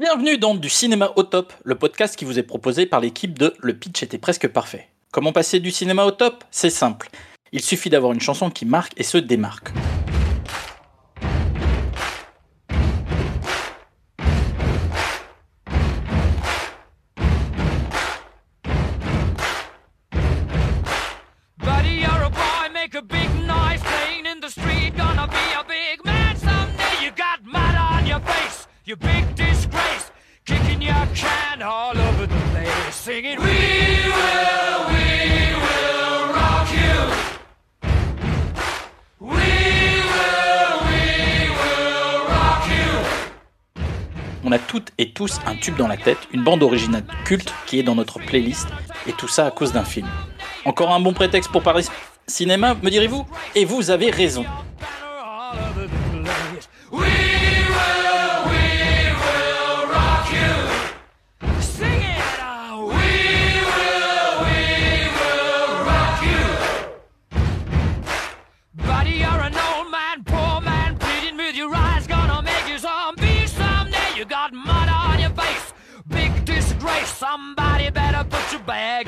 Bienvenue dans Du cinéma au top, le podcast qui vous est proposé par l'équipe de Le pitch était presque parfait. Comment passer du cinéma au top? C'est simple. Il suffit d'avoir une chanson qui marque et se démarque. Une bande originale culte qui est dans notre playlist, et tout ça à cause d'un film. Encore un bon prétexte pour parler cinéma, me direz-vous? Et vous avez raison. Somebody better put your bag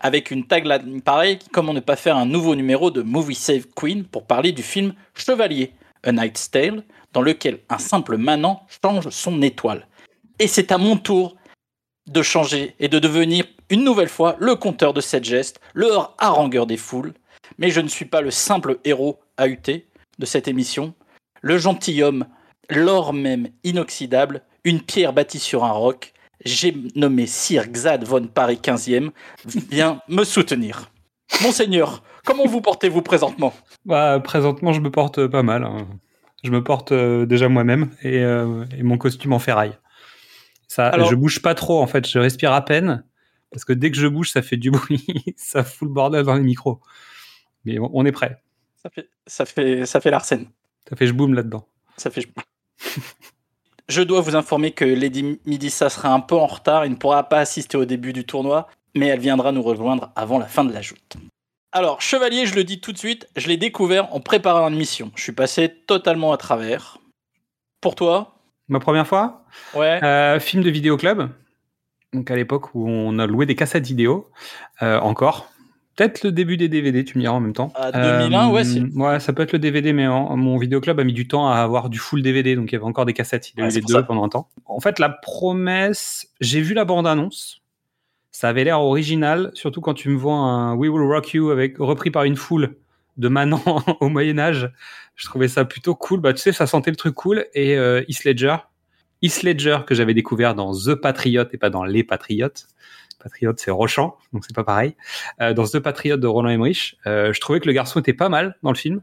avec une tagline pareille, comment ne pas faire un nouveau numéro de Movie Save Queen pour parler du film Chevalier, A Knight's Tale, dans lequel un simple manant change son étoile. Et c'est à mon tour de changer et de devenir une nouvelle fois le compteur de cette geste, le harangueur des foules. Mais je ne suis pas le simple héros AUT de cette émission, le gentilhomme, l'or même inoxydable, une pierre bâtie sur un roc. J'ai nommé Sir Xad von Paris 15e, vient me soutenir. Monseigneur, comment vous portez-vous présentement? Bah, présentement, je me porte pas mal. hein. Je me porte euh, déjà moi-même et, euh, et mon costume en ferraille. Ça, Alors- je bouge pas trop en fait, je respire à peine parce que dès que je bouge, ça fait du bruit, ça fout le bordel dans les micros. Mais on on est prêt. Ça fait, ça fait, ça fait l'arsène. Ça fait je boum là-dedans. Ça fait. Je dois vous informer que Lady Midissa sera un peu en retard et ne pourra pas assister au début du tournoi, mais elle viendra nous rejoindre avant la fin de la joute. Alors, Chevalier, je le dis tout de suite, je l'ai découvert en préparant une mission. Je suis passé totalement à travers. Pour toi? Ma première fois, Ouais. euh, film de vidéo club. Donc à l'époque où on a loué des cassettes vidéo, euh, encore. Peut-être le début des DVD, tu me diras en même temps. À 2001, ouais, c'est- Ouais, ça peut être le DVD, mais en- mon vidéoclub a mis du temps à avoir du full DVD, donc il y avait encore des cassettes. Il a Ouais, eu c'est les pour deux ça. pendant un temps. En fait, la promesse, j'ai vu la bande-annonce. Ça avait l'air original, surtout quand tu me vois un We Will Rock You avec, repris par une foule de manants au Moyen-Âge. Je trouvais ça plutôt cool. Bah, tu sais, ça sentait le truc cool. Et euh, Heath Ledger, Heath Ledger que j'avais découvert dans The Patriot et pas dans Les Patriotes. Patriot, c'est Rochant, donc c'est pas pareil. Euh, dans The Patriot de Roland Emmerich, euh, je trouvais que le garçon était pas mal dans le film.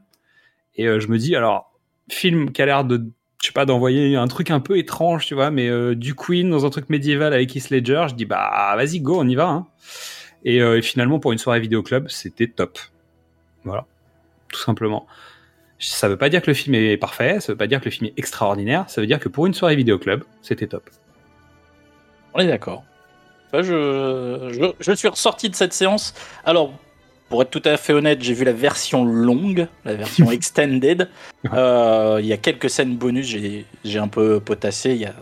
Et euh, je me dis, alors, film qui a l'air de, je sais pas, d'envoyer un truc un peu étrange, tu vois, mais du Queen dans un truc médiéval avec Heath Ledger, je dis, bah, vas-y, go, on y va. Hein. Et, et finalement, pour une soirée vidéoclub, c'était top. Voilà, tout simplement. Ça veut pas dire que le film est parfait, ça veut pas dire que le film est extraordinaire, ça veut dire que pour une soirée vidéoclub, c'était top. On est d'accord. Je, je, je suis ressorti de cette séance. Alors, pour être tout à fait honnête, j'ai vu la version longue, la version extended. Euh, Il y a quelques scènes bonus, j'ai j'ai un peu potassé. Il y a,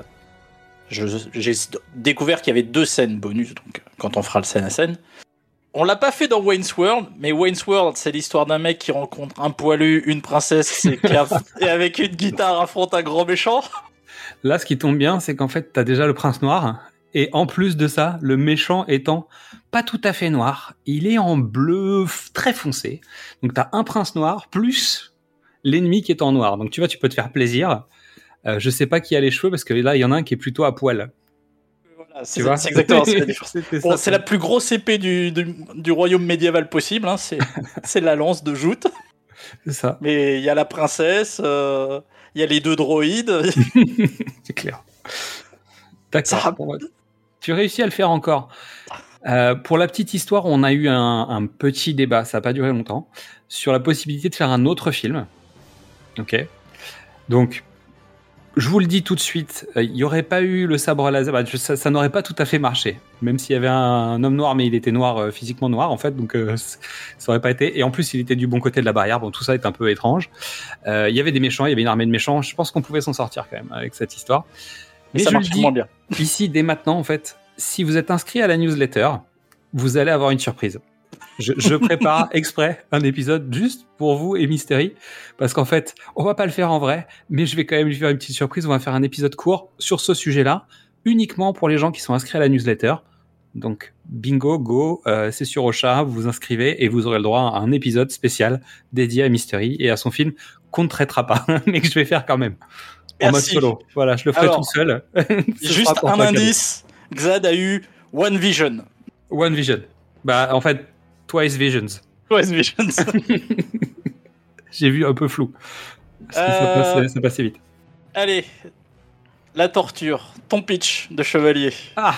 je- j'ai découvert qu'il y avait deux scènes bonus, donc quand on fera le scène à scène. On l'a pas fait dans Wayne's World, mais Wayne's World, c'est l'histoire d'un mec qui rencontre un poilu, une princesse, et, qui aff- et avec une guitare affronte un grand méchant. Là, ce qui tombe bien, c'est qu'en fait, t'as déjà le prince noir. Et en plus de ça, le méchant étant pas tout à fait noir, il est en bleu très foncé. Donc t'as un prince noir plus l'ennemi qui est en noir. Donc tu vois, tu peux te faire plaisir. Euh, je sais pas qui a les cheveux parce que là, il y en a un qui est plutôt à poil. Voilà, c'est exactement c'est la Bon, plus grosse épée du, du, du royaume médiéval possible, hein, c'est la lance de joute. c'est ça. Mais il y a la princesse, euh, il y a les deux droïdes. C'est clair. D'accord. Ça- ouais. Tu réussis à le faire encore. Euh, pour la petite histoire, on a eu un, petit débat, ça n'a pas duré longtemps, sur la possibilité de faire un autre film. Ok. Donc, je vous le dis tout de suite, euh, il n'y aurait pas eu le sabre laser, bah, ça, n'aurait pas tout à fait marché. Même s'il y avait un, homme noir, mais il était noir, euh, physiquement noir en fait, donc ça aurait pas été. Et en plus, il était du bon côté de la barrière. Bon, tout ça est un peu étrange. Il y avait des méchants, il y avait une armée de méchants. Je pense qu'on pouvait s'en sortir quand même avec cette histoire. Mais ça je le marche dis, moins bien. ici dès maintenant en fait si vous êtes inscrit à la newsletter vous allez avoir une surprise. Je, je prépare exprès un épisode juste pour vous et Mystery parce qu'en fait on va pas le faire en vrai mais je vais quand même lui faire une petite surprise. On va faire un épisode court sur ce sujet là uniquement pour les gens qui sont inscrits à la newsletter. Donc bingo go euh, c'est sur Ocha vous vous inscrivez et vous aurez le droit à un épisode spécial dédié à Mystery et à son film qu'on ne traitera pas mais que je vais faire quand même en mode solo voilà je le ferai Alors, tout seul Juste un indice, Xad a eu One Vision. One Vision. Bah, en fait, Twice Visions. One Vision. J'ai vu un peu flou. Parce que ça, Euh, passait, ça passait vite. Allez, la torture, ton pitch de chevalier. Ah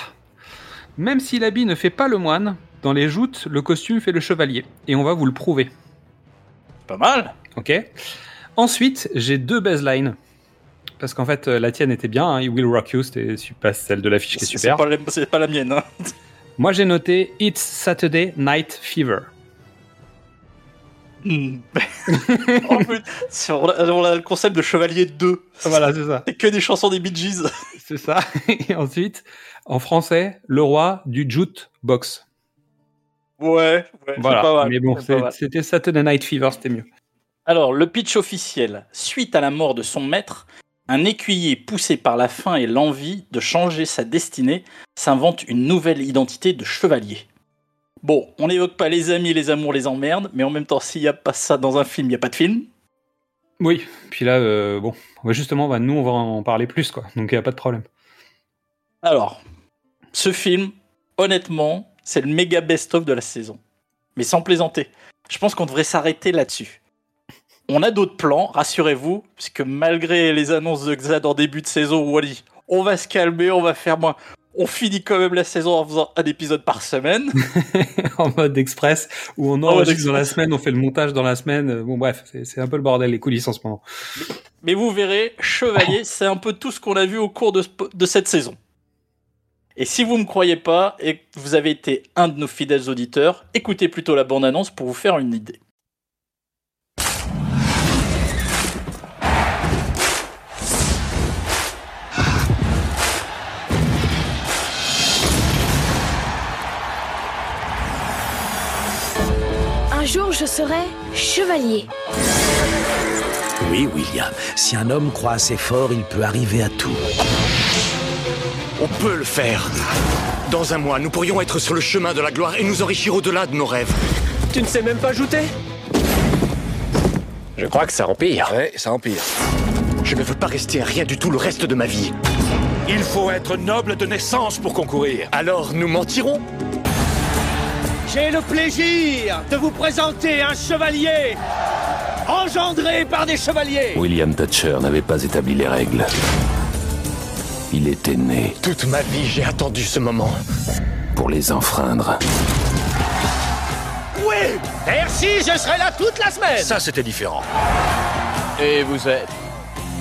Même si l'habit ne fait pas le moine, dans les joutes, le costume fait le chevalier. Et on va vous le prouver. Pas mal. Ok Ensuite, j'ai deux baselines. Parce qu'en fait, euh, la tienne était bien, hein, It Will Rock You, c'était pas celle de l'affiche qui est super. pas, c'est pas la mienne. hein. Moi, j'ai noté It's Saturday Night Fever. Hmm. En plus, on, a, on a le concept de chevalier 2. Voilà, c'est ça. C'est que des chansons des Bee Gees. C'est ça. Et ensuite, en français, le roi du jute box. Ouais, Voilà. pas mal, Mais bon, pas c'était Saturday Night Fever, c'était mieux. Alors, le pitch officiel. Suite à la mort de son maître, un écuyer poussé par la faim et l'envie de changer sa destinée s'invente une nouvelle identité de chevalier. Bon, on n'évoque pas les amis, les amours, les emmerdes, mais en même temps, s'il n'y a pas ça dans un film, il n'y a pas de film. Oui. Puis là, euh, bon, ouais, justement, bah, nous, on va en parler plus, quoi. Donc, il n'y a pas de problème. Alors, ce film, honnêtement, c'est le méga best-of de la saison. Mais sans plaisanter. Je pense qu'on devrait s'arrêter là-dessus. On a d'autres plans, rassurez-vous, puisque malgré les annonces de Xad en début de saison où on va se calmer, on va faire moins. On finit quand même la saison en faisant un épisode par semaine. en mode express, où on enregistre dans la semaine, on fait le montage dans la semaine. Euh, Bon, bref, c'est un peu le bordel, les coulisses en ce moment. Mais vous verrez, Chevalier, c'est un peu tout ce qu'on a vu au cours de, ce- de cette saison. Et si vous me croyez pas et que vous avez été un de nos fidèles auditeurs, écoutez plutôt la bande-annonce pour vous faire une idée. Je serai chevalier. Oui, William. Si un homme croit assez fort, il peut arriver à tout. On peut le faire. Dans un mois, nous pourrions être sur le chemin de la gloire et nous enrichir au-delà de nos rêves. Tu ne sais même pas jouter? Je crois que ça empire. Ouais, ça empire. Je ne veux pas rester à rien du tout le reste de ma vie. Il faut être noble de naissance pour concourir. Alors nous mentirons? J'ai le plaisir de vous présenter un chevalier engendré par des chevaliers. William Thatcher n'avait pas établi les règles. Il était né Toute ma vie, j'ai attendu ce moment. pour les enfreindre. Oui Merci, je serai là toute la semaine. Ça, c'était différent. Et vous êtes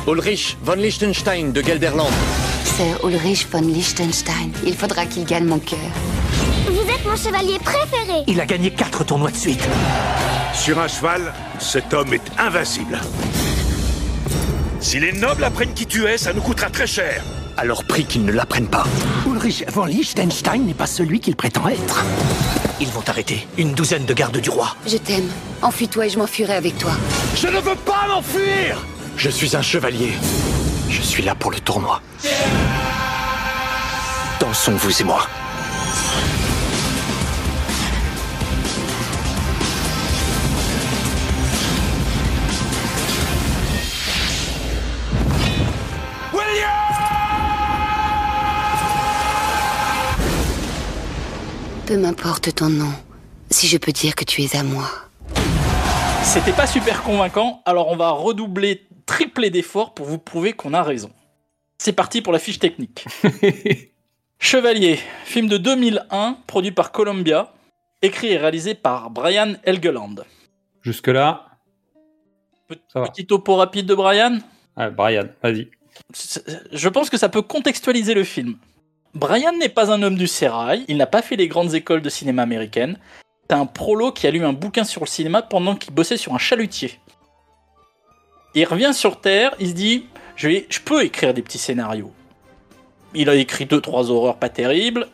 Ulrich von Liechtenstein de Gelderland. Sir Ulrich von Liechtenstein. Il faudra qu'il gagne mon cœur. Mon chevalier préféré. Il a gagné quatre tournois de suite. Sur un cheval, cet homme est invincible. Si les nobles apprennent qui tu es, ça nous coûtera très cher. Alors prie qu'ils ne l'apprennent pas. Ulrich von Liechtenstein n'est pas celui qu'il prétend être. Ils vont arrêter une douzaine de gardes du roi. Je t'aime. Enfuis-toi et je m'enfuirai avec toi. Je ne veux pas m'enfuir Je suis un chevalier. Je suis là pour le tournoi. Dansons, vous et moi. Peu m'importe ton nom, si je peux dire que tu es à moi. C'était pas super convaincant, alors on va redoubler, tripler d'efforts pour vous prouver qu'on a raison. C'est parti pour la fiche technique. Chevalier, film de 2001, produit par Columbia, écrit et réalisé par Brian Helgeland. Jusque-là. Petit topo rapide de Brian? Ah, Brian, vas-y. Je pense que ça peut contextualiser le film. Brian n'est pas un homme du sérail, il n'a pas fait les grandes écoles de cinéma américaines. C'est un prolo qui a lu un bouquin sur le cinéma pendant qu'il bossait sur un chalutier. Il revient sur Terre, il se dit je, peux écrire des petits scénarios. Il a écrit deux trois horreurs pas terribles.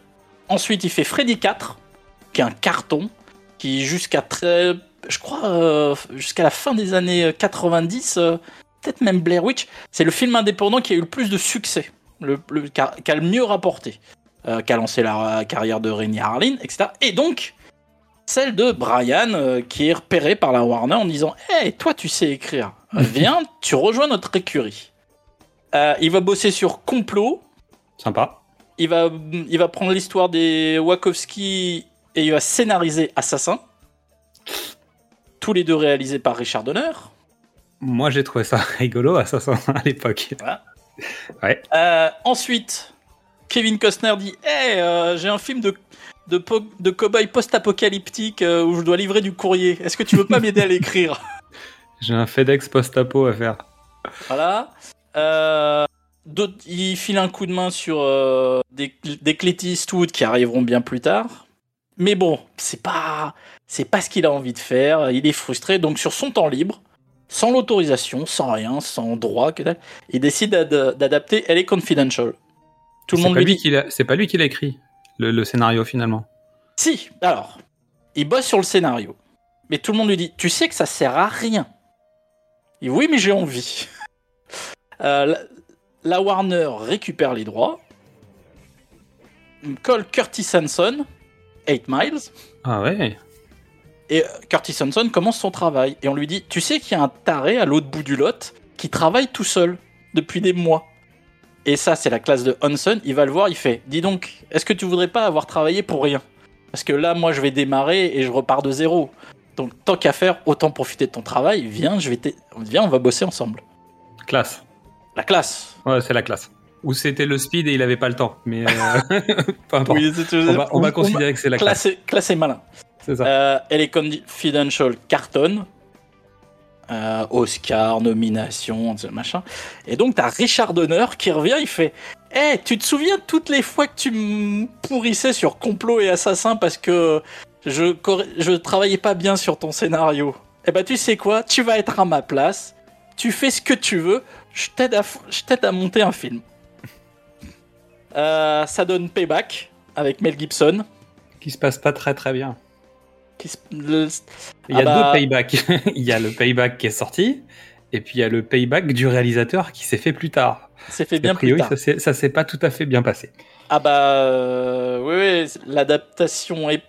Ensuite, il fait Freddy 4, qui est un carton, qui jusqu'à je euh, jusqu'à la fin des années 90, euh, peut-être même Blair Witch, c'est le film indépendant qui a eu le plus de succès, le, le- qui, a, qui a le mieux rapporté, euh, qui a lancé la carrière de Rennie Harlin, etc. Et donc, celle de Brian, euh, qui est repéré par la Warner en disant Hey, toi, tu sais écrire. Viens, tu rejoins notre écurie. Euh, il va bosser sur Complot. Sympa. Il va, il va prendre l'histoire des Wachowski et il va scénariser Assassin. Tous les deux réalisés par Richard Donner. Moi, j'ai trouvé ça rigolo, Assassin, à l'époque. Ouais. Euh, ensuite, Kevin Costner dit Hey, euh, j'ai un film de, de, po- de cow-boy post-apocalyptique euh, où je dois livrer du courrier. Est-ce que tu veux pas m'aider à l'écrire? J'ai un FedEx post-apo à faire. Voilà. Euh, d'autres- il file un coup de main sur euh, des, des Clint Eastwood qui arriveront bien plus tard. Mais bon, c'est pas, c'est pas ce qu'il a envie de faire. Il est frustré. Donc, sur son temps libre, sans l'autorisation, sans rien, sans droit, il décide d'ad- d'adapter Elle est Confidential. Tout le monde pas lui dit l'a- C'est pas lui qui l'a écrit, le, le scénario finalement. Si, alors, il bosse sur le scénario. Mais tout le monde lui dit Tu sais que ça sert à rien. Oui, mais j'ai envie. Euh, la, la Warner récupère les droits, colle Curtis Hanson, 8 Miles, Ah ouais et euh, Curtis Hanson commence son travail. Et on lui dit Tu sais qu'il y a un taré à l'autre bout du lot qui travaille tout seul depuis des mois. Et ça, c'est la classe de Hanson. Il va le voir, il fait Dis donc, est-ce que tu voudrais pas avoir travaillé pour rien? Parce que là, moi, je vais démarrer et je repars de zéro. Donc, tant qu'à faire, autant profiter de ton travail. Viens, je vais viens on va bosser ensemble. Classe. La classe. Ouais, c'est la classe. Ou c'était le speed et il avait pas le temps. Mais euh, peu importe. Oui, c'est- on va, on va ou- considérer que c'est la classe. Classe et malin. C'est ça. Euh, elle est confidential carton. Euh, Oscar, nomination, machin. Et donc, t'as Richard Donner qui revient, il fait Eh, tu te souviens toutes les fois que tu me pourrissais sur complot et assassin parce que je, je travaillais pas bien sur ton scénario Eh ben, tu sais quoi? Tu vas être à ma place, tu fais ce que tu veux, je t'aide à, f- je t'aide à monter un film. Euh, ça donne Payback avec Mel Gibson. Qui se passe pas très très bien. Le- Il y a Ah bah, deux paybacks. il y a le payback qui est sorti. Et puis il y a le payback du réalisateur qui s'est fait plus tard. Fait bien plus priori, tard. ça s'est- pas tout à fait bien passé. Ah bah euh, oui, oui, l'adaptation est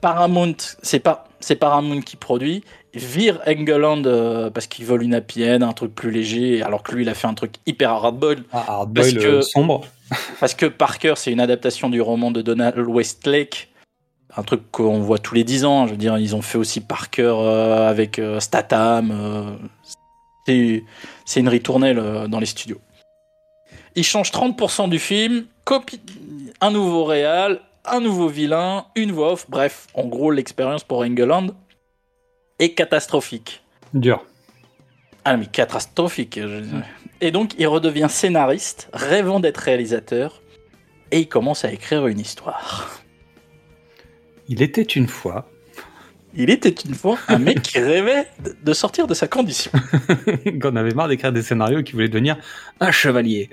Paramount, c'est pas c'est Paramount qui produit. Vire Engeland euh, parce qu'ils veulent une end, un truc plus léger, alors que lui il a fait un truc hyper hardboiled. Ah, hardboiled, parce que, euh, sombre. Parce que Parker c'est une adaptation du roman de Donald Westlake, un truc qu'on voit tous les 10 ans. Je veux dire, ils ont fait aussi Parker euh, avec euh, Statham. euh, c'est une ritournelle euh, dans les studios. Il change 30% du film, copie un nouveau réal, un nouveau vilain, une voix off. Bref, en gros, l'expérience pour Engeland est catastrophique. Dur. Ah, mais catastrophique. je- Et donc, il redevient scénariste, rêvant d'être réalisateur, et il commence à écrire une histoire. Il était une fois. Il était une fois un mec qui rêvait de- sortir de sa condition. qu'on avait marre d'écrire des scénarios qui voulaient devenir un chevalier.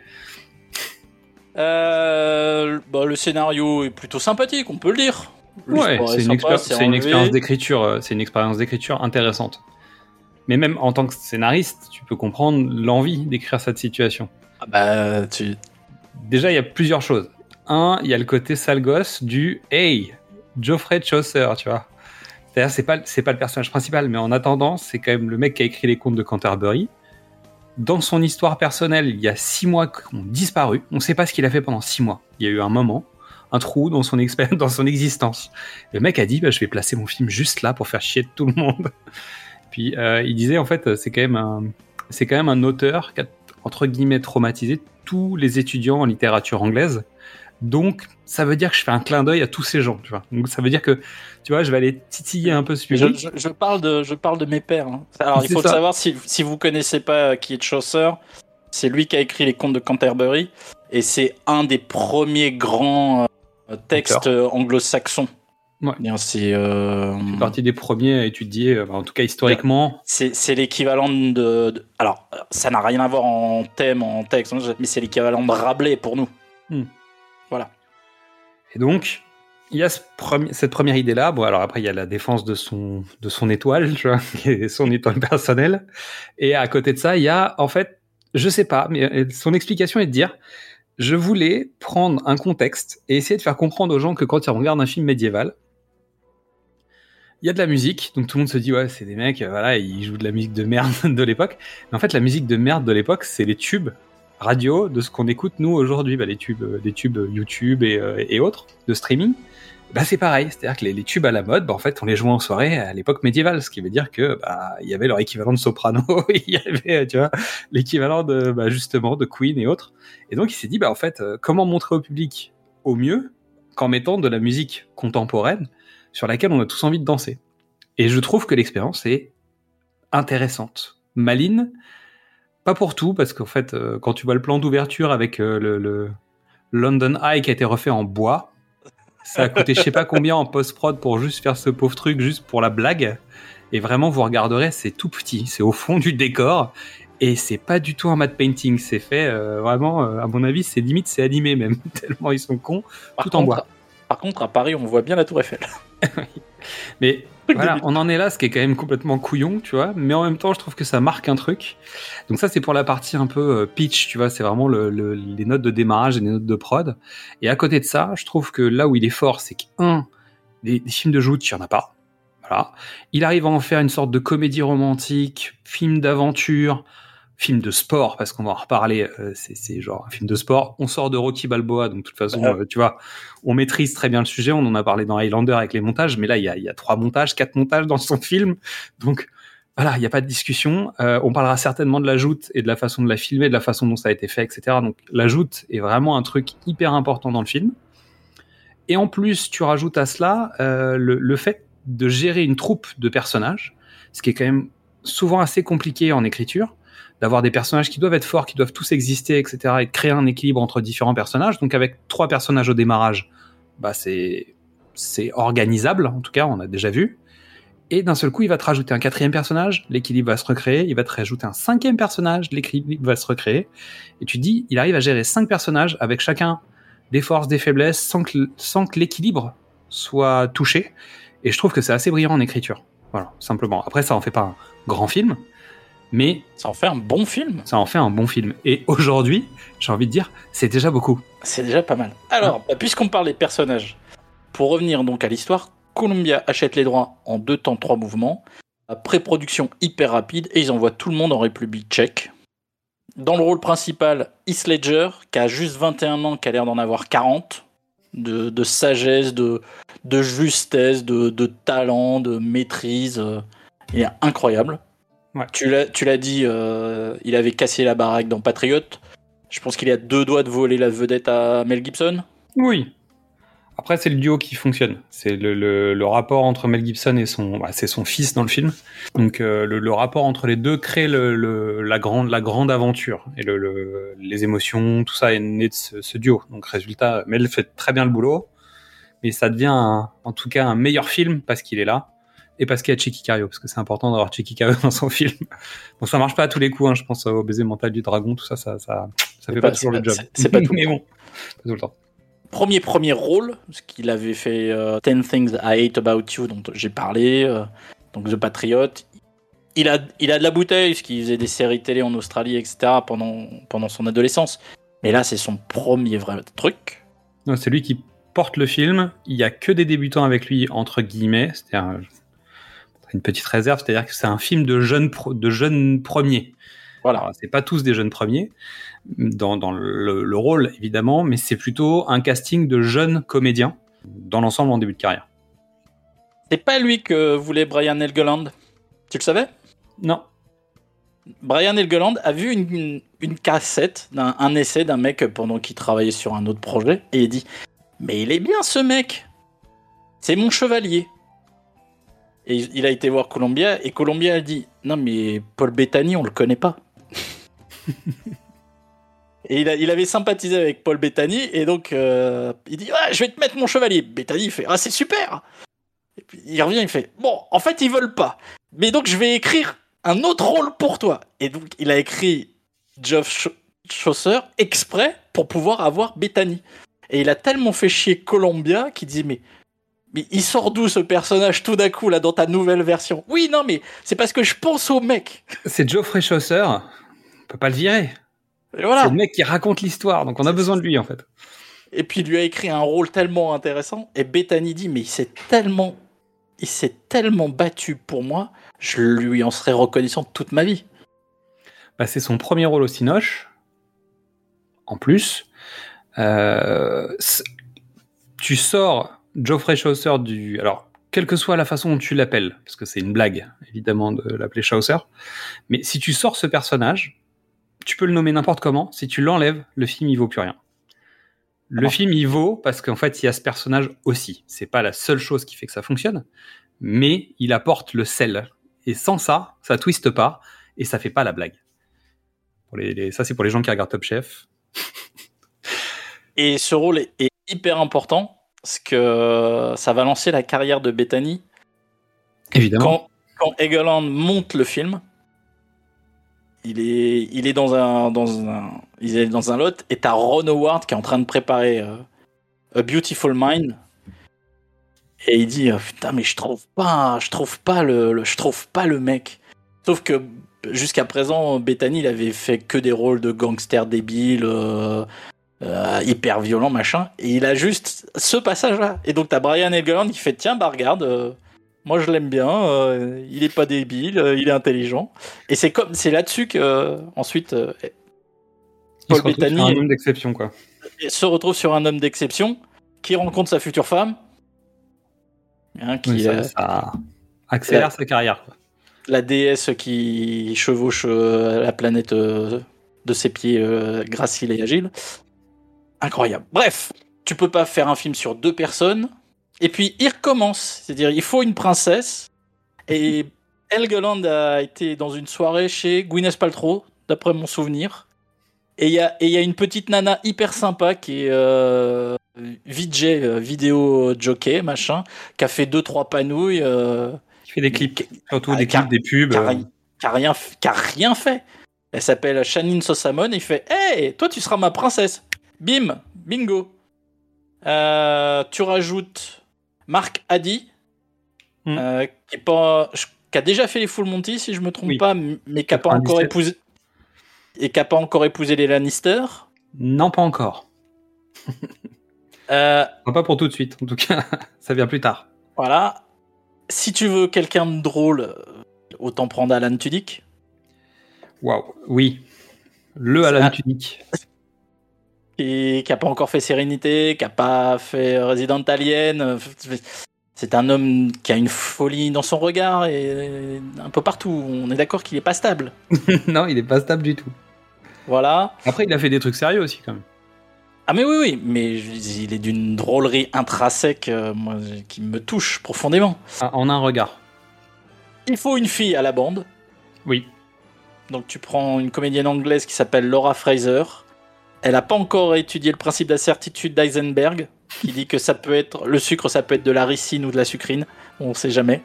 Euh, bah, le scénario est plutôt sympathique, on peut le dire. Ouais, c'est une, sympa, expéri- expérience d'écriture, euh, c'est une expérience d'écriture intéressante. Mais même en tant que scénariste, tu peux comprendre l'envie d'écrire cette situation. Ah bah, tu... Déjà, il y a plusieurs choses. Un, il y a le côté sale gosse du Hey, Geoffrey Chaucer, tu vois. C'est-à-dire, c'est pas, c'est pas le personnage principal, mais en attendant, c'est quand même le mec qui a écrit les contes de Canterbury. Dans son histoire personnelle, il y a six mois qui ont disparu. On ne sait pas ce qu'il a fait pendant six mois. Il y a eu un moment, un trou dans son, dans son existence. Le mec a dit bah, je vais placer mon film juste là pour faire chier tout le monde. Puis euh, il disait en fait c'est quand même un c'est quand même un auteur qui a entre guillemets traumatisé tous les étudiants en littérature anglaise. Donc ça veut dire que je fais un clin d'œil à tous ces gens, tu vois. Donc ça veut dire que tu vois je vais aller titiller un peu ce Je, public. je- je parle de, je parle de mes pères. hein. Alors, il faut ça. savoir si, si vous connaissez pas qui est Chaucer, c'est lui qui a écrit les contes de Canterbury et c'est un des premiers grands euh, textes euh, anglo-saxons. Ouais. Bien, C'est euh, partie des premiers à étudier, euh, en tout cas historiquement. c'est l'équivalent de, de- Alors, ça n'a rien à voir en thème, en texte, hein, mais c'est l'équivalent de Rabelais pour nous. Hmm. Et donc, il y a cette première idée-là. Bon, alors après, il y a la défense de son, de son étoile, tu vois, qui est son étoile personnelle. Et à côté de ça, il y a, en fait, je sais pas, mais euh, son explication est de dire, je voulais prendre un contexte et essayer de faire comprendre aux gens que quand ils regardent un film médiéval, il y a de la musique, donc tout le monde se dit ouais c'est des mecs, euh, voilà ils jouent de la musique de merde de l'époque. Mais en fait la musique de merde de l'époque c'est les tubes radio de ce qu'on écoute nous aujourd'hui, bah, les tubes, euh, les tubes YouTube et, euh, et autres de streaming. Bah c'est pareil, c'est-à-dire que les, les tubes à la mode, bah, en fait on les jouait en soirée à l'époque médiévale, ce qui veut dire que bah il y avait leur équivalent de soprano, il y avait tu vois l'équivalent de bah, justement de Queen et autres. Et donc il s'est dit bah en fait euh, comment montrer au public au mieux qu'en mettant de la musique contemporaine sur laquelle on a tous envie de danser? Et je trouve que l'expérience est intéressante, maline, pas pour tout, parce qu'en fait, euh, quand tu vois le plan d'ouverture avec euh, le, le London Eye qui a été refait en bois, ça a coûté je sais pas combien en post-prod pour juste faire ce pauvre truc, juste pour la blague. Et vraiment, vous regarderez, c'est tout petit, c'est au fond du décor. Et c'est pas du tout un matte painting, c'est fait euh, vraiment, euh, à mon avis, c'est limite, c'est animé même, tellement ils sont cons, Par tout en bois. Par contre, à Paris, on voit bien la Tour Eiffel. Mais voilà, on en est là, ce qui est quand même complètement couillon, tu vois. Mais en même temps, je trouve que ça marque un truc. Donc ça, c'est pour la partie un peu euh, pitch, tu vois. C'est vraiment le, le- les notes de démarrage et les notes de prod. Et à côté de ça, je trouve que là où il est fort, c'est qu'un, des, des films de joute, il y en a pas. Voilà. Il arrive à en faire une sorte de comédie romantique, film d'aventure, film de sport, parce qu'on va en reparler. euh, c'est genre un film de sport. On sort de Rocky Balboa, donc de toute façon, Ouais. euh, tu vois, on maîtrise très bien le sujet. On en a parlé dans Highlander avec les montages, mais là, il y a, il y a trois montages, quatre montages dans son film. Donc, voilà, il n'y a pas de discussion. Euh, on parlera certainement de la joute et de la façon de la filmer, de la façon dont ça a été fait, etc. Donc, la joute est vraiment un truc hyper important dans le film. Et en plus, tu rajoutes à cela euh, le, le fait de gérer une troupe de personnages, ce qui est quand même souvent assez compliqué en écriture, d'avoir des personnages qui doivent être forts, qui doivent tous exister, etc. et créer un équilibre entre différents personnages. Donc, avec trois personnages au démarrage, bah, c'est c'est organisable, en tout cas, on a déjà vu. Et d'un seul coup, il va te rajouter un quatrième personnage, l'équilibre va se recréer. Il va te rajouter un cinquième personnage, l'équilibre va se recréer. Et tu dis, il arrive à gérer cinq personnages avec chacun des forces, des faiblesses, sans que, sans que l'équilibre soit touché. Et je trouve que c'est assez brillant en écriture. Voilà, simplement. Après, ça en fait pas un grand film, mais Ça en fait un bon film. ça en fait un bon film. Et aujourd'hui, j'ai envie de dire, c'est déjà beaucoup. C'est déjà pas mal. Alors, bah, puisqu'on parle des personnages, pour revenir donc à l'histoire, Columbia achète les droits en deux temps, trois mouvements, à pré-production hyper rapide, et ils envoient tout le monde en République tchèque. Dans le rôle principal, Heath Ledger, qui a juste 21 ans, qui a l'air d'en avoir 40, de, de sagesse, de, de justesse, de, de talent, de maîtrise. euh, Il est incroyable. Ouais. Tu l'as tu l'as dit, euh, il avait cassé la baraque dans Patriot. Je pense qu'il est à deux doigts de voler la vedette à Mel Gibson. Oui. Après, c'est le duo qui fonctionne. C'est le, le, le rapport entre Mel Gibson et son, bah, c'est son fils dans le film. Donc, euh, le, le rapport entre les deux crée la grande, la grande aventure et le, le- les émotions, tout ça est né de ce, ce duo. Donc, résultat, Mel fait très bien le boulot, mais ça devient un- en tout cas un meilleur film parce qu'il est là et parce qu'il y a Checky Cario, parce que c'est important d'avoir Checky Cario dans son film. Bon, ça marche pas à tous les coups. Hein, je pense au baiser mental du dragon, tout ça, ça, ça, ça fait pas- pas, toujours le job. c'est- pas tout mais bon, pas tout le temps. Premier premier rôle, ce qu'il avait fait euh, 10 Things I Hate About You, dont j'ai parlé, euh, donc The Patriot. Il a, il a de la bouteille, parce qu'il faisait des séries télé en Australie, etc., pendant, pendant son adolescence. Mais là, c'est son premier vrai truc. C'est lui qui porte le film. Il y a que des débutants avec lui, entre guillemets. C'est-à-dire, une petite réserve, c'est-à-dire que c'est un film de jeunes de jeunes premiers. Voilà. C'est pas tous des jeunes premiers dans, dans le, le rôle évidemment, mais c'est plutôt un casting de jeunes comédiens dans l'ensemble en début de carrière. C'est pas lui que voulait Brian Helgeland. Tu le savais? Non. Brian Helgeland a vu une, une, une cassette, d'un un essai d'un mec pendant qu'il travaillait sur un autre projet, et il dit Mais il est bien ce mec C'est mon chevalier. Et il a été voir Columbia, et Columbia a dit Non, mais Paul Bettany, on le connaît pas. et il, avait sympathisé avec Paul Bettany, et donc euh, il dit Ah, Je vais te mettre mon chevalier. Bettany, fait Ah, c'est super Et puis il revient, il fait Bon, en fait, ils veulent pas. Mais donc, je vais écrire un autre rôle pour toi. Et donc, il a écrit Geoff Ch- Chaucer exprès pour pouvoir avoir Bethany. Et il a tellement fait chier Columbia qu'il dit mais, mais il sort d'où ce personnage tout d'un coup là dans ta nouvelle version? Oui, non, mais c'est parce que je pense au mec. C'est Geoffrey Chaucer. On peut pas le virer. Et voilà. C'est le mec qui raconte l'histoire, donc on a besoin de lui en fait. Et puis il lui a écrit un rôle tellement intéressant. Et Bethany dit mais il s'est tellement, il s'est tellement battu pour moi, je lui en serais reconnaissant toute ma vie. Bah, c'est son premier rôle au Cinoche. En plus, Euh, tu sors Geoffrey Chaucer du. Alors, quelle que soit la façon dont tu l'appelles, parce que c'est une blague, évidemment, de l'appeler Chaucer, mais si tu sors ce personnage, tu peux le nommer n'importe comment. Si tu l'enlèves, le film, il vaut plus rien. Le Ah. film, il vaut parce qu'en fait, il y a ce personnage aussi. C'est pas la seule chose qui fait que ça fonctionne, mais il apporte le sel. Et sans ça, ça twiste pas et ça fait pas la blague. Pour les, les- ça, c'est pour les gens qui regardent Top Chef. Et ce rôle est hyper important parce que ça va lancer la carrière de Bethany. Évidemment. Quand, quand Egeland monte le film, il est, il est dans un, dans un, il est dans un lot et t'as Ron Howard qui est en train de préparer euh, A Beautiful Mind. Et il dit euh, putain mais je trouve pas, je trouve pas le, le- je trouve pas le mec. Sauf que jusqu'à présent, Bethany il avait fait que des rôles de gangster débile, euh, euh, hyper violent machin. Et il a juste ce passage-là. Et donc t'as Brian Helgeland qui fait tiens bah regarde, euh, moi je l'aime bien, euh, il est pas débile, il est intelligent. Et c'est comme c'est là-dessus que ensuite Il Paul Bettany un homme d'exception, quoi. se retrouve sur un homme d'exception qui rencontre sa future femme. Hein, qui, Oui, ça, ça accélère la- sa carrière. quoi. la déesse qui chevauche la planète de ses pieds euh, graciles et agiles. Incroyable. Bref, tu peux pas faire un film sur deux personnes. Et puis il recommence. C'est-à-dire, il faut une princesse. Et Helgeland a été dans une soirée chez Gwyneth Paltrow, d'après mon souvenir. Et il y a, et il y a une petite nana hyper sympa qui est euh, VJ, euh, vidéo jockey, machin, qui a fait deux trois panouilles. euh, Qui fait des clips, surtout Ah, des clips, des pubs. qui a, ri- qui a rien, qui a rien fait. Elle s'appelle Shannon Sosamon et il fait Hey, toi tu seras ma princesse. Bim, bingo. Euh, tu rajoutes Marc Addy, Hmm. euh, qui, est pas, je- qui a déjà fait les Full Monty si je me trompe Oui. pas, mais qui a pas encore 97. épousé et qui pas encore épousé les Lannister. Non, pas encore. Euh, Pas pour tout de suite, en tout cas. ça vient plus tard. voilà. Si tu veux quelqu'un de drôle, autant prendre Alan Tudyk. Waouh, oui. Le Alan. Tudyk. qui qui a pas encore fait Sérénité, qui a pas fait Resident Alien. C'est un homme qui a une folie dans son regard et un peu partout. On est d'accord qu'il est pas stable. non, il est pas stable du tout. Voilà. Après, il a fait des trucs sérieux aussi, quand même. Ah mais oui, oui, mais il est d'une drôlerie intrinsèque euh, moi, qui me touche profondément. Ah, En un regard. Il faut une fille à la bande. Oui. Donc tu prends une comédienne anglaise qui s'appelle Laura Fraser. Elle n'a pas encore étudié le principe d'incertitude d'Eisenberg, qui dit que ça peut être le sucre, ça peut être de la ricine ou de la sucrine. On sait jamais.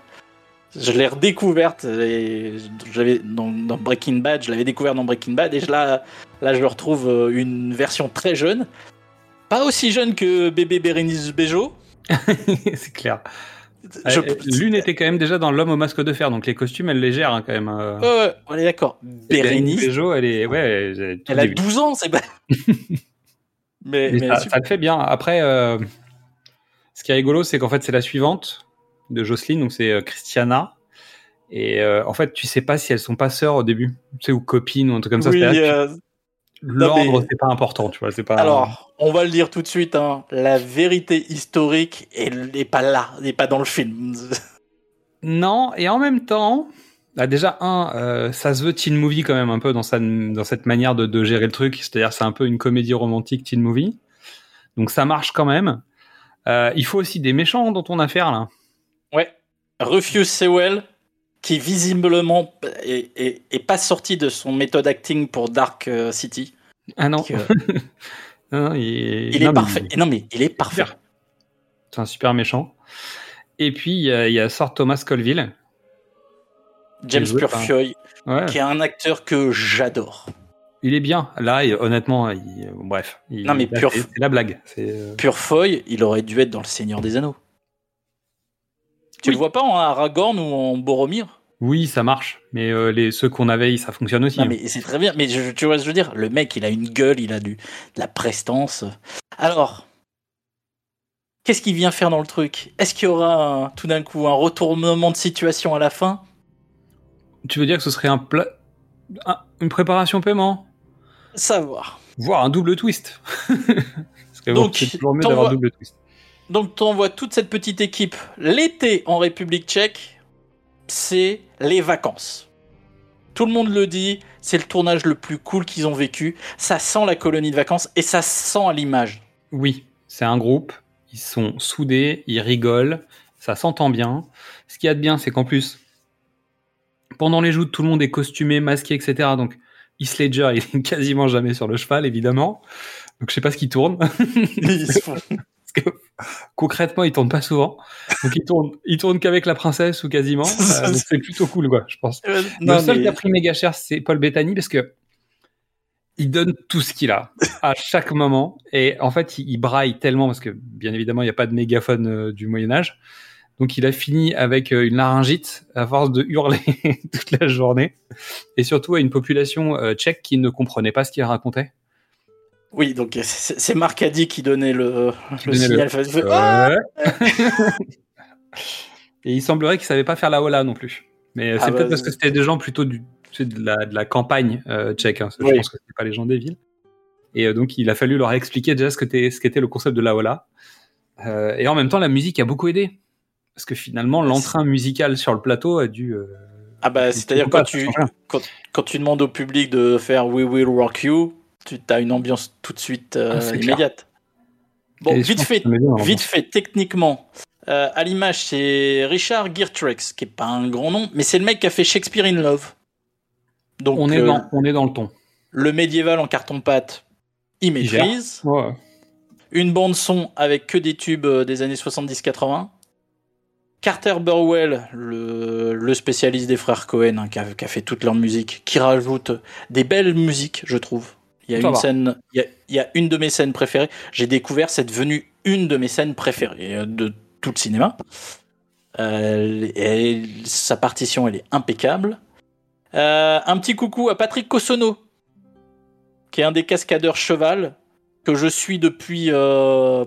Je l'ai redécouverte l'avais dans, Breaking Bad. Je l'avais découvert dans Breaking Bad et la, là je retrouve euh, une version très jeune, pas aussi jeune que bébé Bérénice Bejo. c'est clair. Je- Euh, L'une était quand même déjà dans L'homme au masque de fer, donc les costumes, elle les gère hein, quand même. euh. Ouais, ouais, on est d'accord. Bérénice, elle est. Ouais, elle, a début. 12 ans, c'est pas. mais, Mais mais ça, le fait bien. Après, euh, ce qui est rigolo, c'est qu'en fait, c'est la suivante de Jocelyne, donc c'est euh, Christiana. Et euh, en fait, tu sais pas si elles sont pas sœurs au début, tu sais, ou copines ou un truc comme ça. Oui, euh, L'ordre, mais- c'est pas important, tu vois. C'est pas. Alors, on va le dire tout de suite, hein, la vérité historique elle n'est pas là, elle n'est pas dans le film. Non, et en même temps, bah déjà, un, euh, ça se veut teen movie quand même un peu dans, sa, dans cette manière de, de gérer le truc. C'est-à-dire, c'est un peu une comédie romantique teen movie. Donc ça marche quand même. Euh, il faut aussi des méchants dont on a affaire là. Ouais. Rufus Sewell, qui visiblement est, est- est pas sorti de son méthode acting pour Dark euh, City. Ah non. Euh, Non, il, non, est mais parfait. Non, mais il est parfait. C'est un super méchant. Et puis, il y a, il y a Sir Thomas Colville. James par- Purfoy, Ouais. qui est un acteur que j'adore. Il est bien. Là, honnêtement, il- bref. il- Non, mais Purf- c'est la blague. Euh, Purfoy, il aurait dû être dans Le Seigneur des Anneaux. Tu le vois pas en Aragorn ou en Boromir? Oui, ça marche. Mais euh, les, ceux qu'on avait, ça fonctionne aussi. Non, mais c'est très bien. Mais je- tu vois ce que je veux dire? Le mec, il a une gueule, il a du, de la prestance. Alors, qu'est-ce qu'il vient faire dans le truc? Est-ce qu'il y aura un- tout d'un coup un retournement de situation à la fin? Tu veux dire que ce serait un une préparation paiement? Savoir. Voire un double twist. Parce que Donc, c'est toujours mieux d'avoir double twist. Donc, tu envoies toute cette petite équipe l'été en République tchèque, c'est les vacances. Tout le monde le dit, c'est le tournage le plus cool qu'ils ont vécu. Ça sent la colonie de vacances et ça se sent à l'image. Oui, c'est un groupe. Ils sont soudés, ils rigolent, ça s'entend bien. Ce qu'il y a de bien, c'est qu'en plus, pendant les joutes, tout le monde est costumé, masqué, etc. Donc, Heath Ledger, il est quasiment jamais sur le cheval, évidemment. Donc, je sais pas ce qu'il tourne. Ils se font- Parce que concrètement, il tourne pas souvent. Donc, il tourne, il tourne qu'avec la princesse ou quasiment. Euh, donc c'est plutôt cool, quoi, je pense. Euh, le seul mais- qui a pris méga cher, c'est Paul Bettany parce que il donne tout ce qu'il a à chaque moment. Et en fait, il, il braille tellement parce que, bien évidemment, il n'y a pas de mégaphone euh, du Moyen-Âge. Donc, il a fini avec euh, une laryngite à force de hurler toute la journée. Et surtout à une population tchèque qui ne comprenait pas ce qu'il racontait. Oui, donc c'est c'est Marcadi qui donnait le, Qui le donnait signal. le- Ah. Et il semblerait qu'il savait pas faire la hola non plus. Mais euh, Ah c'est bah, peut-être parce que c'était des gens plutôt du, de, la, de la campagne euh, tchèque. hein. Je pense que c'était pas les gens des villes. Et euh, donc il a fallu leur expliquer déjà ce qu'était ce qu'était le concept de la hola. Euh, et en même temps, la musique a beaucoup aidé. Parce que finalement, l'entrain musical sur le plateau a dû. euh, Ah bah, c'est-à-dire quand tu, quand tu demandes au public de faire We Will Rock You, tu as une ambiance tout de suite euh, Ah, clair. immédiate. Bon, vite fait, bien dans vite fait, techniquement, euh, à l'image, c'est Richard Geertruix, qui est pas un grand nom, mais c'est le mec qui a fait Shakespeare in Love. Donc, on, est euh, dans, on est dans le ton. le médiéval en carton-pâte, il maîtrise. Ouais. Une bande son avec que des tubes euh, des années 70-80. Carter Burwell, le, le spécialiste des frères Cohen, hein, qui, a, qui a fait toute leur musique, qui rajoute des belles musiques, je trouve. Il y a Ça une va. scène, il y a, il y a une de mes scènes préférées. J'ai découvert, c'est devenu une de mes scènes préférées euh, de tout le cinéma. Euh, et sa partition, elle est impeccable. Euh, un petit coucou à Patrick Cossonneau, qui est un des cascadeurs cheval que je suis depuis euh,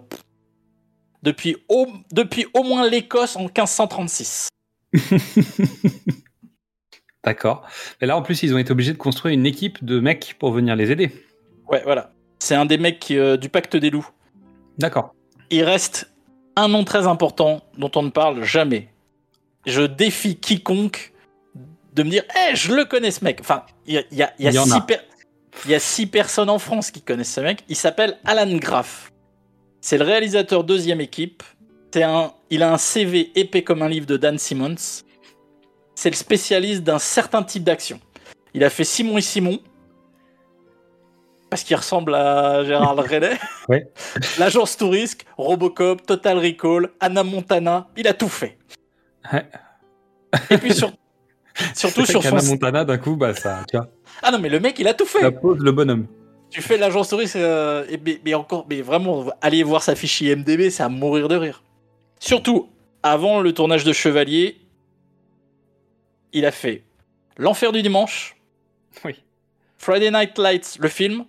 depuis au, depuis au moins l'Écosse en 1536. D'accord. Et là, en plus, ils ont été obligés de construire une équipe de mecs pour venir les aider. Ouais, voilà. C'est un des mecs euh, du pacte des loups. D'accord. Il reste un nom très important dont on ne parle jamais. Je défie quiconque de me dire Eh, je le connais ce mec. Enfin, il y a, il y a- il y a Il y en six a. per- il y a six personnes en France qui connaissent ce mec. Il s'appelle Alan Graff. C'est le réalisateur deuxième équipe. C'est un, il a un CV épais comme un livre de Dan Simmons. C'est le spécialiste d'un certain type d'action. Il a fait Simon et Simon. Parce qu'il ressemble à Gérard René. Ouais. L'agence Tourisque, Robocop, Total Recall, Anna Montana. Il a tout fait. Ouais. Et puis sur- surtout sur son. qu'Anna Montana, d'un coup, bah, ça, tu vois, Ah non, mais le mec, il a tout fait. ça pose le bonhomme. Tu fais l'agence touriste, euh, et- mais, mais encore, mais vraiment, allez voir sa fiche IMDB, c'est à mourir de rire. Surtout, avant le tournage de Chevalier, il a fait L'Enfer du Dimanche, Oui. Friday Night Lights, le film,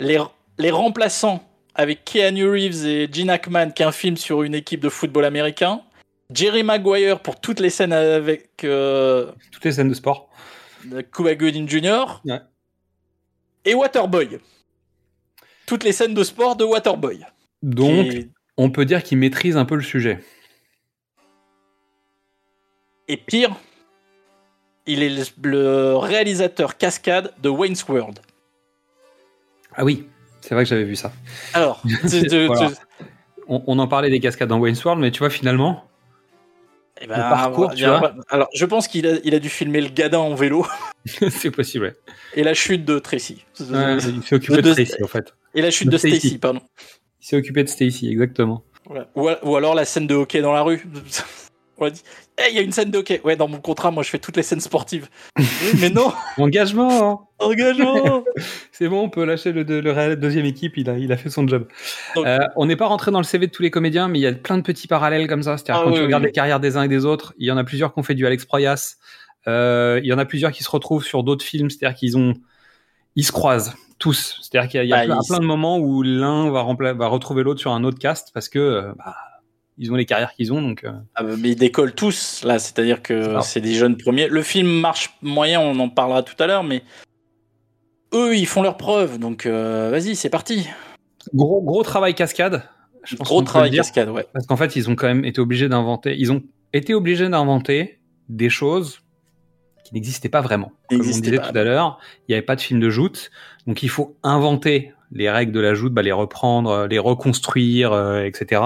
Les, les Remplaçants avec Keanu Reeves et Gene Hackman, qui est un film sur une équipe de football américain, Jerry Maguire pour toutes les scènes avec euh, Toutes les scènes de sport. Cuba Gooding Jr. Ouais. Et Waterboy. Toutes les scènes de sport de Waterboy. Donc, on peut dire qu'il maîtrise un peu le sujet. et pire, il est le, le réalisateur cascade de Wayne's World. Ah oui, c'est vrai que j'avais vu ça. Alors, tu- tu- Voilà. tu- On, on en parlait des cascades dans Wayne's World, mais tu vois, finalement, eh ben, Le parcours, il y tu vois. Alors, je pense qu'il a, il a dû filmer le gadin en vélo c'est possible. ouais. et la chute de Tracy. Ouais, il s'est occupé de Stacy, en fait. Et la chute de de Stacy. Stacy, pardon. Il s'est occupé de Stacy, exactement. Voilà. Ou, alors la scène de hockey dans la rue. On a dit, Eh, il y a une scène de hockey. Ouais, dans mon contrat, moi, je fais toutes les scènes sportives. Mais non, Engagement hein. engagement. C'est bon, on peut lâcher le, le, le deuxième équipe, il a, il a fait son job. Donc- Euh, on n'est pas rentré dans le CV de tous les comédiens, mais il y a plein de petits parallèles comme ça. C'est-à-dire Ah quand oui, tu oui, regardes oui. les carrières des uns et des autres, il y en a plusieurs qui ont fait du Alex Proyas. Euh, il y en a plusieurs qui se retrouvent sur d'autres films, c'est-à-dire qu'ils ont, ils se croisent tous. C'est-à-dire qu'il y a, Bah, plein, de moments où l'un va retrouver l'autre sur un autre cast parce que euh, bah, ils ont les carrières qu'ils ont. Donc, euh, Ah, mais ils décollent tous, là. C'est-à-dire C'est que c'est des jeunes premiers. Le film marche moyen, on en parlera tout à l'heure, mais eux, ils font leurs preuves. Donc, euh, vas-y, c'est parti. gros, gros travail cascade. Je pense qu'on Gros travail cascade, ouais. Parce qu'en fait, ils ont quand même été obligés d'inventer. Ils ont été obligés d'inventer des choses qui n'existaient pas vraiment. Comme on disait pas. tout à l'heure, il n'y avait pas de film de joute, donc il faut inventer les règles de la joute, bah, les reprendre, euh, les reconstruire, euh, etc.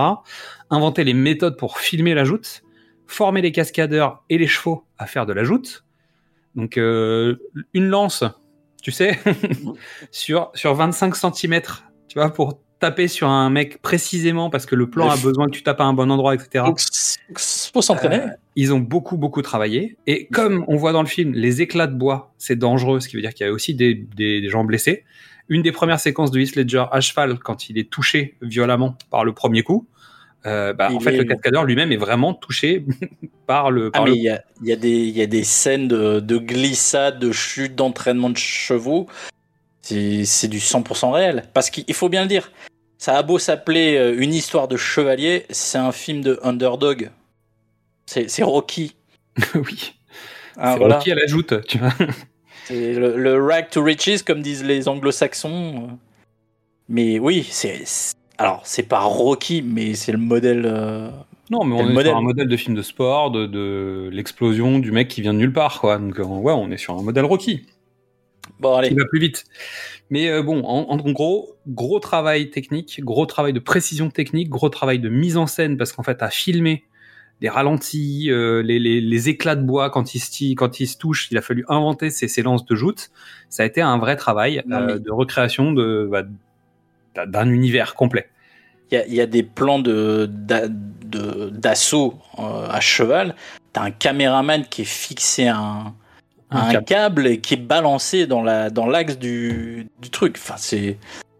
Inventer les méthodes pour filmer la joute, former les cascadeurs et les chevaux à faire de la joute. Donc euh, une lance, tu sais, sur sur 25 cm, tu vois, pour taper sur un mec précisément parce que le plan a besoin que tu tapes à un bon endroit, etc. Faut s'entraîner. Euh, ils ont beaucoup, beaucoup travaillé. Et comme on voit dans le film, les éclats de bois, c'est dangereux, ce qui veut dire qu'il y a aussi des, des- des gens blessés. Une des premières séquences de Heath Ledger à cheval, quand il est touché violemment par le premier coup, euh, bah, en fait, est- le cascadeur lui-même est vraiment touché par le. Ah, mais il y a, il y, a des- il y a des scènes de, de glissade, de chute, d'entraînement de chevaux. C'est du 100% réel. Parce qu'il faut bien le dire, ça a beau s'appeler euh, une histoire de chevalier, c'est un film de underdog. C'est c'est Rocky. oui. Ah, c'est voilà. Rocky à la joute, tu vois. C'est le, le rag to riches, comme disent les anglo-saxons. Mais oui, c'est. Alors, c'est pas Rocky, mais c'est le modèle. euh, Non, mais on est modèle. sur un modèle de film de sport, de, de l'explosion du mec qui vient de nulle part, quoi. Donc, euh, ouais, on est sur un modèle Rocky. Bon, allez. qui va plus vite. Mais euh, bon, en, en gros, gros travail technique, gros travail de précision technique, gros travail de mise en scène, parce qu'en fait, à filmer les ralentis, euh, les, les, les éclats de bois quand ils se, quand ils se touchent, il a fallu inventer ces séances de joute. Ça a été un vrai travail Non, euh, de recréation de bah, d'un- univers complet. Il y y a des plans de d'a- de- d'assaut euh, à cheval. T'as un caméraman qui est fixé à un, à Un un câble. câble et qui est balancé dans la dans l'axe du, du truc. Enfin, c'est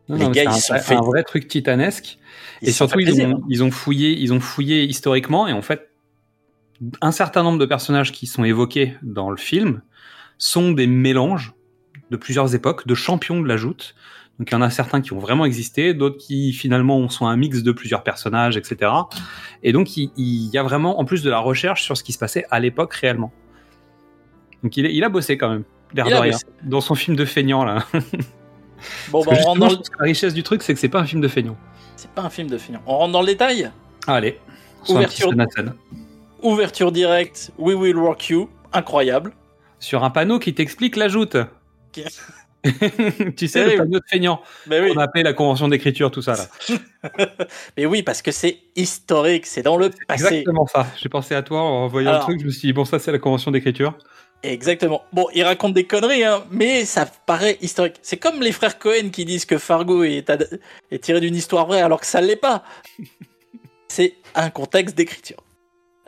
Non, Les non, gars, ils un, sont vrai- fait- un vrai truc titanesque. ils et surtout, ils ont, ils ont fouillé, ils ont fouillé historiquement, et en fait, un certain nombre de personnages qui sont évoqués dans le film sont des mélanges de plusieurs époques, de champions de la joute. Donc, il y en a certains qui ont vraiment existé, d'autres qui finalement sont un mix de plusieurs personnages, etc. Et donc, il, il y a vraiment, en plus de la recherche sur ce qui se passait à l'époque réellement. Donc, il, a bossé quand même, l'air de rien, dans son film de feignant là. Bon, bah, on rentre dans le... la richesse du truc, c'est que c'est pas un film de feignant. C'est pas un film de film. On rentre dans le détail? Allez, Ouverture. scène. Ouverture directe. We will rock you. Incroyable. Sur un panneau qui t'explique la joute. Qui- tu sais, Eh le oui. panneau de feignant. Mais oui. On a appelé la convention d'écriture, tout ça là. Mais oui, parce que c'est historique. C'est dans le passé. Exactement ça. J'ai pensé à toi en voyant Alors. le truc, je me suis dit, bon, ça c'est la convention d'écriture. Exactement. Bon, il raconte des conneries, hein, mais ça paraît historique. C'est comme les frères Cohen qui disent que Fargo est, ad- est tiré d'une histoire vraie alors que ça l'est pas. C'est un contexte d'écriture.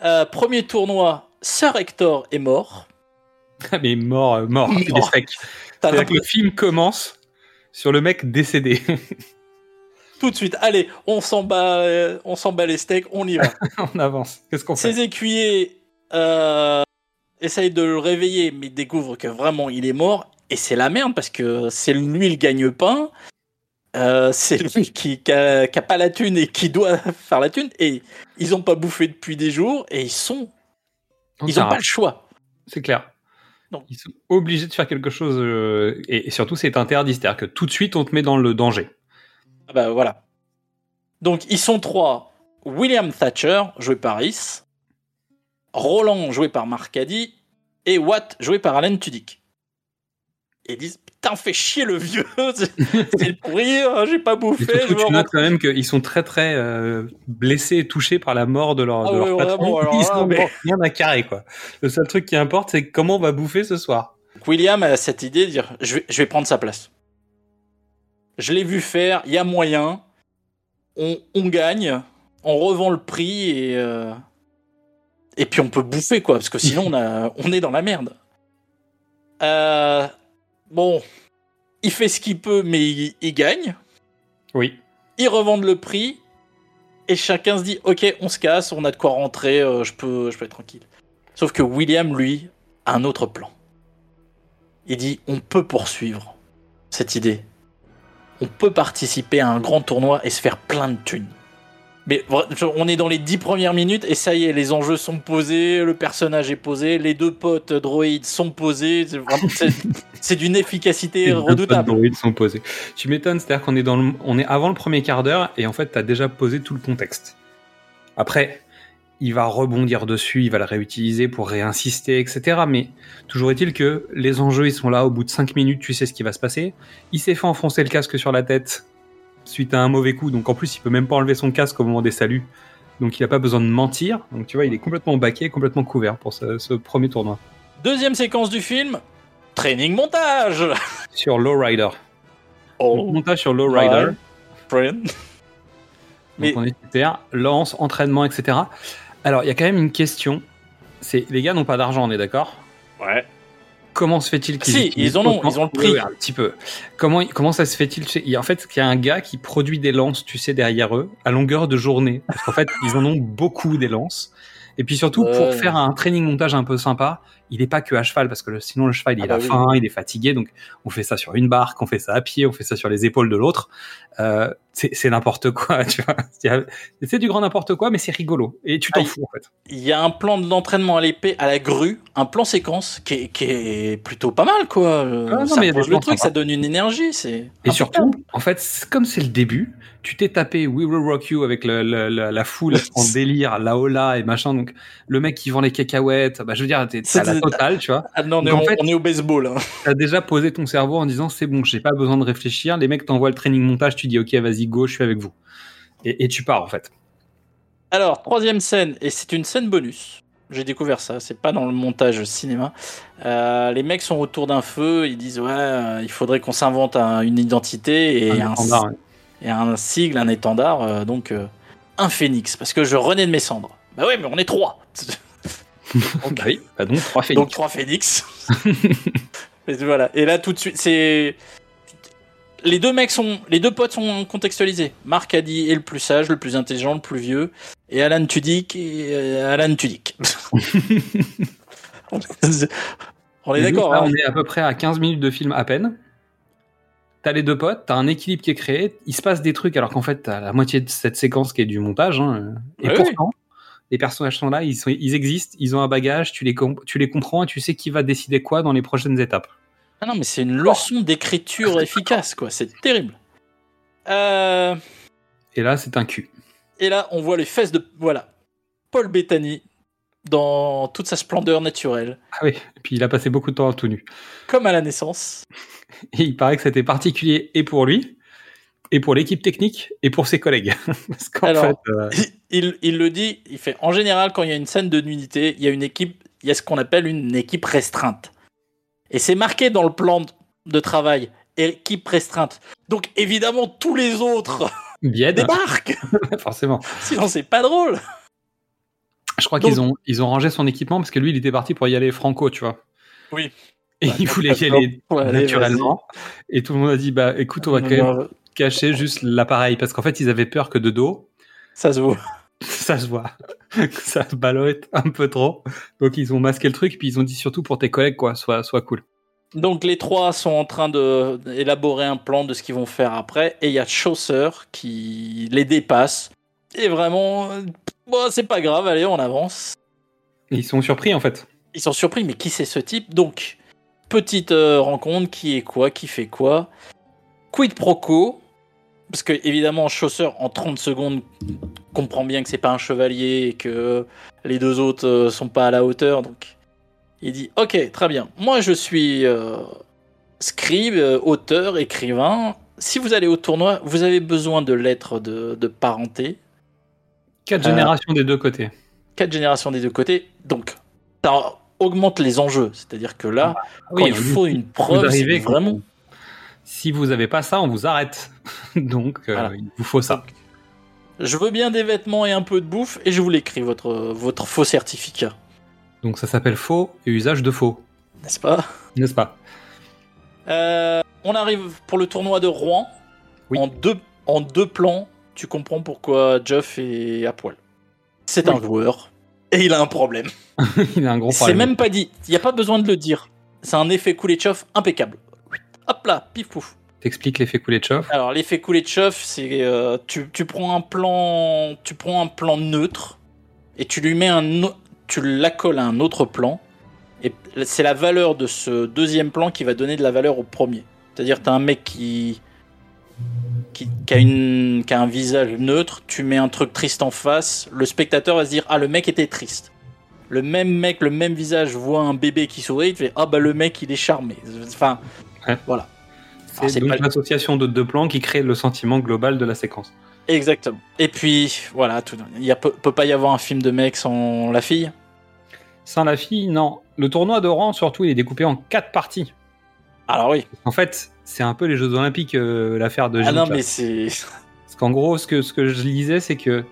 Euh, premier tournoi, Sir Hector est mort. Ah, Mais mort, euh, mort, il est Mort. sec. T'as C'est-à-dire que le film commence sur le mec décédé. Tout de suite, allez, on s'en bat, euh, on s'en bat les steaks, on y va. on avance. Qu'est-ce qu'on fait Ses écuyers essayent de le réveiller, mais découvrent que vraiment il est mort. Et c'est la merde parce que c'est lui le gagne-pain. Euh, c'est lui qui, qui, a, qui a pas la thune et qui doit faire la thune. Et ils ont pas bouffé depuis des jours et ils sont. Ils ça ont pas le choix. C'est clair. Non. Ils sont obligés de faire quelque chose euh, et, surtout c'est interdit, c'est-à-dire que tout de suite on te met dans le danger. Ah bah voilà. Donc ils sont trois. William Thatcher, joué par Rhys, Roland, joué par Mark Caddy, et Watt, joué par Alan Tudyk. Et ils disent Putain, fais chier le vieux, c'est le pourri, hein, j'ai pas Et bouffé. surtout, je tu notes quand même qu'ils sont très très euh, blessés et touchés par la mort de leur, Ah de leur ouais, patron. vraiment, Ils sont mais- rien à carrer quoi. Le seul truc qui importe c'est comment on va bouffer ce soir. William a cette idée de dire je vais, je vais prendre sa place. Je l'ai vu faire, il y a moyen, on, on gagne, on revend le prix et, euh, et puis on peut bouffer quoi, parce que sinon on, a, on est dans la merde. Euh, bon, il fait ce qu'il peut, mais il, il gagne. Oui. Ils revendent le prix et chacun se dit ok, on se casse, on a de quoi rentrer, euh, je peux, je peux être tranquille. Sauf que William, lui, a un autre plan. Il dit on peut poursuivre cette idée. On peut participer à un grand tournoi et se faire plein de thunes. Mais on est dans les dix premières minutes et ça y est, les enjeux sont posés, le personnage est posé, les deux potes droïdes sont posés. C'est vraiment- c'est- C'est d'une efficacité Les deux redoutable. potes droïdes sont posés. Tu m'étonnes, c'est-à-dire qu'on est dans le, on est avant le premier quart d'heure et en fait t'as déjà posé tout le contexte. Après, il va rebondir dessus, il va le réutiliser pour réinsister, etc. Mais toujours est-il que les enjeux ils sont là au bout de 5 minutes, tu sais ce qui va se passer. Il s'est fait enfoncer le casque sur la tête suite à un mauvais coup, donc en plus il peut même pas enlever son casque au moment des saluts. Donc il a pas besoin de mentir. Donc tu vois, il est complètement baqué, complètement couvert pour ce, ce premier tournoi. Deuxième séquence du film, training montage. Sur Lowrider. Oh, Donc, montage sur Lowrider. Mais- Donc on est super. Lance, entraînement, etc. Alors, il y a quand même une question. C'est les gars n'ont pas d'argent, on est d'accord? Ouais. Comment se fait-il qu'ils Si, ils en ont, ils ont le prix. Un petit peu. Comment comment ça se fait-il tu sais, il y a- En fait, il y a un gars qui produit des lances, tu sais, derrière eux, à longueur de journée. Parce qu'en fait, ils en ont beaucoup des lances. Et puis surtout, pour faire un training montage un peu sympa, il est pas que à cheval, parce que le- sinon le cheval, il Ah bah oui. faim, il est fatigué. Donc, on fait ça sur une barque, on fait ça à pied, on fait ça sur les épaules de l'autre. Euh, c'est n'importe quoi, tu vois. C'est- du grand n'importe quoi, mais c'est rigolo. Et tu t'en Ah, fous, en fait. Il y a un plan d'entraînement à l'épée à la grue, un plan séquence qui est, qui est plutôt pas mal, quoi. Ah non, mais le truc, ça donne une énergie, c'est. Et surtout, en fait, comme c'est le début, tu t'es tapé We Will Rock You avec le- le- la, la foule en délire, la hola et machin. Donc, le mec qui vend les cacahuètes, bah, je veux dire, t'es à la totale, tu vois. Ah non, on Donc, en on- fait- on est au baseball. hein. T'as déjà posé ton cerveau en disant c'est bon, j'ai pas besoin de réfléchir. Les mecs t'envoient le training montage, tu dis ok, vas-y, go, je suis avec vous. Et, et tu pars, en fait. Alors, troisième scène, et c'est une scène bonus. J'ai découvert ça, c'est pas dans le montage cinéma. Euh, les mecs sont autour d'un feu, ils disent ouais, euh, il faudrait qu'on s'invente un- une identité et Un un, étendard, ouais. et un sigle, un étendard, euh, donc un phénix, parce que je renais de mes cendres. Bah ouais, mais on est trois. Bah oui, bah donc trois phénix. Donc trois phénix. et voilà. Et là tout de suite, c'est les deux mecs sont, les deux potes sont contextualisés. Marc Addy est le plus sage, le plus intelligent, le plus vieux, et Alan Tudyk et euh, Alan Tudyk. on est d'accord. hein On est à peu près à 15 minutes de film à peine. T'as les deux potes, t'as un équilibre qui est créé, il se passe des trucs alors qu'en fait t'as la moitié de cette séquence qui est du montage. hein. Et pourtant, les personnages sont là, ils, sont, ils existent, ils ont un bagage, tu les, tu les comprends et tu sais qui va décider quoi dans les prochaines étapes. Ah non, mais c'est une leçon d'écriture efficace, quoi. C'est terrible. Euh, Et là, c'est un cul. et là, on voit les fesses de voilà Paul Bettany dans toute sa splendeur naturelle, Ah oui, et puis il a passé beaucoup de temps tout nu. comme à la naissance. Et il paraît que c'était particulier et pour lui, et pour l'équipe technique, et pour ses collègues. Parce qu'en Alors, fait, euh, il, il le dit, il fait en général quand il y a une scène de nudité, il y a une équipe, il y a ce qu'on appelle une équipe restreinte. Et c'est marqué dans le plan de- travail, équipe restreinte. Donc évidemment tous les autres Bied, débarquent, forcément. sinon c'est pas drôle. Je crois qu'ils ont, ils ont rangé son équipement parce que lui, il était parti pour y aller franco, tu vois. Oui. Et il voulait y aller Ouais, allez, naturellement. Et tout le monde a dit, bah écoute, on va quand même cacher juste l'appareil. Parce qu'en fait, ils avaient peur que de dos, Ça se voit. Ça se voit, ça se ballotte un peu trop. Donc ils ont masqué le truc, puis ils ont dit surtout pour tes collègues, quoi, sois, sois cool. Donc les trois sont en train de d'élaborer un plan de ce qu'ils vont faire après, et il y a Chaucer qui les dépasse. Et vraiment, bon, c'est pas grave, allez, on avance. Et ils sont surpris en fait. Ils sont surpris, mais qui c'est ce type? Donc, petite euh, rencontre, qui est quoi, qui fait quoi? Quid pro quo? Parce que, évidemment, Chaucer, en 30 secondes, comprend bien que c'est pas un chevalier et que les deux autres euh, sont pas à la hauteur. Donc, il dit Ok, très bien. Moi, je suis euh, scribe, euh, auteur, écrivain. Si vous allez au tournoi, vous avez besoin de lettres de, de parenté. Quatre Euh, générations des deux côtés. Quatre générations des deux côtés. Donc, ça augmente les enjeux. C'est-à-dire que là, Oui, quand il faut une preuve, c'est vraiment. Si vous avez pas ça, on vous arrête. Donc, euh, Voilà. il vous faut ça. Je veux bien des vêtements et un peu de bouffe, et je vous l'écris, votre, votre faux certificat. Donc, ça s'appelle faux et usage de faux, N'est-ce pas? N'est-ce pas? Euh, On arrive pour le tournoi de Rouen. Oui. En, deux, en deux plans, tu comprends pourquoi Geoff est à poil. C'est un joueur, et il a un problème. Il a un gros C'est problème. même pas dit, il n'y a pas besoin de le dire. C'est un effet Kuleshov impeccable. Hop là, pif pouf. T'expliques l'effet Kuleshov. Alors l'effet Kuleshov, c'est euh, tu, tu prends un plan, tu prends un plan neutre et tu lui mets un, tu l'accoles à un autre plan et c'est la valeur de ce deuxième plan qui va donner de la valeur au premier. C'est-à-dire t'as un mec qui qui, qui a une qui a un visage neutre, tu mets un truc triste en face, le spectateur va se dire ah le mec était triste. Le même mec, le même visage voit un bébé qui sourit, il fait ah bah le mec il est charmé. Enfin Ouais. voilà. C'est donc pas- l'association de deux plans qui crée le sentiment global de la séquence. Exactement. Et puis, voilà, tout, il a, peut, pas y avoir un film de mec sans la fille? Sans la fille, non. Le tournoi de surtout, il est découpé en quatre parties. Alors oui. En fait, c'est un peu les Jeux Olympiques, euh, l'affaire de Ah Gilles, non, mais c'est. Parce qu'en gros, ce que, ce que je lisais, c'est que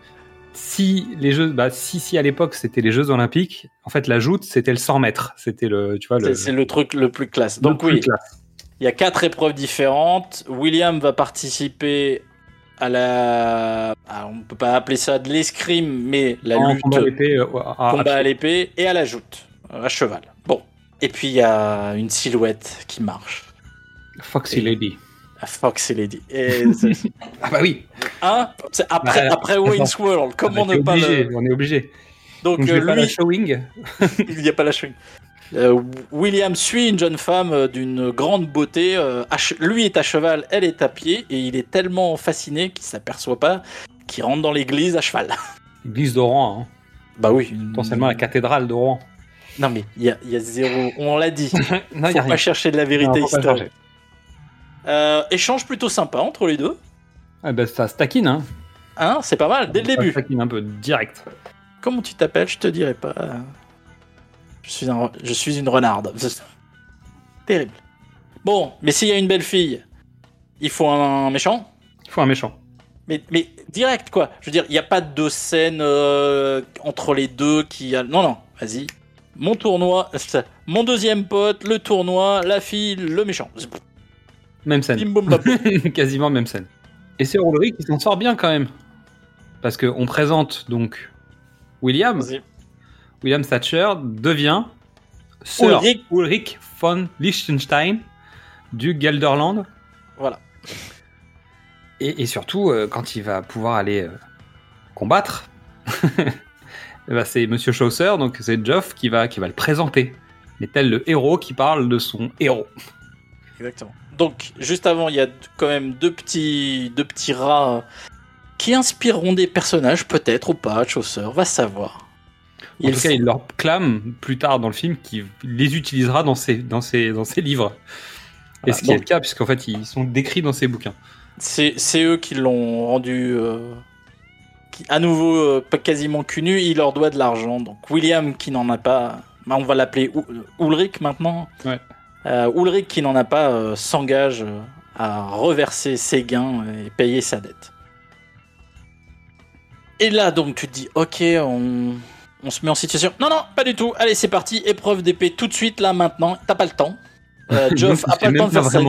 si les Jeux, bah, si, si à l'époque c'était les Jeux Olympiques, en fait, la joute, c'était le 100 mètres. C'était le, tu vois, le. C'est le truc le plus classe. Donc oui, classe. Il y a quatre épreuves différentes. William va participer à la. ah, on peut pas appeler ça de l'escrime, mais la En lutte combat à l'épée, euh, à- combat à l'épée et à la joute, euh, à cheval. Bon. Et puis il y a une silhouette qui marche. Foxy Et- Lady. À Fox et Lady. Et Ah bah oui. hein? Après, Bah, après Wayne's World. Comment on ne est pas obligé, le... on est obligé. Donc, Donc, euh, vais pas lui, la showing. il n'y a pas la chewing. Euh, William suit une jeune femme euh, d'une grande beauté. euh, lui est à cheval, elle est à pied, et il est tellement fasciné qu'il s'aperçoit pas qu'il rentre dans l'église à cheval. Église de Rouen, hein. Bah oui. potentiellement la cathédrale de Rouen. Non mais il y a, il y a zéro. On l'a dit. Non, y Faut a pas rien. chercher de la vérité Non, historique. Euh, échange plutôt sympa entre les deux. Ah bah, ça se taquine, hein. Hein, c'est pas mal dès le Ça début. se taquine un peu direct. Comment tu t'appelles? Je te dirai pas. Je suis, un, je suis une renarde. Terrible. Bon, mais s'il y a une belle fille, il faut un méchant? Il faut un méchant. mais, mais direct, quoi. Je veux dire, il n'y a pas de scène euh, entre les deux qui... A... Non, non, vas-y. Mon tournoi, mon deuxième pote, le tournoi, la fille, le méchant. Même scène. Bim, boum. Quasiment même scène. Et c'est Ulrich qui s'en sort bien quand même. Parce qu'on présente donc William. William Thatcher devient Sir Ulrich. Ulrich von Liechtenstein du Gelderland. Voilà. Et, et surtout, euh, quand il va pouvoir aller euh, combattre, eh ben, c'est Monsieur Chaucer, donc c'est Geoff qui va, qui va le présenter. Mais tel le héros qui parle de son héros. Exactement. Donc, juste avant, il y a quand même deux petits, deux petits rats qui inspireront des personnages, peut-être ou pas, Chaucer, va savoir. En tout cas, il leur clame plus tard dans le film qu'il les utilisera dans ses, dans ses, dans ses livres. Et ce qui est le cas, puisqu'en fait, ils sont décrits dans ses bouquins. C'est eux qui l'ont rendu euh, qui, à nouveau euh, quasiment cul nu, il leur doit de l'argent. Donc William qui n'en a pas, bah, on va l'appeler Ul- Ulrich maintenant. Ouais. Euh, Ulrich qui n'en a pas euh, s'engage à reverser ses gains et payer sa dette. Et là donc tu te dis ok on, on se met en situation. Non non pas du tout. Allez c'est parti épreuve d'épée tout de suite là maintenant. T'as pas le temps. Euh, Geoff a pas le temps de faire ça.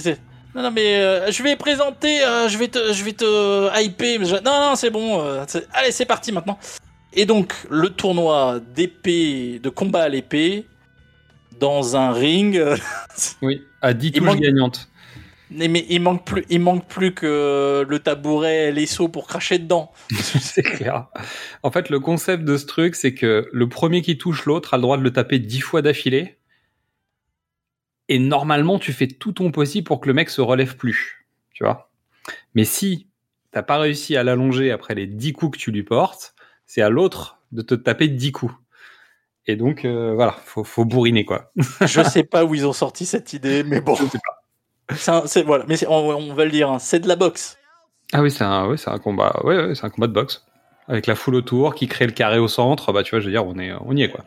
fait. Non, non, mais euh, je vais présenter, euh, je vais te, je vais te hyper. mais je- Non, non, c'est bon. euh, allez, c'est parti maintenant. Et donc, le tournoi d'épée, de combat à l'épée, dans un ring. euh, Oui, à 10 Il touches manque- gagnantes. Mais mais il manque plus, il manque plus que le tabouret et les seaux pour cracher dedans. c'est clair. En fait, le concept de ce truc, c'est que le premier qui touche l'autre a le droit de le taper 10 fois d'affilée. Et normalement, tu fais tout ton possible pour que le mec se relève plus. Tu vois? Mais si t'as pas réussi à l'allonger après les 10 coups que tu lui portes, c'est à l'autre de te taper 10 coups. Et donc, euh, voilà, faut, faut bourriner, quoi. Je sais pas où ils ont sorti cette idée, mais bon. Je sais un- voilà, mais on, on va le dire, hein, c'est de la boxe. Ah oui, c'est un, ouais, un combat, ouais, ouais, c'est un combat de boxe. Avec la foule autour, qui crée le carré au centre, bah tu vois, je veux dire, on, est, on y est, quoi.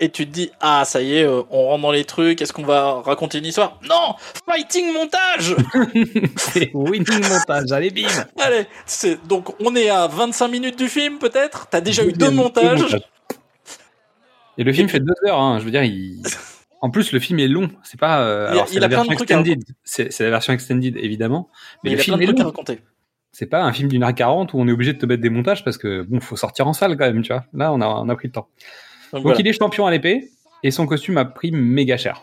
Et tu te dis, ah, ça y est, euh, on rentre dans les trucs, est-ce qu'on va raconter une histoire? Non! Fighting montage! C'est winning montage, allez, bim! Allez, c'est- donc on est à 25 minutes du film, peut-être? T'as déjà eu deux montages? Et le film fait deux heures, hein, je veux dire, il... En plus, le film est long, c'est pas. euh, Il alors, il a la plein de version trucs extended. C'est la version extended, évidemment. Mais, Mais il le a plein film est à long. raconter. C'est pas un film d'une heure quarante où on est obligé de te mettre des montages parce que, bon, faut sortir en salle quand même, tu vois. Là, on a, on a pris le temps. Donc, Donc, voilà. il est champion à l'épée et son costume a pris méga cher.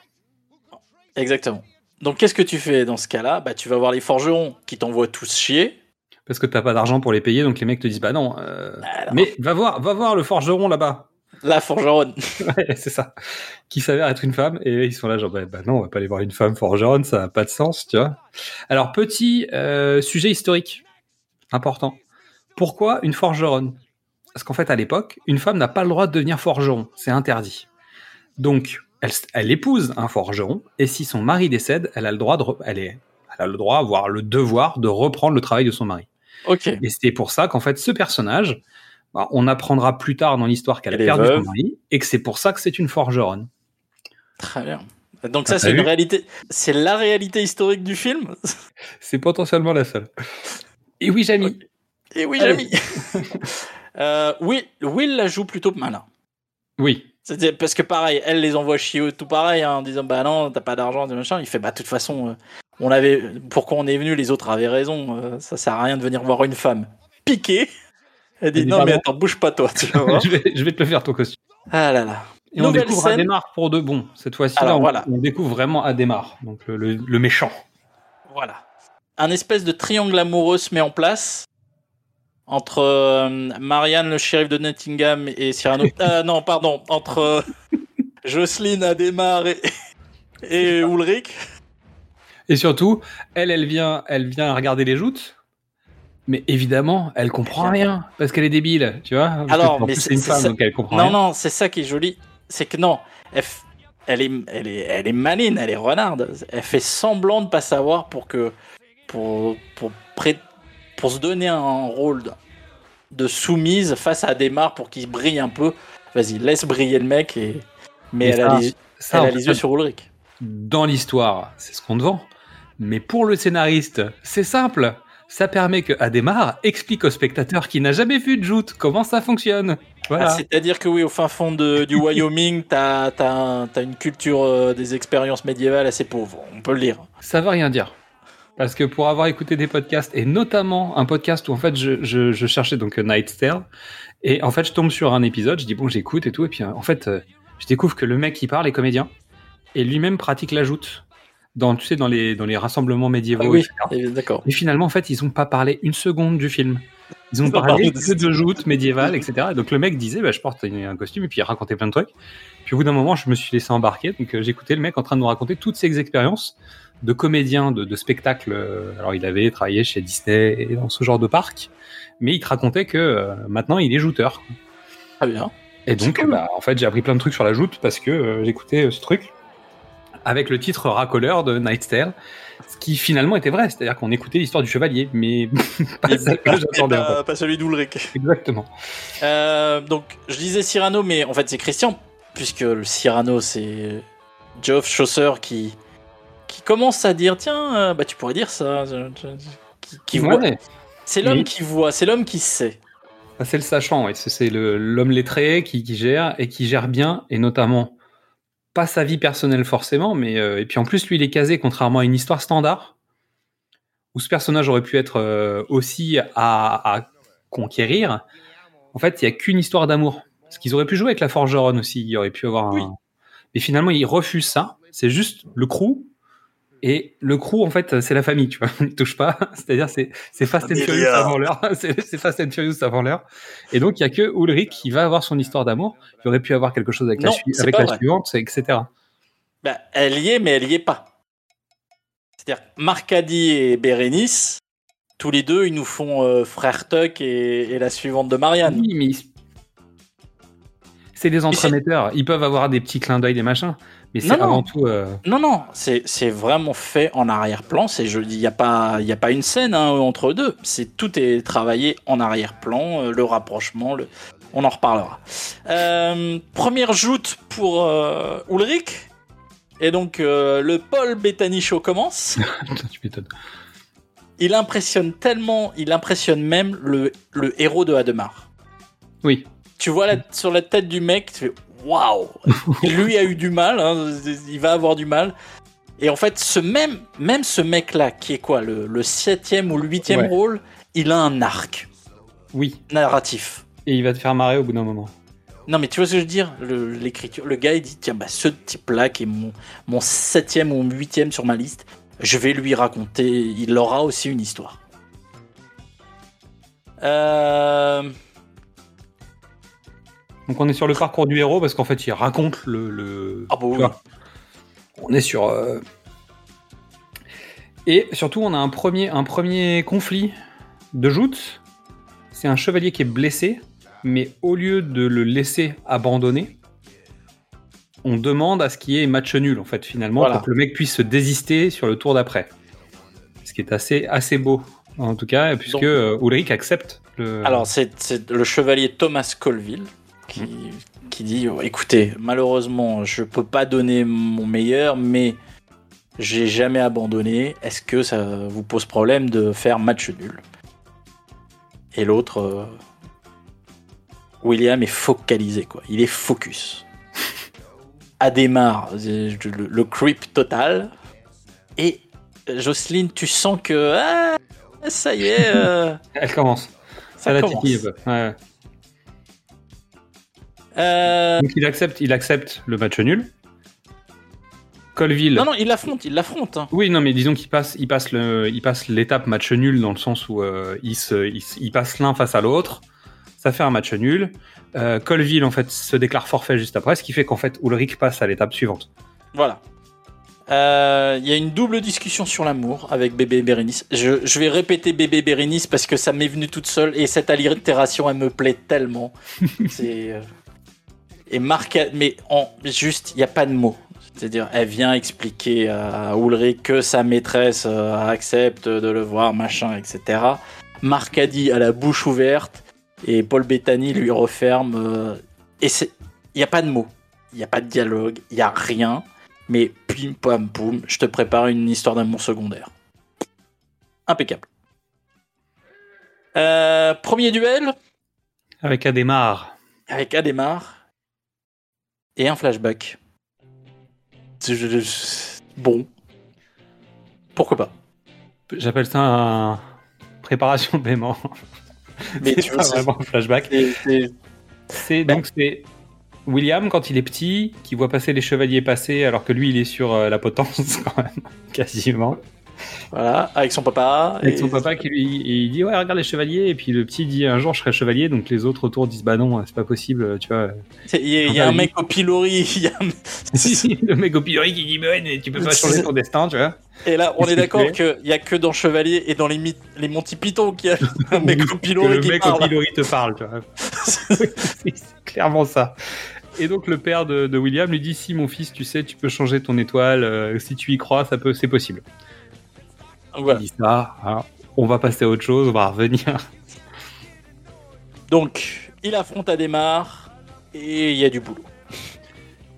Exactement. Donc qu'est-ce que tu fais dans ce cas-là? Bah tu vas voir les forgerons qui t'envoient tous chier. Parce que t'as pas d'argent pour les payer, donc les mecs te disent, bah non, euh, Alors, mais va voir, va voir le forgeron là-bas. La forgeronne. Ouais, c'est ça. Qui s'avère être une femme. Et ils sont là, genre, bah, bah non, on va pas aller voir une femme forgeronne, ça n'a pas de sens, tu vois. Alors, petit euh, sujet historique important. Pourquoi une forgeronne? Parce qu'en fait, à l'époque, une femme n'a pas le droit de devenir forgeron. C'est interdit. Donc, elle, elle épouse un forgeron, et si son mari décède, elle a le droit de, elle est, elle a le droit, voire le devoir de reprendre le travail de son mari. Ok. Et c'est pour ça qu'en fait, ce personnage, on apprendra plus tard dans l'histoire qu'elle a perdu veuve. son mari, et que c'est pour ça que c'est une forgeronne. Très bien. Donc Ah, ça c'est t'as une vu réalité. C'est la réalité historique du film. C'est potentiellement la seule. Et oui, Jamie. Et oui. Jamie. euh, Will, Will la joue plutôt malin. Oui. Parce que pareil, elle les envoie chier tout pareil hein, en disant bah non, t'as pas d'argent, des machins. Il fait bah de toute façon, euh, on avait pourquoi on est venu, les autres avaient raison. euh, ça sert à rien de venir voir une femme piquée. Elle dit Elle dit, non mais attends, bouge pas toi. Tu je, vais, je vais te le faire, ton costume. ah là là. Et on Nouvelle découvre scène. Adémar pour de bon. Cette fois-ci, on, voilà. on découvre vraiment Adémar, donc le, le- le méchant. Voilà. Un espèce de triangle amoureux se met en place entre euh, Marianne, le shérif de Nottingham, et Cyrano. Euh, non, pardon, entre euh, Jocelyne, Adémar et, et Ulrich. Et surtout, elle, elle vient, elle vient regarder les joutes. Mais évidemment, elle comprend rien parce qu'elle est débile, tu vois. Alors, mais c'est- une femme, ça- donc elle comprend Non, rien. non, c'est ça qui est joli. C'est que non, elle, est, elle, est, elle est maline, elle est renarde. Elle fait semblant de pas savoir pour que. pour, pour, pré- pour se donner un rôle de, de soumise face à Adémar pour qu'il brille un peu. Vas-y, laisse briller le mec. Et... Mais elle, a ça- les, ça, elle a les yeux sur Ulrich. Dans l'histoire, c'est ce qu'on te vend. Mais pour le scénariste, c'est simple. Ça permet que Adémar explique au spectateur qui n'a jamais vu de joute comment ça fonctionne. Voilà. Ah, C'est-à-dire que oui, au fin fond de- du Wyoming, t'as as, une culture euh, des expériences médiévales assez pauvre, on peut le dire. Ça veut rien dire. Parce que pour avoir écouté des podcasts, et notamment un podcast où en fait je, je, je cherchais donc Night's Tale, et en fait je tombe sur un épisode, je dis bon j'écoute et tout, et puis euh, en fait euh, je découvre que le mec qui parle est comédien, et lui-même pratique la joute, dans, tu sais, dans les, dans les rassemblements médiévaux. Ah oui, etc. d'accord. Et finalement en fait ils ont pas parlé une seconde du film. Ils ont parlé que de joute médiévale, etc. Et donc le mec disait bah, je porte un costume, et puis il racontait plein de trucs. Puis au bout d'un moment, je me suis laissé embarquer. Donc euh, j'écoutais le mec en train de nous raconter toutes ses expériences de comédien, de, de spectacle. euh, Alors il avait travaillé chez Disney et dans ce genre de parc, mais il te racontait que euh, maintenant il est jouteur. Très bien. Et donc cool. bah, en fait j'ai appris plein de trucs sur la joute parce que euh, j'écoutais euh, ce truc avec le titre racoleur de Night's Tale, ce qui finalement était vrai, c'est-à-dire qu'on écoutait l'histoire du chevalier, mais pas celle celui d'Ulrich. Exactement. Euh, donc, je disais Cyrano, mais en fait, c'est Christian, puisque le Cyrano, c'est Geoff Chaucer qui, qui commence à dire Tiens, euh, bah, tu pourrais dire ça. Qui, qui voit. Ouais. C'est l'homme Oui. qui voit, c'est l'homme qui sait. Ah, C'est le sachant, ouais. C'est- l'homme lettré qui, qui gère et qui gère bien, et notamment pas sa vie personnelle forcément, mais euh, et puis en plus lui il est casé contrairement à une histoire standard où ce personnage aurait pu être euh, aussi à, à conquérir. En fait, il y a qu'une histoire d'amour. Parce qu'ils auraient pu jouer avec la forgeronne aussi, il y aurait pu avoir un. Oui. Et finalement, il refuse ça. C'est juste le crew. Et le crew, en fait, c'est la famille, tu vois. On ne touche pas. C'est-à-dire, c'est, c'est Fast and. Furious avant l'heure. c'est, c'est Fast and Furious avant l'heure. Et donc, il y a que Ulrich qui va avoir son histoire d'amour. Il aurait pu avoir quelque chose avec Non, la, avec suivante, etc. Bah, elle y est, mais elle y est pas. C'est-à-dire, Marcadi et Bérénice, tous les deux, ils nous font euh, Frère Tuck et, et la suivante de Marianne. Oui, mais ils- c'est des entremetteurs. Ils peuvent avoir des petits clins d'œil, des machins. Mais c'est Non, non. tout. euh, Non, non, c'est vraiment fait en arrière-plan. C'est je dis, il n'y a pas, il a pas une scène hein, entre deux. C'est tout est travaillé en arrière-plan, euh, le rapprochement. Le... On en reparlera. Euh, première joute pour euh, Ulrich. Et donc euh, le Paul Bettany Show commence. tu m'étonnes. Il impressionne tellement, il impressionne même le, le héros de Hademar. Oui. Tu vois la- sur la tête du mec, tu fais waouh. Lui a eu du mal, hein, il va avoir du mal. Et en fait, ce même, même ce mec-là, qui est quoi, le, le septième ou le huitième Ouais. rôle, il a un arc Oui. narratif. Et il va te faire marrer au bout d'un moment. Non, mais tu vois ce que je veux dire? Le- L'écriture, le gars, il dit tiens, bah, ce type-là, qui est mon, mon septième ou huitième sur ma liste, je vais lui raconter. Il aura aussi une histoire. Euh, Donc on est sur le parcours du héros parce qu'en fait il raconte le. le- Ah bah oui. On est sur. euh, Et surtout on a un premier, un premier conflit de joutes. C'est un chevalier qui est blessé, mais au lieu de le laisser abandonner, on demande à ce qu'il y ait match nul en fait finalement Voilà. pour que le mec puisse se désister sur le tour d'après. Ce qui est assez, assez beau en tout cas, puisque Donc- euh, Ulrich accepte le. Alors, c'est le chevalier Thomas Colville qui, qui dit oh, écoutez, malheureusement, je peux pas donner mon meilleur, mais j'ai jamais abandonné. Est-ce que ça vous pose problème de faire match nul? Et l'autre, euh, William est focalisé, quoi. Il est focus. Adhémar, euh, le, le creep total. Et euh, Jocelyne, tu sens que ah, ça y est. euh, Elle commence. Ça Ça, la commence. titille un peu. Ouais. Euh, Donc il accepte, il accepte le match nul. Colville. Non, non, il l'affronte, il l'affronte. hein. Oui, non, mais disons qu'il passe, il passe le, il passe l'étape match nul dans le sens où euh, il se, il, se- il passe l'un face à l'autre. Ça fait un match nul. Euh, Colville en fait se déclare forfait juste après, ce qui fait qu'en fait Ulrich passe à l'étape suivante. Voilà. Euh, Il y a une double discussion sur l'amour avec bébé Bérénice. Je, je vais répéter bébé Bérénice parce que ça m'est venu toute seule et cette allitération elle me plaît tellement. C'est et Marc, mais en juste il n'y a pas de mots. C'est-à-dire elle vient expliquer à Ulrich que sa maîtresse euh, accepte de le voir machin etc. Marcadi a la bouche ouverte et Paul Bettany lui referme euh, et c'est il n'y a pas de mots, il n'y a pas de dialogue, il n'y a rien. Mais pim pam poum, je te prépare une histoire d'amour secondaire. Impeccable. Euh, premier duel Avec Adhémar. avec Adhémar et un flashback. Bon. Pourquoi pas J'appelle ça un préparation de paiement. Mais tu pas vois, vraiment un flashback. c'est- donc c'est William quand il est petit qui voit passer les chevaliers passer alors que lui il est sur euh, la potence quand même quasiment. Voilà, avec son papa. Avec et- son papa qui lui il dit ouais regarde les chevaliers et puis le petit dit un jour je serai chevalier donc les autres autour disent bah non c'est pas possible tu vois. Il y a, y un mec au pilori. il y a- le mec au pilori qui dit mais ouais, tu peux pas changer ton destin tu vois. Et là, on est qu'il d'accord qu'il n'y a que dans Chevalier et dans les, les Monty Python qu'il y a un mec au pilori le qui mec parle. au pilori te parle tu vois. c'est clairement ça. Et donc le père de, de William lui dit si mon fils tu sais tu peux changer ton étoile euh, si tu y crois ça peut c'est possible. Voilà. Il dit ça, hein, on va passer à autre chose, on va revenir. Donc, il affronte Adhémar et il y a du boulot.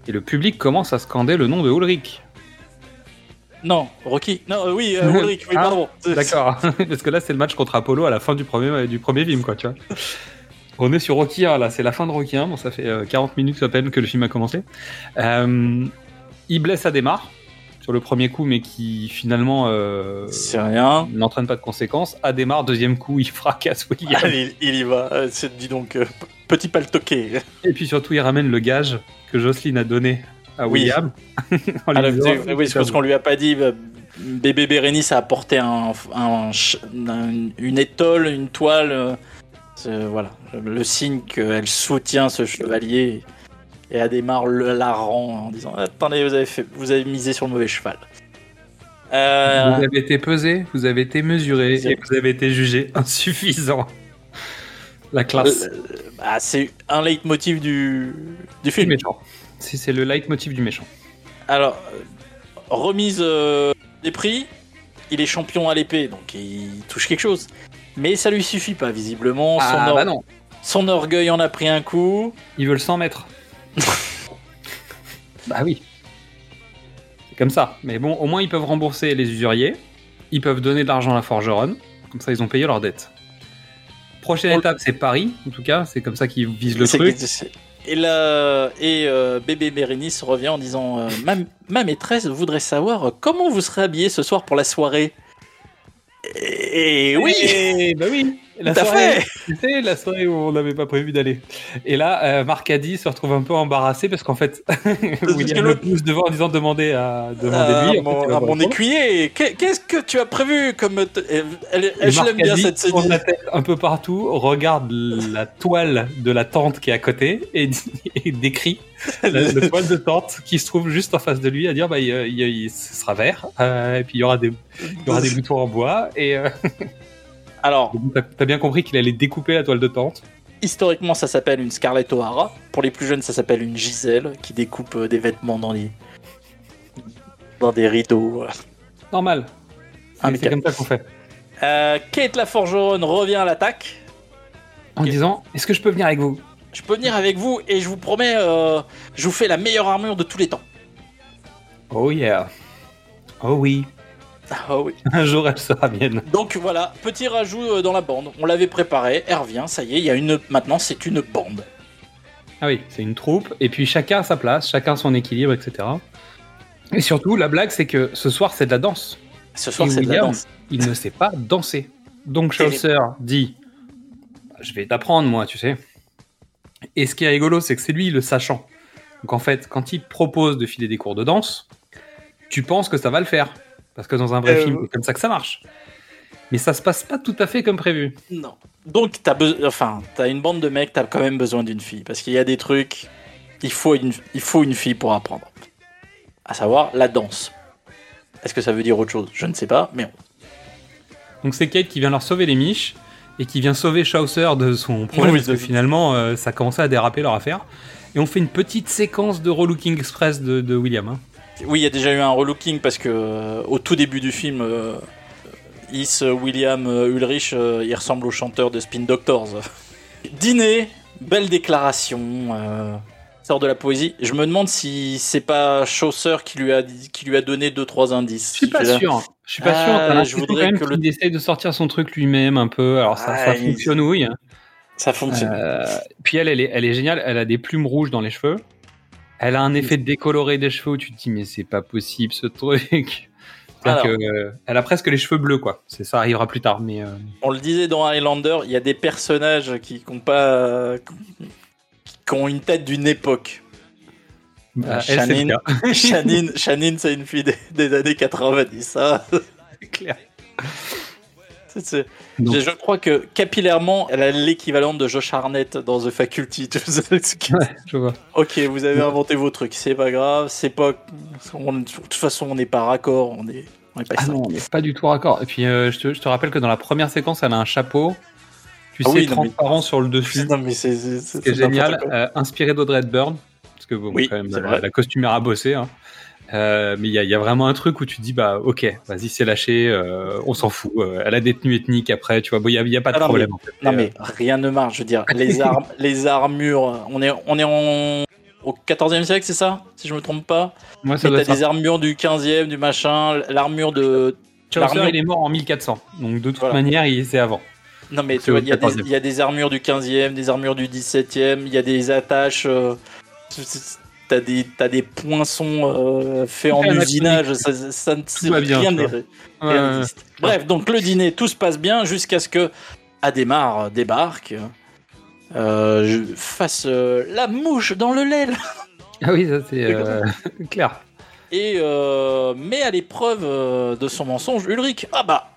Et le public commence à scander le nom de Ulrich. Non, Rocky. Non, euh, oui, euh, Ulrich, oui, Ah, pardon. D'accord, parce que là c'est le match contre Apollo à la fin du premier, du premier film, quoi, tu vois. On est sur Rocky 1, là, c'est la fin de Rocky 1, bon, ça fait euh, 40 minutes à peine que le film a commencé. Euh, il blesse Adhémar sur le premier coup, mais qui finalement euh, C'est rien. n'entraîne pas de conséquences. Adhémar, deuxième coup, il fracasse William. Allez, il y va. Euh, c'est- dis donc, euh, petit paltoqué. Et puis surtout, il ramène le gage que Jocelyne a donné à. William. Ah, disant, oui, c'est parce qu'on lui a pas dit. bah, Bébé Bérénice a apporté un, un ch- un- une étole, une toile. euh, voilà, le signe qu'elle soutient ce chevalier. Et Adhémar le, la rend en disant Attendez, vous avez, fait, vous avez misé sur le mauvais cheval. Euh, Vous avez été pesé, vous avez été mesuré et vous avez été jugé insuffisant. La classe euh, bah, c'est un leitmotiv du, du du film. méchant. C'est le leitmotiv du méchant. Alors, euh, remise euh, des prix, il est champion à l'épée, donc il touche quelque chose. Mais ça lui suffit pas, visiblement. Son, Ah or- bah non, son orgueil en a pris un coup. ils veulent 100 mètres. bah oui. C'est comme ça. Mais bon, au moins ils peuvent rembourser les usuriers. Ils peuvent donner de l'argent à la forgeronne. Comme ça, ils ont payé leurs dettes. Prochaine On- étape, c'est Paris. En tout cas, c'est comme ça qu'ils visent le truc. Et là, et euh, bébé Bérénice revient en disant euh, ma, ma maîtresse voudrait savoir comment vous serez habillé ce soir pour la soirée. Et, et oui, Eh, bah oui. La à soirée, fait. tu sais, la soirée où on n'avait pas prévu d'aller. Et là, euh, Marcadi se retrouve un peu embarrassé parce qu'en fait, que William le pousse devant en disant demandez à demander à lui. En fait, mon, il à mon répondre. écuyer, qu'est- qu'est-ce que tu as prévu comme te- elle, elle- je l'aime bien cette la tête un peu partout, regarde la toile de la tente qui est à côté et, décrit la, la toile de tente qui se trouve juste en face de lui à dire bah il, il- il- ce sera vert euh, et puis il y aura des il y aura des boutons en bois et euh, Alors, t'as bien compris qu'il allait découper la toile de tente. historiquement, ça s'appelle une Scarlett O'Hara. Pour les plus jeunes, ça s'appelle une Gisèle qui découpe euh, des vêtements dans les dans des rideaux. voilà. Normal. Ah, C'est mais c'est comme ça qu'on fait. Euh, Kate la forgeronne revient à l'attaque. En disant est-ce que je peux venir avec vous? Je peux venir avec vous et je vous promets, euh, je vous fais la meilleure armure de tous les temps. Oh yeah. Oh oui. Ah oui. Un jour elle sera mienne. Donc voilà, petit rajout euh, dans la bande. On l'avait préparé, elle revient, ça y est, il y a une. Maintenant, c'est une bande. Ah oui, c'est une troupe, et puis chacun à sa place, chacun son équilibre, etc. Et surtout, la blague, c'est que ce soir, c'est de la danse. Ce soir, c'est de la danse. Il ne sait pas danser. Donc Chaucer dit Je vais t'apprendre, moi, tu sais. Et ce qui est rigolo, c'est que c'est lui le sachant. Donc en fait, quand il propose de filer des cours de danse, tu penses que ça va le faire. Parce que dans un vrai Euh, film, c'est comme ça que ça marche. Mais ça se passe pas tout à fait comme prévu. Non. Donc t'as besoin, enfin, t'as une bande de mecs, t'as quand même besoin d'une fille parce qu'il y a des trucs, il faut une, il faut une fille pour apprendre. À savoir la danse. Est-ce que ça veut dire autre chose? Je ne sais pas, mais Donc c'est Kate qui vient leur sauver les miches et qui vient sauver Chaucer de son problème Oui, parce que finalement euh, ça commençait à déraper leur affaire. Et on fait une petite séquence de relooking express de, de William. hein. Oui, il y a déjà eu un relooking parce que euh, au tout début du film, euh, Is euh, William Ulrich, il ressemble au chanteur de Spin Doctors. Dîner, belle déclaration, euh, sort de la poésie. Je me demande si c'est pas Chaucer qui lui a qui lui a donné deux trois indices. Je suis pas sûr. Je suis pas Ah, sûr. Je voudrais quand même que le- essaye de sortir son truc lui-même un peu. Alors ça, Ah, fonctionne oui. Ça fonctionne. Euh, puis elle, elle est, elle est géniale. Elle a des plumes rouges dans les cheveux. Elle a un effet décoloré des cheveux où tu te dis mais c'est pas possible ce truc. C'est-à-dire Alors. que, euh, elle a presque les cheveux bleus quoi. C'est ça arrivera plus tard mais. euh, On le disait dans Highlander, il y a des personnages qui n'ont pas. qui ont une tête d'une époque. bah. Shanine, Shanine, c'est une fille des, des années 90, ça. C'est clair. Donc- Je, crois que capillairement, elle a l'équivalent de Josh Harnett dans The Faculty. Ouais, je vois. ok, vous avez inventé vos trucs, c'est pas grave, c'est pas. on- de toute façon, on n'est pas raccord, on est, on est pas Ah non, on n'est pas du tout raccord. Et puis euh, je, te, je te rappelle que dans la première séquence, elle a un chapeau, tu Ah sais, oui, non, mais- transparent sur le dessus. Non, mais c'est génial, euh, inspiré d'Audrey Hepburn, parce que bon, Oui, quand même, c'est la, la costumière a bossé. Hein. Euh, mais il y a, il y a vraiment un truc où tu te dis, bah ok, vas-y, c'est lâché, euh, on s'en fout. euh, elle a des tenues ethniques après, tu vois, bon, il n'y a, a pas de Ah non, problème. mais- en fait. Non mais rien ne marche, je veux dire, les armes, les armures, on est, on est en, au 14e siècle, c'est ça? Si je me trompe pas euh, ouais, t'as des armures du 15e, du machin, l'armure de... Chaucer, il est mort en 1400, donc de toute Voilà. manière, il c'est avant. Non mais tu vois, il y, a des- 14e. il y a des armures du 15e, des armures du 17e, il y a des attaches... T'as des, t'as des poinçons euh, faits en usinage, ça, ça, ça va bien, rien n'est- Ouais. Bref, donc le dîner, tout se passe bien jusqu'à ce que Adhémar débarque, euh, je fasse euh, la mouche dans le lait. là. Ah oui, ça c'est euh, clair. Et euh, met à l'épreuve de son mensonge Ulrich. Ah bah,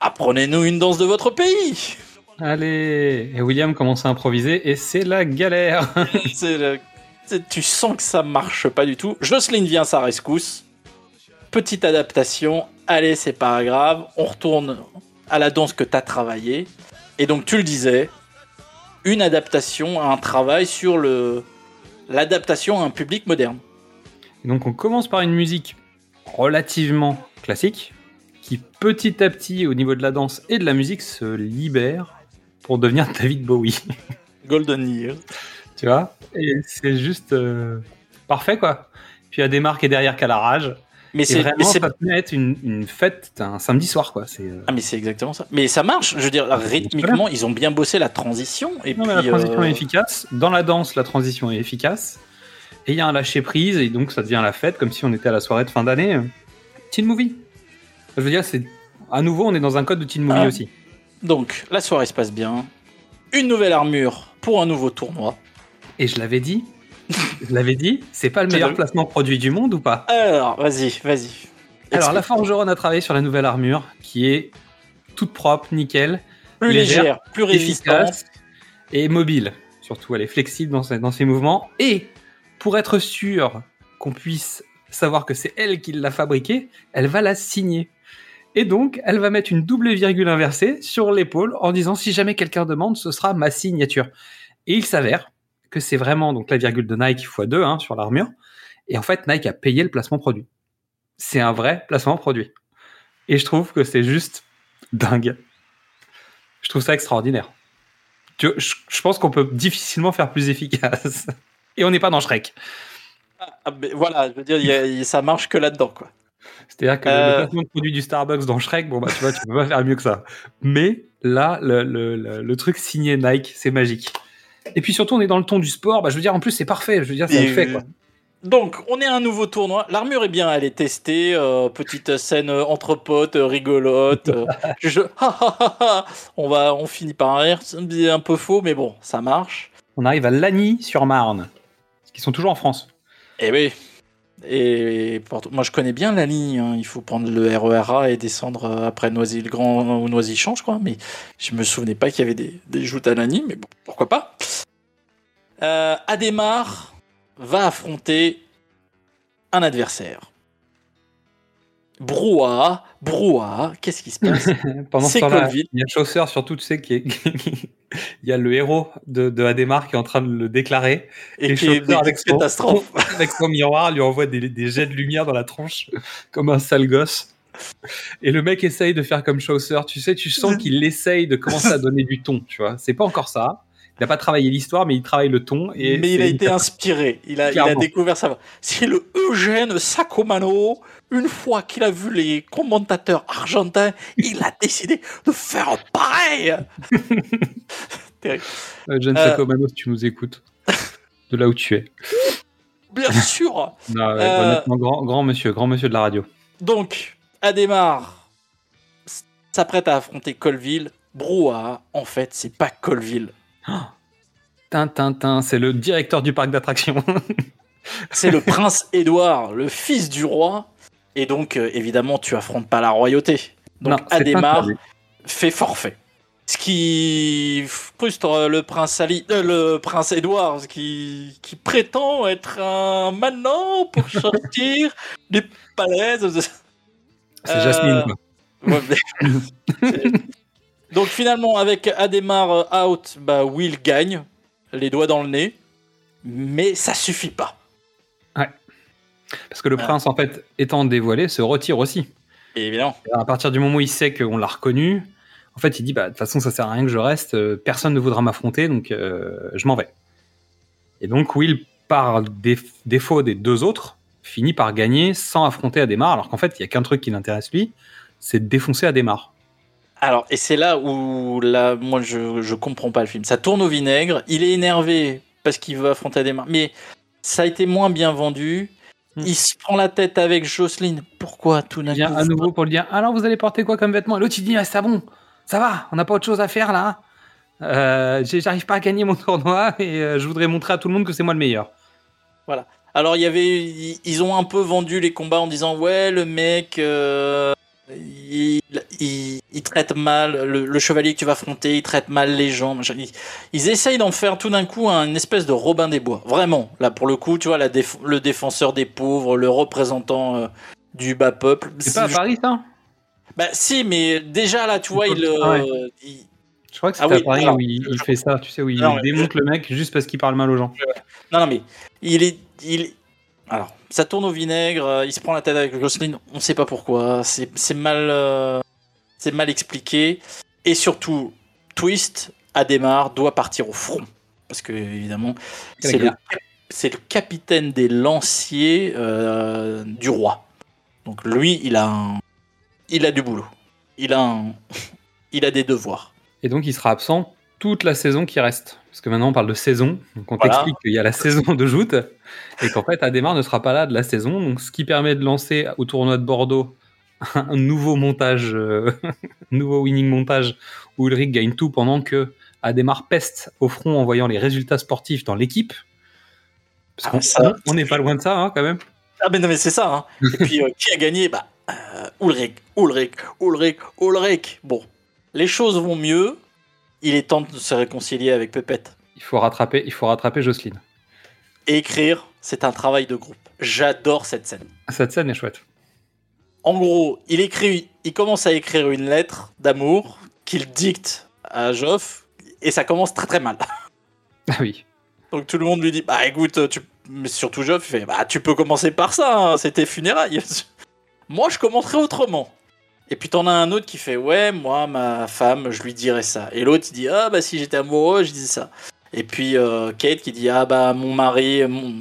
apprenez-nous une danse de votre pays. Allez, et William commence à improviser et c'est la galère. C'est tu sens que ça marche pas du tout. Jocelyne vient à sa rescousse. Petite adaptation. Allez, c'est pas grave. On retourne à la danse que t'as travaillé. Et donc, tu le disais, une adaptation à un travail sur le l'adaptation à un public moderne. Donc on commence par une musique relativement classique qui petit à petit au niveau de la danse et de la musique se libère pour devenir David Bowie. Golden Year. Tu vois Et c'est juste euh, parfait quoi. Puis il y a des marques et derrière qu'à la rage. Mais c'est vraiment mais c'est- ça peut être une, une fête un samedi soir quoi. C'est euh, ah, mais c'est exactement ça. Mais ça marche. Je veux dire, rythmiquement, ils ont bien bossé la transition. Et Non, puis, mais la transition euh, est efficace. Dans la danse, la transition est efficace. Et il y a un lâcher prise, et donc ça devient la fête, comme si on était à la soirée de fin d'année. Teen movie. Je veux dire, c'est à nouveau, on est dans un code de teen movie Ah. aussi. Donc, la soirée se passe bien. Une nouvelle armure pour un nouveau tournoi. Et je l'avais dit, je l'avais dit, c'est pas le meilleur placement produit du monde ou pas? Alors, vas-y, vas-y. Alors, la forgeronne a travaillé sur la nouvelle armure, qui est toute propre, nickel, Plus légère, plus efficace et mobile. Surtout, elle est flexible dans ses, dans ses mouvements. Et pour être sûr qu'on puisse savoir que c'est elle qui l'a fabriquée, elle va la signer. Et donc, elle va mettre une double virgule inversée sur l'épaule en disant si jamais quelqu'un demande, ce sera ma signature. Et il s'avère que c'est vraiment donc la virgule de Nike x2 hein, sur l'armure. Et en fait, Nike a payé le placement produit. C'est un vrai placement produit. Et je trouve que c'est juste dingue. Je trouve ça extraordinaire. Je, je pense qu'on peut difficilement faire plus efficace. Et on n'est pas dans Shrek. Ah, voilà, je veux dire, y a- ça marche que là-dedans, quoi. C'est-à-dire que Euh. le placement de produit du Starbucks dans Shrek, bon bah tu vois, tu peux pas faire mieux que ça. Mais là, le, le- le- le truc signé Nike, c'est magique. Et puis surtout, on est dans le ton du sport. Bah, je veux dire, en plus, c'est parfait. Je veux dire, ça le fait quoi. Donc, on est à un nouveau tournoi. L'armure est bien, elle est testée. euh, petite scène euh, entre potes, euh, rigolote. euh, je- on, va, on finit par rire. C'est un peu faux, mais bon, ça marche. On arrive à Lagny-sur-Marne, qui sont toujours en France. Eh oui. Et moi, je connais bien la ligne. hein. Il faut prendre le RERA et descendre euh, après Noisy-le-Grand ou Noisy-Champ, je crois. Mais je me souvenais pas qu'il y avait des, joutes à Lagny, mais bon, pourquoi pas. Euh, Adhémar va affronter un adversaire. Brouhaha, brouhaha, qu'est-ce qui se passe? Pendant ce temps-là, il y a Chaucer surtout, tu sais, qui est... il y a le héros de, de Adhémar qui est en train de le déclarer. Et qui est Chaucer, des avec son, avec son miroir, lui envoie des, des jets de lumière dans la tronche, comme un sale gosse. Et le mec essaye de faire comme Chaucer. Tu sais, tu sens qu'il essaye de commencer à donner du ton, tu vois. C'est pas encore ça. Il n'a pas travaillé l'histoire, mais il travaille le ton. Et mais il a été inspiré. Il a, il a Clairement. découvert ça. C'est le Eugène Sacomano. Une fois qu'il a vu les commentateurs argentins, il a décidé de faire pareil. Terrible. John Euh, Sacomano, si tu nous écoutes, de là où tu es. Bien sûr. Non, ouais, Euh, grand, grand monsieur, grand monsieur de la radio. Donc, Adhémar s- s'apprête à affronter Colville. Brouhaha, en fait, c'est pas Colville. Tintin, c'est le directeur du parc d'attractions. C'est le prince Édouard, le fils du roi. Et donc, euh, évidemment, tu affrontes pas la royauté. Donc, Non, Adhémar fait forfait. Ce qui frustre le prince Ali, euh, le prince Édouard, qui, qui prétend être un manant pour sortir des palaises. C'est Jasmine, quoi. Ouais, mais- Donc finalement, avec Adhémar euh, out, bah, Will gagne, les doigts dans le nez, mais ça suffit pas. Parce que le prince, en fait, étant dévoilé, se retire aussi. Évidemment. À partir du moment où il sait qu'on l'a reconnu, en fait, il dit bah, de toute façon, ça sert à rien que je reste, euh, personne ne voudra m'affronter, donc euh, je m'en vais. Et donc, Will, par déf- défaut des deux autres, finit par gagner sans affronter Adhémar, alors qu'en fait, il y a qu'un truc qui l'intéresse lui, c'est de défoncer Adhémar. Alors, et c'est là où là, moi je, je comprends pas le film. Ça tourne au vinaigre, il est énervé parce qu'il veut affronter Adhémar, mais ça a été moins bien vendu. Il se prend la tête avec Jocelyne. Pourquoi tout d'un Il vient coup à nouveau pour lui dire alors vous allez porter quoi comme vêtements Et l'autre il dit ah, ça bon, ça va, on n'a pas autre chose à faire là. Euh, J'arrive pas à gagner mon tournoi et euh, je voudrais montrer à tout le monde que c'est moi le meilleur. Voilà. Alors il y avait, ils, ils ont un peu vendu les combats en disant ouais le mec, euh, il, il, il traite mal le, le chevalier que tu vas affronter, il traite mal les gens. Ils, ils essayent d'en faire tout d'un coup un- une espèce de Robin des Bois. Vraiment. Là pour le coup, tu vois la déf- le défenseur des pauvres, le représentant euh, du bas peuple. C'est pas à Paris, ça? Bah si, mais déjà là, tu vois, il, euh, Ah ouais. il- Je crois que c'est Ah à oui, Paris où il, il fait ça, tu sais, où il Non, mais- démonte le mec juste parce qu'il parle mal aux gens. Non, non, mais il est. Il... Alors, ça tourne au vinaigre, euh, il se prend la tête avec Jocelyne, on sait pas pourquoi, c'est mal, euh, c'est mal expliqué. Et surtout, Twist, Adhémar, doit partir au front. Parce que, évidemment, le, c'est le capitaine des lanciers euh, du roi. Donc, lui, il a, un- il a du boulot. Il a, un- il a des devoirs. Et donc il sera absent toute la saison qui reste. Parce que maintenant on parle de saison, donc on Voilà. t'explique qu'il y a la saison de joute, et qu'en fait Adhémar ne sera pas là de la saison, donc ce qui permet de lancer au tournoi de Bordeaux un nouveau montage, euh, nouveau winning montage où Ulrich gagne tout pendant que Adhémar peste au front en voyant les résultats sportifs dans l'équipe. Parce Ah, qu'on n'est pas loin de ça hein, quand même. Ah mais non mais c'est ça. Hein. Et puis euh, qui a gagné? Bah euh, Ulrich, Ulrich, Ulrich, Ulrich. Bon, les choses vont mieux. Il est temps de se réconcilier avec Pépette. Il faut rattraper, il faut rattraper Jocelyne. Écrire, c'est un travail de groupe. J'adore cette scène. Cette scène est chouette. En gros, il écrit, il commence à écrire une lettre d'amour qu'il dicte à Joff et ça commence très très mal. Ah oui. Donc tout le monde lui dit bah écoute, tu... mais surtout Joff il fait bah tu peux commencer par ça, hein, c'est tes funérailles. moi je commencerai autrement. Et puis t'en as un autre qui fait ouais moi ma femme je lui dirais ça. Et l'autre il dit ah bah si j'étais amoureux je dis ça. Et puis euh, Kate qui dit ah bah mon mari mon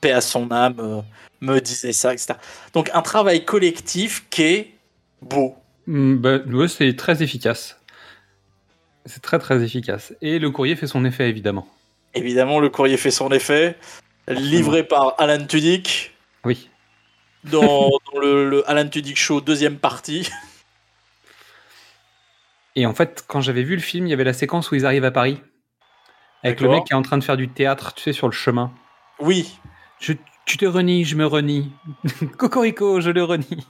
paix à son âme euh, me disait ça etc. Donc un travail collectif qui est beau. Mm, bah, ouais, c'est très efficace. C'est très très efficace. Et le courrier fait son effet évidemment. Évidemment le courrier fait son effet. Livré par Alan Tudyk. Dans, dans le, le Alan Tudyk Show deuxième partie. Et en fait, quand j'avais vu le film, il y avait la séquence où ils arrivent à Paris. Avec le mec qui est en train de faire du théâtre, tu sais, sur le chemin. Oui. Je, tu te renies, je me renie. Cocorico, je le renie.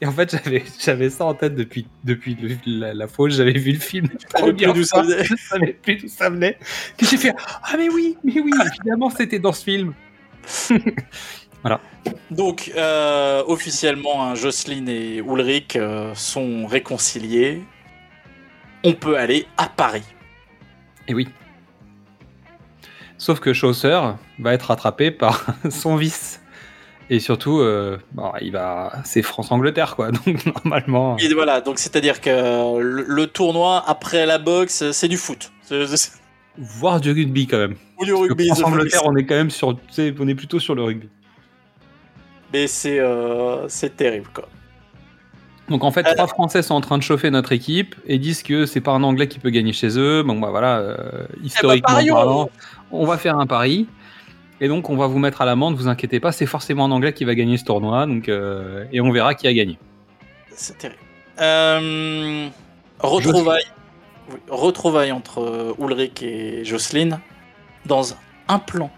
Et en fait, j'avais, j'avais ça en tête depuis, depuis le- la, la fois où j'avais vu le film. savais plus d'où ça venait. Je savais plus d'où ça venait. Que j'ai fait Ah, mais oui, mais oui, évidemment, c'était dans ce film. voilà. Donc, euh, officiellement, hein, Jocelyne et Ulrich euh, sont réconciliés. On peut aller à Paris. Et oui. Sauf que Chaucer va être rattrapé par son vice. Et surtout, euh, bon, il va, c'est France-Angleterre, quoi. Donc normalement, Et voilà, donc c'est-à-dire que le, le tournoi après la boxe, c'est du foot. C'est- c'est- voir du rugby quand même. Ou du rugby. France-Angleterre, on est quand même sur, on est plutôt sur le rugby. Mais c'est euh, c'est terrible, quoi. Donc en fait, trois Français sont en train de chauffer notre équipe et disent que c'est pas un Anglais qui peut gagner chez eux. Bon bah voilà, euh, historiquement parions parlant, on va faire un pari. Et donc on va vous mettre à l'amende, vous inquiétez pas, c'est forcément un Anglais qui va gagner ce tournoi. Donc euh, et on verra qui a gagné. C'est terrible. Euh, retrouvailles, oui, retrouvailles entre Ulrich et Jocelyne dans un plan.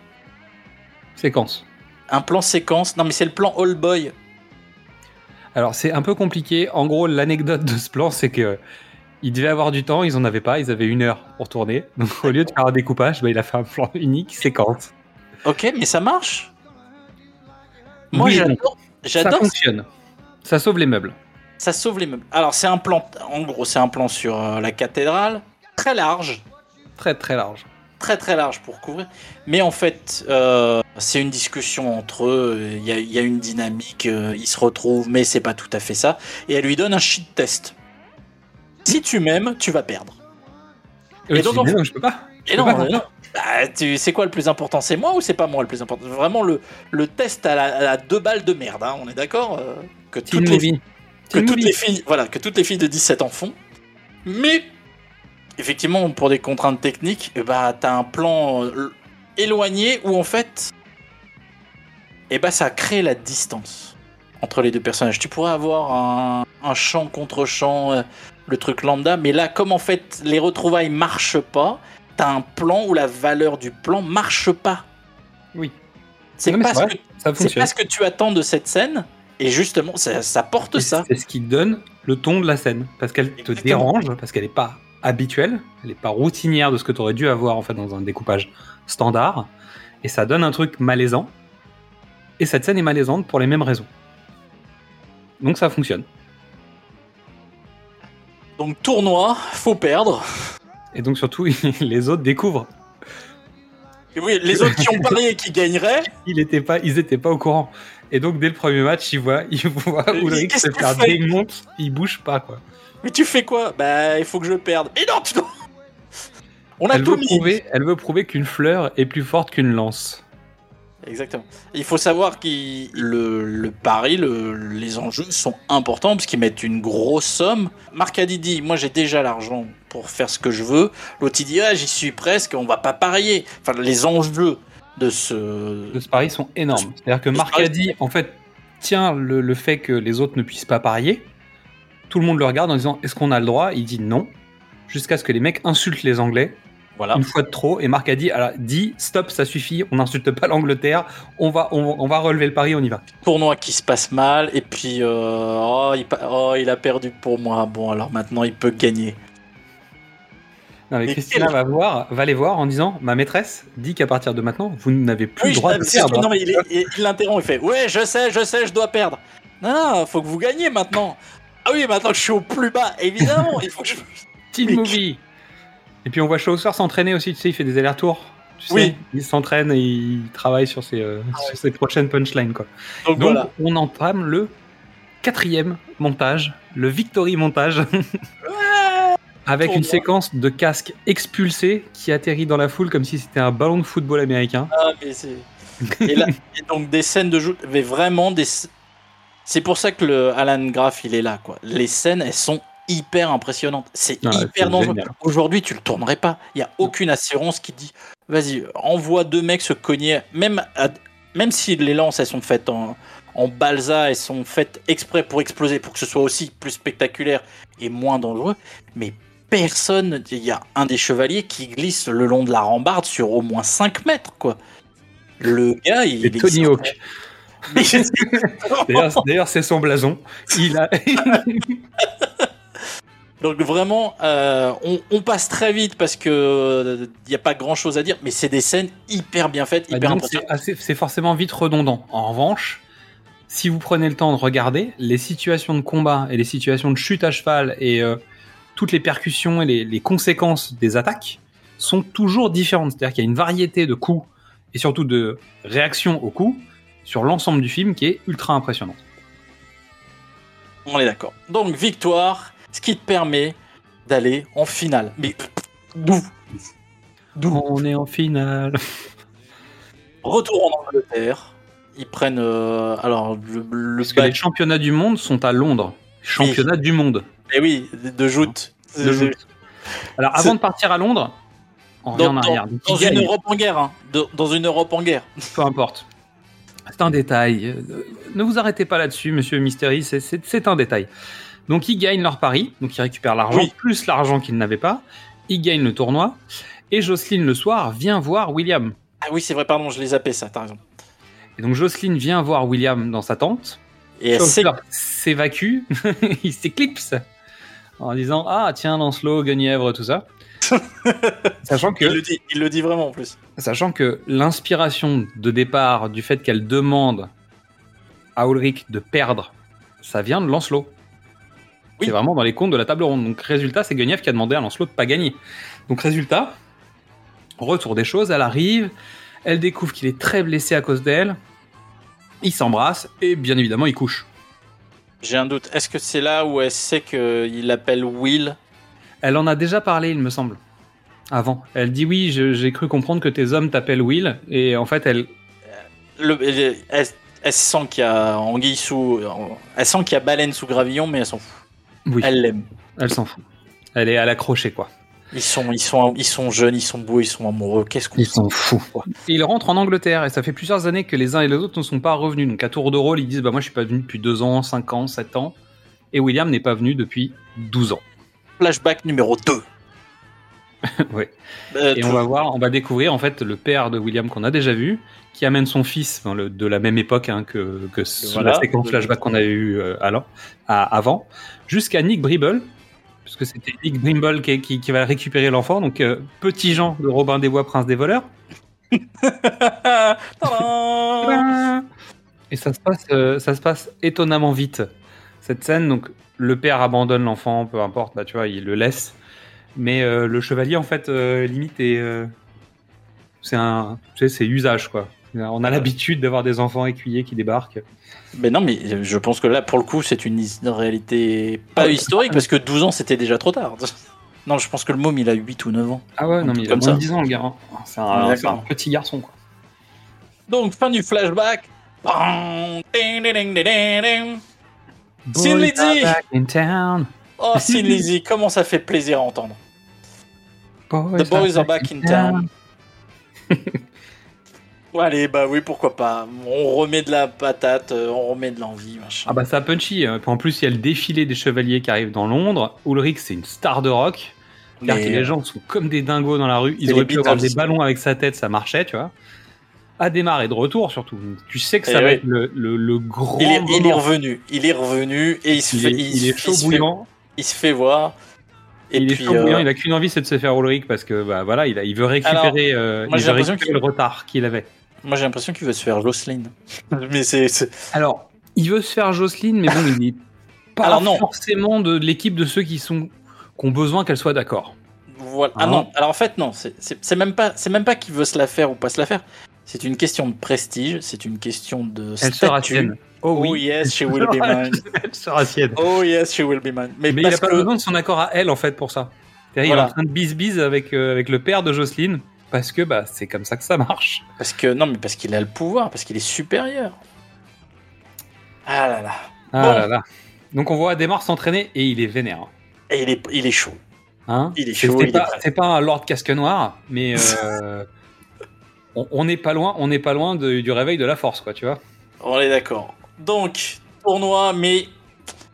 Séquence. Un plan séquence. Non, mais c'est le plan All Boy. Alors c'est un peu compliqué. En gros, l'anecdote de ce plan, c'est que il devait avoir du temps, ils en avaient pas, ils avaient une heure pour tourner. Donc au lieu de faire un découpage, bah, il a fait un plan unique séquence. Ok, mais ça marche. Moi, Oui, j'adore. Ça fonctionne. Ça sauve les meubles. Ça sauve les meubles. Alors, c'est un plan. En gros, c'est un plan sur euh, la cathédrale, très large, Très très large. Très très large pour couvrir. Mais en fait, euh, c'est une discussion entre eux. Il y a, il y a une dynamique. euh, ils se retrouvent, mais c'est pas tout à fait ça. Et elle lui donne un shit test. Si tu m'aimes, tu vas perdre. Et Et donc, donc, en- non, je peux pas. Je Et peux non, pas. euh, non. Bah, tu c'est quoi le plus important? C'est moi ou c'est pas moi le plus important? Vraiment le, le test à la, à la deux balles de merde, hein, on est d'accord euh, que toutes les que toutes les filles, voilà, que toutes les filles de 17 ans font. Mais effectivement, pour des contraintes techniques, eh bah t'as un plan euh, éloigné où en fait, et bah ça crée la distance entre les deux personnages. Tu pourrais avoir un, un champ contre champ, euh, le truc lambda, mais là, comme en fait les retrouvailles marchent pas, t'as un plan où la valeur du plan marche pas. Oui. C'est pas, ce que- pas ce que tu attends de cette scène, et justement, ça, ça porte Et ça. C'est ce qui donne le ton de la scène. Parce qu'elle te dérange, parce qu'elle n'est pas habituelle, elle n'est pas routinière de ce que tu aurais dû avoir en fait dans un découpage standard. Et ça donne un truc malaisant. Et cette scène est malaisante pour les mêmes raisons. Donc ça fonctionne. Donc tournoi, faut perdre. Et donc surtout, les autres découvrent. Et oui, les autres qui ont parié et qui gagneraient, Ils étaient pas, ils étaient pas au courant. Et donc dès le premier match, ils voient, ils voient Mais Ulrich se faire fais démonter. Ils bougent pas quoi. Mais tu fais quoi? Bah, il faut que je perde. Et non, tu dois- On a Elle tout veut mis. prouver, elle veut prouver qu'une fleur est plus forte qu'une lance. Exactement. Il faut savoir que le, le pari, le- les enjeux sont importants parce qu'ils mettent une grosse somme. Marc a dit, moi j'ai déjà l'argent pour faire ce que je veux. L'autre dit, ah, j'y suis presque, on va pas parier. Enfin, les enjeux de ce... de ce pari sont énormes. C'est-à-dire que De ce Marc pari- a dit, en fait, tient le, le fait que les autres ne puissent pas parier. Tout le monde le regarde en disant est-ce qu'on a le droit? Il dit non. Jusqu'à ce que les mecs insultent les Anglais Voilà. une fois de trop. Et Marc a dit alors, dit stop, ça suffit, on n'insulte pas l'Angleterre, on va, on, on va relever le pari, on y va. Tournoi qui se passe mal et puis euh, oh, il, oh, il a perdu pour moi. Bon, alors maintenant il peut gagner. Non, mais Mais Christina quel- va, voir, va les voir en disant ma maîtresse dit qu'à partir de maintenant, vous n'avez plus Oui, le je- droit de perdre. non, mais il l'interrompt, il fait Ouais, je sais, je sais, je dois perdre. Non, non, faut que vous gagniez maintenant. Ah oui, maintenant que je suis au plus bas, évidemment, il faut que je. Teen movie. Et puis on voit Chaucer s'entraîner aussi, tu sais, il fait des allers-retours. Tu sais, Oui. il s'entraîne et il travaille sur ses, euh, sur ses prochaines punchlines. Quoi. Donc, Donc voilà. on entame le quatrième montage, le Victory montage, avec une séquence de casque expulsé qui atterrit dans la foule comme si c'était un ballon de football américain. Ah, mais c'est. Et, là, et donc des scènes de joue, mais vraiment des. C'est pour ça que le Alan Graff il est là quoi. Les scènes elles sont hyper impressionnantes. C'est Ah, hyper dangereux. Aujourd'hui tu le tournerais pas. Il y a aucune assurance qui dit vas-y envoie deux mecs se cogner. Même à- même si les lances elles sont faites en en balsa, elles sont faites exprès pour exploser, pour que ce soit aussi plus spectaculaire et moins dangereux. Mais personne, il y a un des chevaliers qui glisse le long de la rambarde sur au moins 5 mètres, quoi. Le gars, il C'est Tony est- Hawk. D'ailleurs, c'est son blason. Il a... Donc vraiment, euh, on, on passe très vite parce que il n'y a pas grand chose à dire, mais c'est des scènes hyper bien faites, Bah, hyper assez- c'est forcément vite redondant. En revanche, si vous prenez le temps de regarder, les situations de combat et les situations de chute à cheval et euh, toutes les percussions et les, les conséquences des attaques sont toujours différentes. C'est-à-dire qu'il y a une variété de coups et surtout de réactions aux coups sur l'ensemble du film qui est ultra impressionnante. On est d'accord. Donc victoire, ce qui te permet d'aller en finale. Mais d'où? On est en finale. Retour en Angleterre. Ils prennent euh, alors le, le Parce que bac- les championnats du monde sont à Londres. Championnats du monde. Eh oui, de joute. De joute. Alors avant de partir à Londres, on revient Dans, en arrière. Dans une. Europe en guerre, hein. De- dans une Europe en guerre. Peu importe. C'est un détail. Ne vous arrêtez pas là-dessus, monsieur Mystery, c'est- un détail. Donc ils gagnent leur pari, donc ils récupèrent l'argent, Oui. plus l'argent qu'ils n'avaient pas. Ils gagnent le tournoi. Et Jocelyne, le soir, vient voir William. Ah oui, c'est vrai, pardon, je les zappé ça, t'as raison. Et donc Jocelyne vient voir William dans sa tente. Et elle s'évacue, il s'éclipse en disant Ah, tiens, Lancelot, Guenièvre, tout ça. Sachant que il le, dit, il le dit vraiment en plus. Sachant que l'inspiration de départ du fait qu'elle demande à Ulrich de perdre, ça vient de Lancelot. Oui. C'est vraiment dans les comptes de la table ronde. Donc résultat, c'est Guenièvre qui a demandé à Lancelot de pas gagner. Donc résultat, retour des choses, elle arrive, elle découvre qu'il est très blessé à cause d'elle, ils s'embrassent et bien évidemment ils couchent. J'ai un doute. Est-ce que c'est là où elle sait qu'il l'appelle Will Elle en a déjà parlé, il me semble. Avant. Elle dit oui, j'ai cru comprendre que tes hommes t'appellent Will, et en fait elle, Le- elle, elle- elle sent qu'il y a anguille sous. Elle sent qu'il y a baleine sous gravillon, mais elle s'en fout. oui, Elle l'aime. elle s'en fout. Elle est à l'accrocher quoi. Ils sont, ils, sont, ils sont jeunes, ils sont beaux, ils sont amoureux. Qu'est-ce qu'on Ils s'en foutent. Il rentre en Angleterre et ça fait plusieurs années que les uns et les autres ne sont pas revenus. Donc à tour de rôle, ils disent bah moi je suis pas venu depuis 2 ans, 5 ans, 7 ans. Et William n'est pas venu depuis 12 ans. Flashback numéro 2. ouais. Euh, Et on va voir, on va découvrir en fait le père de William qu'on a déjà vu, qui amène son fils enfin, le- de la même époque hein, que, que Voilà. la séquence flashback qu'on a eu euh, à- avant, jusqu'à Nick Bribble, puisque c'était Nick Brimble qui, qui- qui va récupérer l'enfant, donc euh, petit Jean de Robin des Bois, prince des voleurs. Et ça se passe, ça se passe étonnamment vite. Cette scène, donc le père abandonne l'enfant, peu importe, bah tu vois, il le laisse. Mais euh, le chevalier, en fait, euh, limite, est, euh, c'est un, tu sais, c'est usage quoi. On a l'habitude d'avoir des enfants écuyers qui débarquent. Mais non, mais je pense que là, pour le coup, c'est une réalité pas historique, parce que 12 ans, c'était déjà trop tard. Non, je pense que le môme, il a 8 ou 9 ans. Ah ouais, non mais il a Comme moins ça. de 10 ans le gars. hein. C'est Ah, un, petit garçon quoi. Donc, fin du flashback. Ding, ding, ding. Sin Lizzy. Oh, Sin Lizzy, comment ça fait plaisir à entendre. Boys The boys are back in town. Allez, bah oui, pourquoi pas. On remet de la patate, euh, on remet de l'envie, machin. Ah bah ça punchy. hein. En plus, il y a le défilé des chevaliers qui arrive dans Londres. Ulrich, c'est une star de rock. Mais- les gens sont comme des dingos dans la rue. Ils auraient pu avoir des ballons avec sa tête, ça marchait, tu vois. À démarrer de retour surtout. Tu sais que Eh ça va oui. être le, le, le grand. il, est, il est revenu, il est revenu et il se Il fait, est- il est se- chaud bouillant. fait- il se fait voir. Et il est puis, chaud euh, bouillant, il a qu'une envie, c'est de se faire Ulrich parce que bah voilà, il, a, il veut récupérer, euh, moi, il j'ai veut récupérer le retard qu'il avait. Moi, j'ai l'impression qu'il veut se faire Jocelyne. Mais c'est. Alors, il veut se faire Jocelyne, mais bon, il n'est pas Alors non. forcément de l'équipe de ceux qui sont qui ont besoin qu'elle soit d'accord. Voilà. Ah Ah. non, alors en fait, non, c'est même pas, c'est même pas qu'il veut se la faire ou pas se la faire. C'est une question de prestige, c'est une question de Elle sera sienne. Oh oui. Oh yes, she will be mine. Elle sera sienne. Oh yes, she will be mine. Mais, Mais il a parce pas que besoin de son accord à elle en fait pour ça. C'est-à-dire, Il Voilà. est en train de bise-bise avec, euh, avec le père de Jocelyne parce que bah, c'est comme ça que ça marche. parce que non, mais parce qu'il a le pouvoir, parce qu'il est supérieur. Ah là là. Ah Bon. là là. Donc on voit Adhémar s'entraîner et il est vénère. Et il est, il est chaud. Hein Il est chaud, pas, c'est pas un Lord Casque Noir, mais euh, on n'est pas loin, on n'est pas loin de- du réveil de la force, quoi, tu vois. On est d'accord. Donc, tournoi, mais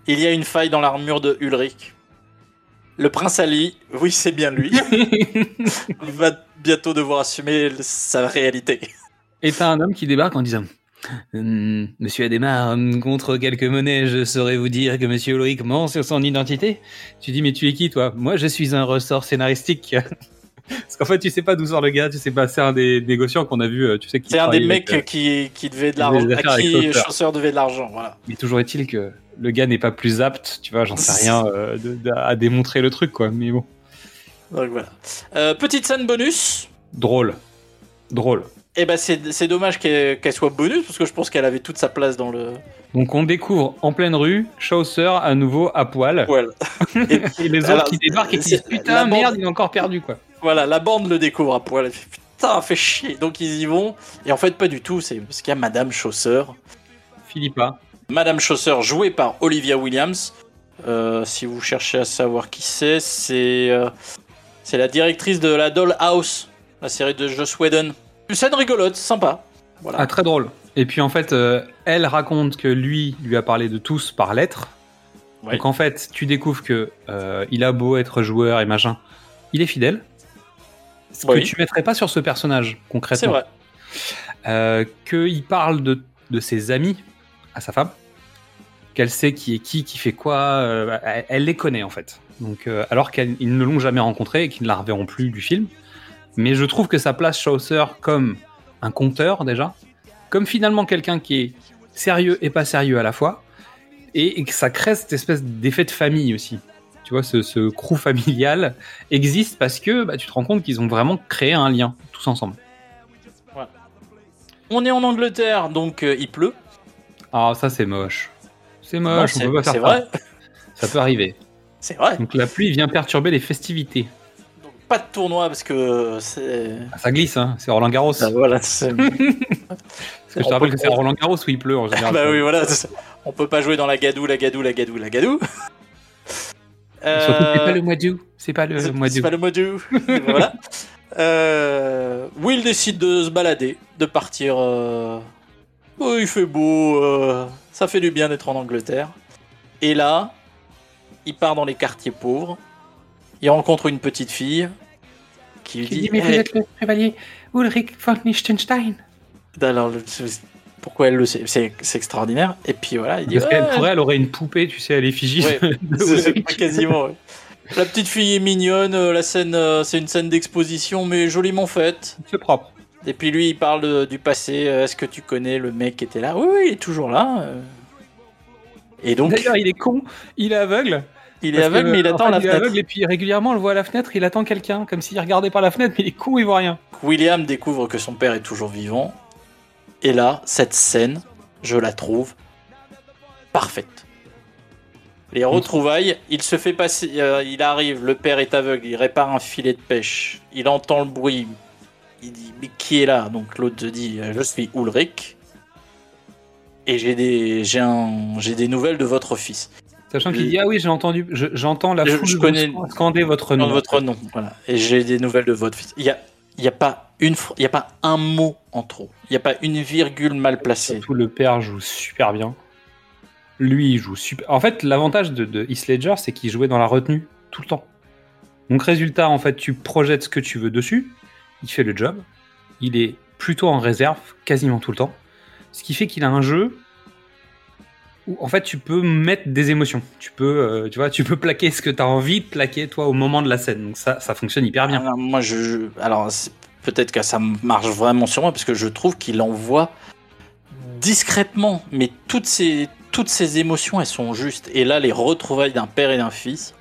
il y a une faille dans l'armure de Ulrich. Le prince Ali, oui, c'est bien lui, va bientôt devoir assumer sa réalité. Et t'as un homme qui débarque en disant Hum, Monsieur Adhémar, hum, contre quelques monnaies, je saurais vous dire que Monsieur Ulrich ment sur son identité. Tu dis, mais tu es qui, toi? Moi, je suis un ressort scénaristique. Parce qu'en fait, tu sais pas d'où sort le gars, tu sais pas, c'est un des négociants qu'on a vu, euh, tu sais, qui C'est un des mecs avec, euh, qui, qui devait de l'argent, à qui Chaucer. Chaucer devait de l'argent, voilà. Mais toujours est-il que le gars n'est pas plus apte, tu vois, j'en sais rien, euh, de- de- à démontrer le truc, quoi. Mais bon, Donc voilà. Euh, petite scène bonus. drôle. Drôle. Et ben c'est c'est dommage qu'elle soit bonus parce que je pense qu'elle avait toute sa place dans le Donc on découvre en pleine rue Chaucer à nouveau à poil. poil. Et les autres Alors, qui débarquent et qui disent putain bande- merde, il est encore perdu quoi. Voilà, la bande le découvre à poil. Putain, fait chier. Donc ils y vont. Et en fait, pas du tout. C'est parce qu'il y a Madame Chaucer. Philippa. Madame Chaucer, jouée par Olivia Williams. Euh, si vous cherchez à savoir qui c'est, c'est euh, c'est la directrice de la Doll House, la série de Joss Whedon. Une scène rigolote, sympa. Voilà. Ah très drôle. Et puis en fait, euh, elle raconte que lui lui a parlé de tous par lettre. Ouais. Donc en fait, tu découvres que il a beau être joueur et machin, il est fidèle. Ce Oui. que tu mettrais pas sur ce personnage concrètement. C'est vrai. Euh, qu'il parle de, de ses amis à sa femme, qu'elle sait qui est qui, qui fait quoi, euh, elle, elle les connaît en fait. Donc, euh, alors qu'ils ne l'ont jamais rencontré et qu'ils ne la reverront plus du film. Mais je trouve que ça place Chaucer comme un conteur déjà, comme finalement quelqu'un qui est sérieux et pas sérieux à la fois, et, et que ça crée cette espèce d'effet de famille aussi. Tu vois, ce, ce crew familial existe parce que bah, tu te rends compte qu'ils ont vraiment créé un lien tous ensemble. On est en Angleterre, donc euh, il pleut. Ah, ça c'est moche. C'est Non, moche, on c'est peut pas faire vrai. Ça peut arriver. C'est vrai. Donc la pluie vient perturber les festivités. Pas de tournoi parce que c'est. Ah, Ça glisse, hein. c'est Roland Garros. Ah, voilà, c'est- Parce que je te On rappelle peut- que c'est Roland Garros où il pleut en général. bah oui, voilà. On peut pas jouer dans la gadoue, la gadoue, la gadoue, la gadoue. Surtout que c'est Euh, pas le mois d'août. C'est pas le C'est mois c'est d'août. pas le mois d'août. voilà. Euh, Will décide de se balader, de partir. euh, oh, il fait beau, euh, ça fait du bien d'être en Angleterre. Et là, il part dans les quartiers pauvres. Il rencontre une petite fille qui lui dit, dit, mais vous Eh, êtes le chevalier Ulrich von Liechtenstein. alors, le- pourquoi elle le sait C'est extraordinaire. Et puis voilà, il dit, Parce qu'elle pourrait, elle aurait une poupée, tu sais, à l'effigie. Ouais, quasiment. ouais. La petite fille est mignonne, euh, la scène, euh, c'est une scène d'exposition, mais joliment faite. C'est propre. Et puis lui, il parle de- du passé. euh, Est-ce que tu connais le mec qui était là? Oui, oui, il est toujours là. euh. Et donc, D'ailleurs, il est con, il est aveugle. il est aveugle, que, mais il en attend fait, la il est fenêtre. aveugle et puis régulièrement, on le voit à la fenêtre, il attend quelqu'un, comme s'il regardait par la fenêtre, mais il est con, il voit rien. William découvre que son père est toujours vivant. Et là, cette scène, je la trouve parfaite. Les retrouvailles, il se fait passer, euh, il arrive, le père est aveugle, il répare un filet de pêche, il entend le bruit, il dit mais qui est là? Donc l'autre dit je suis Ulrich et j'ai des, j'ai un, j'ai des nouvelles de votre fils. Sachant qu'il dit Ah oui, j'ai entendu, je- j'entends la Je- foule je connais- scander votre nom. Votre nom, voilà. Et j'ai des nouvelles de votre fils. Il y a, il y a pas a pas un mot en trop. Il y a pas une virgule mal placée. Surtout le père joue super bien. Lui, il joue super. En fait, l'avantage de, de c'est qu'il jouait dans la retenue tout le temps. Donc, résultat, en fait, tu projettes ce que tu veux dessus. Il fait le job. Il est plutôt en réserve quasiment tout le temps. Ce qui fait qu'il a un jeu où, en fait, tu peux mettre des émotions. Tu peux, euh, tu vois, tu peux plaquer ce que tu as envie de plaquer, toi, au moment de la scène. Donc, ça, ça fonctionne hyper bien. Alors, moi, je, je- alors peut-être que ça marche vraiment sur moi parce que je trouve qu'il envoie discrètement, mais toutes ces, toutes ces émotions, elles sont justes. Et là, les retrouvailles d'un père et d'un fils,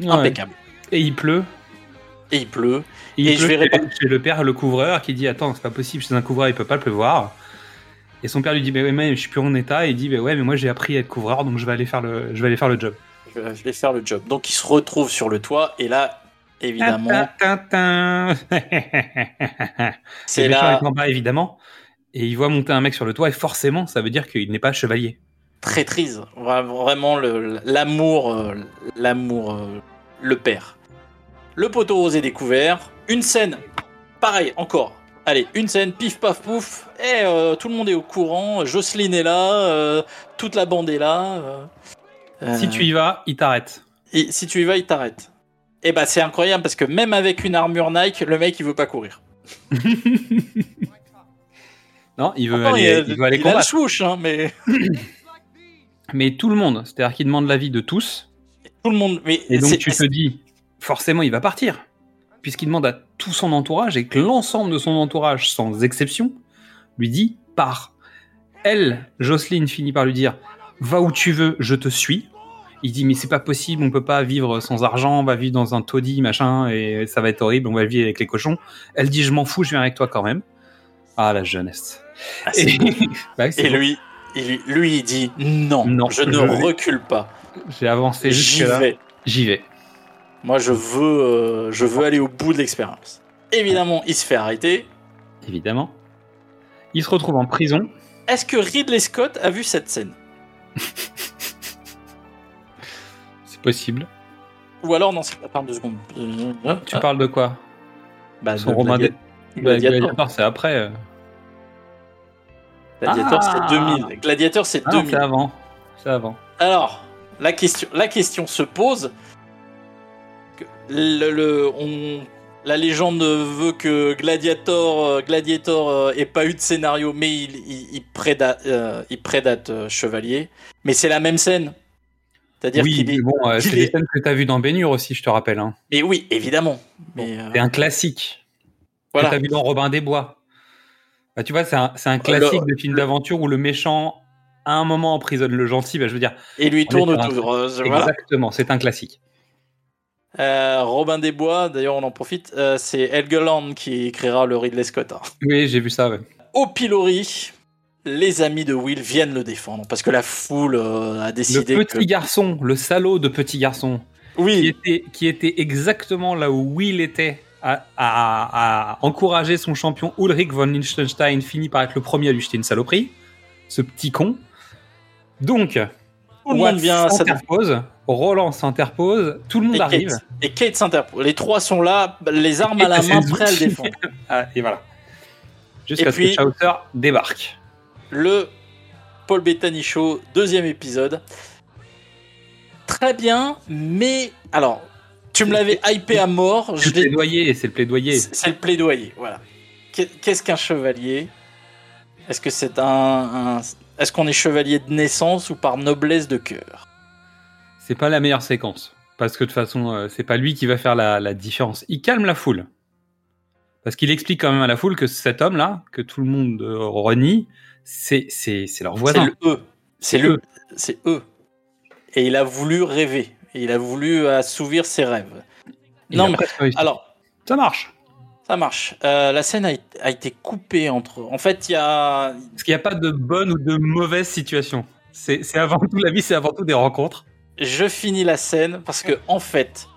Ouais. impeccable. Et il pleut. Et il pleut. Et, il Et je pleut vais chez- répondre- chez le père, le couvreur, qui dit Attends, c'est pas possible, chez un couvreur, il peut pas le pleuvoir. Et son père lui dit Mais ouais, mais je suis plus en état. Et il dit Mais ouais, mais moi j'ai appris à être couvreur, donc je vais aller faire le, je vais aller faire le job. Je vais- faire le job. Donc, il se retrouve sur le toit et là, évidemment, c'est là avec en bas, évidemment. Et il voit monter un mec sur le toit, et forcément, ça veut dire qu'il n'est pas chevalier. traîtrise. Vra- Vraiment l'amour, euh, l'amour, euh, le père. Le poteau est découvert. Une scène, pareil, encore. Allez, une scène, pif paf pouf. Et euh, tout le monde est au courant. Jocelyne est là, euh, toute la bande est là. euh, Si tu y vas, il t'arrête. et si tu y vas, il t'arrête. Et bah c'est incroyable parce que même avec une armure Nike, le mec il veut pas courir. Non, il veut aller, il, a- il veut aller il a le combattre. swoosh, hein, mais Mais tout le monde, c'est-à-dire qu'il demande l'avis de tous. tout le monde. Mais Et donc tu te dis, forcément, il va partir. Puisqu'il demande à tout son entourage et que l'ensemble de son entourage, sans exception, lui dit pars. Elle, Jocelyne, finit par lui dire va où tu veux, je te suis. Il dit mais c'est pas possible, on peut pas vivre sans argent, on va vivre dans un taudis machin et ça va être horrible, on va vivre avec les cochons. Elle dit je m'en fous, je viens avec toi quand même. Ah la jeunesse. Ah, Et. Bah Et lui, il- lui, il dit non, Non, je ne je vais- recule pas. j'ai avancé J'y jusque là. vais. J'y vais. Moi, je veux, euh, je veux aller au bout de l'expérience. Évidemment, il se fait arrêter. Évidemment. Il se retrouve en prison. Est-ce que Ridley Scott a vu cette scène C'est possible. Ou alors, non, c'est pas par deux secondes. Euh, Tu ah, parles de quoi bah, Son de roman des- Gladiator. Gladiator, c'est après. Gladiator, Ah. c'est 2000. Gladiator, c'est Ah non, 2000. c'est avant. C'est avant. Alors, la question, la question se pose. Le, le- on- la légende veut que Gladiator, euh, Gladiator euh, ait pas eu de scénario, mais il, il, il prédate, euh, il prédate euh, Chevalier. Mais c'est la même scène. C'est-à-dire Oui, qu'il est. mais bon, euh, c'est des scènes que tu as vues dans Bénure aussi, je te rappelle. Hein. Mais oui, évidemment. Mais, C'est un classique. Voilà. Tu as vu dans Robin des Bois. Bah, tu vois, c'est un, classique de film d'aventure où le méchant, à un moment, emprisonne le gentil. Bah, je veux dire. Et lui tourne euh, voilà. Exactement, c'est un classique. Euh, Robin des Bois, d'ailleurs, on en profite. euh, c'est Helgeland qui écrira le Ridley Scott. hein. Oui, j'ai vu ça. ouais. Au pilori, les amis de Will viennent le défendre parce que la foule euh, a Le décidé petit que. garçon, le salaud de petit garçon, qui était, qui était exactement là où Will était à, à- à encourager son champion Ulrich von Liechtenstein, finit par être le premier à lui jeter une saloperie. Ce petit con. Donc, le Watts vient. s'interpose, Roland s'interpose, tout le monde Et arrive. Kate, et Kate s'interpose. Les trois sont là, les armes à la main, prêts à le défendre. Ah, et voilà. Jusqu'à ce puis- que Chaucer débarque. Le Paul Bettany Show, deuxième épisode. Très bien, mais alors, Tu me l'avais hypé à mort. C'est le l'ai- plaidoyer, c'est le plaidoyer. C'est le plaidoyer, voilà. Qu'est- Qu'est-ce qu'un chevalier? Est-ce que c'est un, un- est-ce qu'on est chevalier de naissance ou par noblesse de cœur? C'est pas la meilleure séquence. Parce que de toute façon, euh, c'est pas lui qui va faire la, la différence. Il calme la foule. Parce qu'il explique quand même à la foule que cet homme-là, que tout le monde euh, renie, c'est c'est c'est leur C'est voisin. le eux. C'est le, c'est eux. Et il a voulu rêver. Il a voulu assouvir ses rêves. Il non mais alors ça marche. ça marche. Euh, la scène a, été- a été coupée entre. En fait, il y a Parce qu'il n'y a pas de bonne ou de mauvaise situation. C'est c'est avant tout la vie, c'est avant tout des rencontres. Je finis la scène parce que en fait,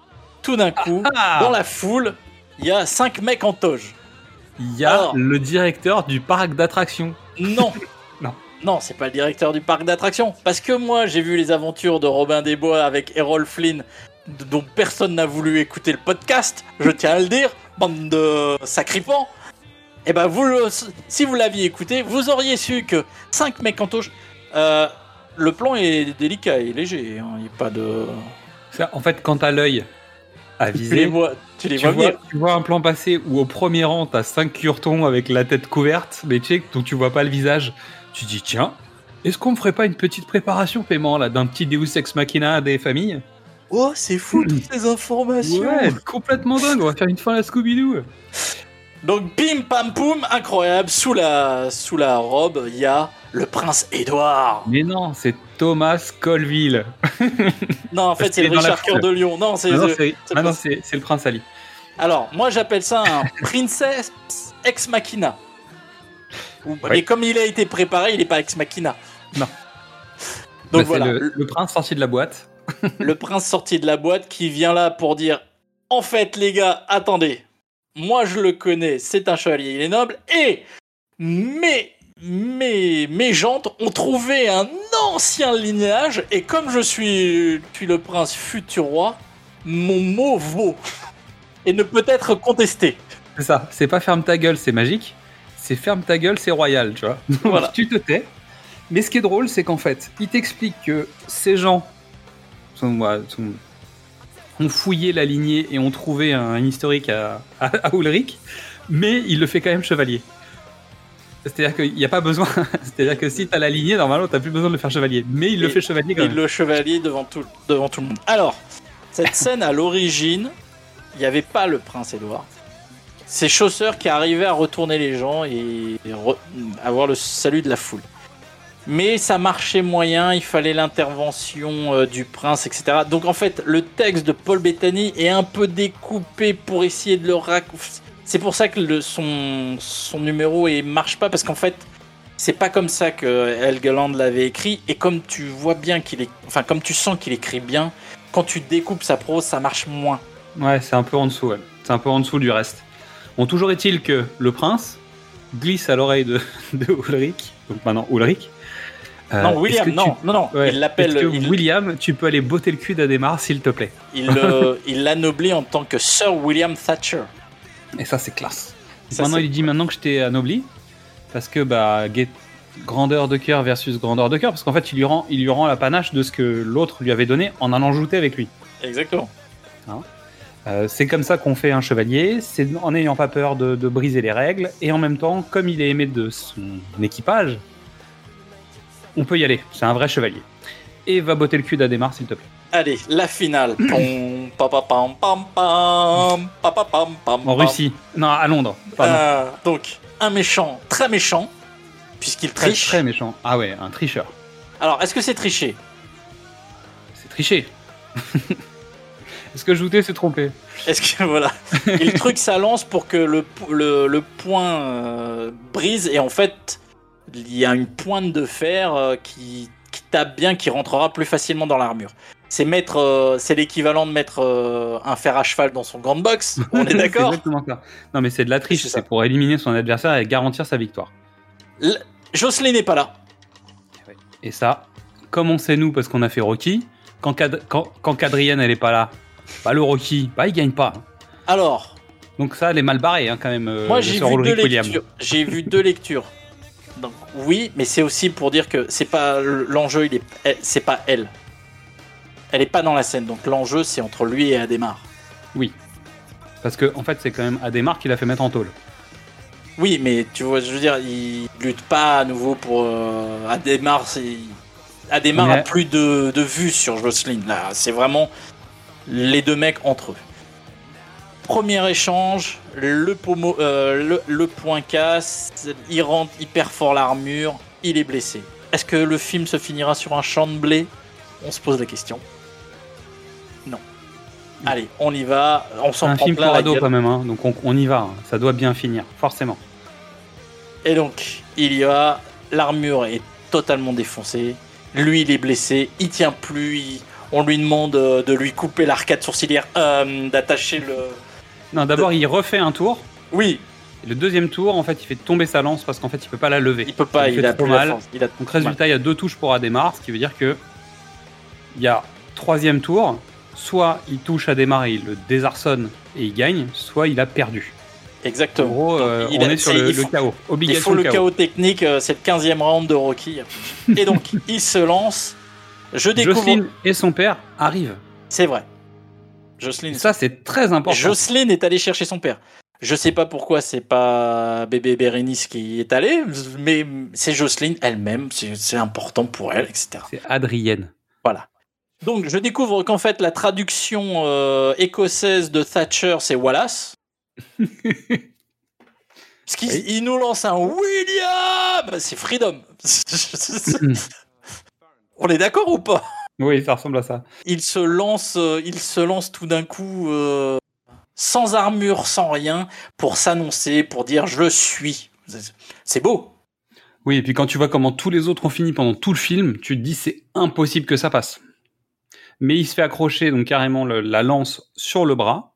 tout d'un coup, Ah dans la foule, il y a cinq mecs en toge. Il y a Alors. le directeur du parc d'attractions. Non. Non. Non, c'est pas le directeur du parc d'attractions. Parce que moi, j'ai vu les aventures de Robin des Bois avec Errol Flynn, dont personne n'a voulu écouter le podcast. Je tiens à le dire, bande de sacripants. Et ben, vous, si vous l'aviez écouté, vous auriez su que 5 mecs en touche. euh, le plan est délicat et léger. hein. Il n'y a pas de. Ça, En fait, quand t'as l'œil à Tu les viser, vois, tu les tu vois tu vois un plan passer où au premier rang, t'as cinq curtons avec la tête couverte, mais tu sais, dont tu vois pas le visage. Tu dis, tiens, est-ce qu'on me ferait pas une petite préparation paiement là, d'un petit Deus Ex Machina des familles? Oh, c'est fou toutes ces informations. Ouais, complètement dingue, on va faire une fin à la Scooby-Doo. Donc bim pam poum, incroyable, sous la, sous la robe, il y a le prince Édouard. Mais non, c'est Thomas Colville. Non, en fait c'est le Richard Cœur de Lion. Non, c'est Ah le- c'est ah pas- prince Ali. Alors, moi j'appelle ça un princess ex machina. Mais comme il a été préparé, il n'est pas ex machina. Non. Donc Bah, voilà, le, le... le prince sorti de la boîte. le prince sorti de la boîte qui vient là pour dire En fait, les gars, attendez, moi je le connais, c'est un chevalier, il est noble, et mes, mes, mes jantes ont trouvé un ancien lignage, et comme je suis, suis le prince futur roi, mon mot vaut et ne peut être contesté. C'est ça, c'est pas ferme ta gueule, c'est magique. C'est ferme ta gueule, c'est royal, tu vois. Voilà. tu te tais. Mais ce qui est drôle, c'est qu'en fait, il t'explique que ces gens sont- ont fouillé la lignée et ont trouvé un historique à, à, à Ulrich, mais il le fait quand même chevalier. C'est-à-dire qu'il n'y a pas besoin. C'est-à-dire que si t'as la lignée, normalement, t'as plus besoin de le faire chevalier. Mais il le fait chevalier quand même. le chevalier devant tout, devant tout le monde. Alors, cette scène à l'origine, il n'y avait pas le prince Édouard. C'est Chaucer qui arrivait à retourner les gens et avoir le salut de la foule. Mais ça marchait moyen, il fallait l'intervention euh, du prince, etc. Donc en fait, le texte de Paul Bettany est un peu découpé pour essayer de le raccourcir. C'est pour ça que le- son, son numéro ne marche pas, parce qu'en fait, c'est pas comme ça que Helgeland l'avait écrit. Et comme tu vois bien qu'il est. Enfin, comme tu sens qu'il écrit bien, quand tu découpes sa prose, ça marche moins. Ouais, c'est un peu en dessous. C'est un peu en dessous du reste. Bon, toujours est-il que le prince glisse à l'oreille de, de Ulrich, donc maintenant Ulrich. Euh, non, William, non, tu- non, non. Ouais. Il l'appelle. Il, William, tu peux aller botter le cul d'Adhémar, s'il te plaît. il, il l'anoblit en tant que Sir William Thatcher. Et ça, c'est classe. Ça, maintenant, il dit maintenant que je t'ai anobli, parce que bah, grandeur de cœur versus grandeur de cœur, parce qu'en fait, il lui rend, il lui rend la panache de ce que l'autre lui avait donné en en ajouté avec lui. Exactement. Euh, c'est comme ça qu'on fait un chevalier, c'est en n'ayant pas peur de, de briser les règles, et en même temps, comme il est aimé de son équipage, on peut y aller. C'est un vrai chevalier. Et va botter le cul d'Adhémar, s'il te plaît. Allez, la finale. En. Russie. Non, à Londres. Euh, donc, un méchant, très méchant, puisqu'il très, triche. très méchant. Ah ouais, un tricheur. Alors, est-ce que c'est tricher C'est tricher. Est-ce que jouter, c'est tromper Est-ce que voilà le truc s'allance pour que le, le, le point euh, brise et en fait il y a une pointe de fer euh, qui, qui tape bien, qui rentrera plus facilement dans l'armure. C'est mettre, euh, c'est l'équivalent de mettre euh, un fer à cheval dans son grande box. On est C'est d'accord? Exactement ça. Non, mais c'est de la triche. C'est pour éliminer son adversaire et garantir sa victoire. L- Jocelyn n'est pas là. Et ça, comme on sait nous, parce qu'on a fait Rocky, quand, Cad- quand, quand Cadrienne, elle est pas là, bah le Rocky, bah il gagne pas. Alors, Donc ça, elle est mal barrée hein, quand même. moi le j'ai vu deux Ulrich William. lectures. J'ai vu deux lectures. Donc oui, mais c'est aussi pour dire que c'est pas l'enjeu, il est, elle- c'est pas elle. Elle est pas dans la scène, donc l'enjeu c'est entre lui et Adhémar. Oui. Parce que, en fait, c'est quand même Ademar qui l'a fait mettre en tôle. Oui, mais tu vois, je veux dire, il lutte pas à nouveau pour euh, Ademar. c'est- Ademar a plus de, de vues sur Jocelyn. Là, c'est vraiment les deux mecs entre eux. Premier échange, le, pommeau, euh, le, le point casse, il rentre hyper fort l'armure, il est blessé. Est-ce que le film se finira sur un champ de blé? On se pose la question. Non. Allez, on y va. On s'en un prend film plein pour ado quand même, hein. donc on, on y va. Ça doit bien finir, forcément. Et donc, il y va, l'armure est totalement défoncée. Lui, il est blessé, il tient plus. il- On lui demande euh, de lui couper l'arcade sourcilière, euh, d'attacher le. Non, d'abord, il refait un tour. Oui, Et le deuxième tour, en fait, il fait tomber sa lance parce qu'en fait, il peut pas la lever. il peut pas, il, fait a trop la mal. force. Il a Donc, résultat, il y a deux touches pour Ademar, ce qui veut dire que il y a troisième tour, soit il touche Ademar et il le désarçonne et il gagne, soit il a perdu. En Exactement. gros, Donc, euh, il on a- est sur le, il le chaos. Il Obligation faut le chaos. chaos technique, euh, c'est le 15e round de Rocky. Et donc, il se lance. Je découvre. Jocelyne et son père arrivent. C'est vrai. Jocelyne. Ça, c'est très important. Jocelyne est allée chercher son père. Je sais pas pourquoi c'est pas bébé Bérénice qui est allé, mais c'est Jocelyne elle-même, c'est c'est important pour elle, etc. C'est Adrienne. Voilà. Donc je découvre qu'en fait la traduction euh, écossaise de Thatcher c'est Wallace. Parce qu'il Oui. il nous lance un William C'est Freedom On est d'accord ou pas? Oui, ça ressemble à ça. il se lance, euh, il se lance tout d'un coup euh, sans armure, sans rien, pour s'annoncer, pour dire je suis. C'est- beau. Oui, et puis quand tu vois comment tous les autres ont fini pendant tout le film, tu te dis c'est impossible que ça passe. Mais il se fait accrocher donc carrément le- la lance sur le bras.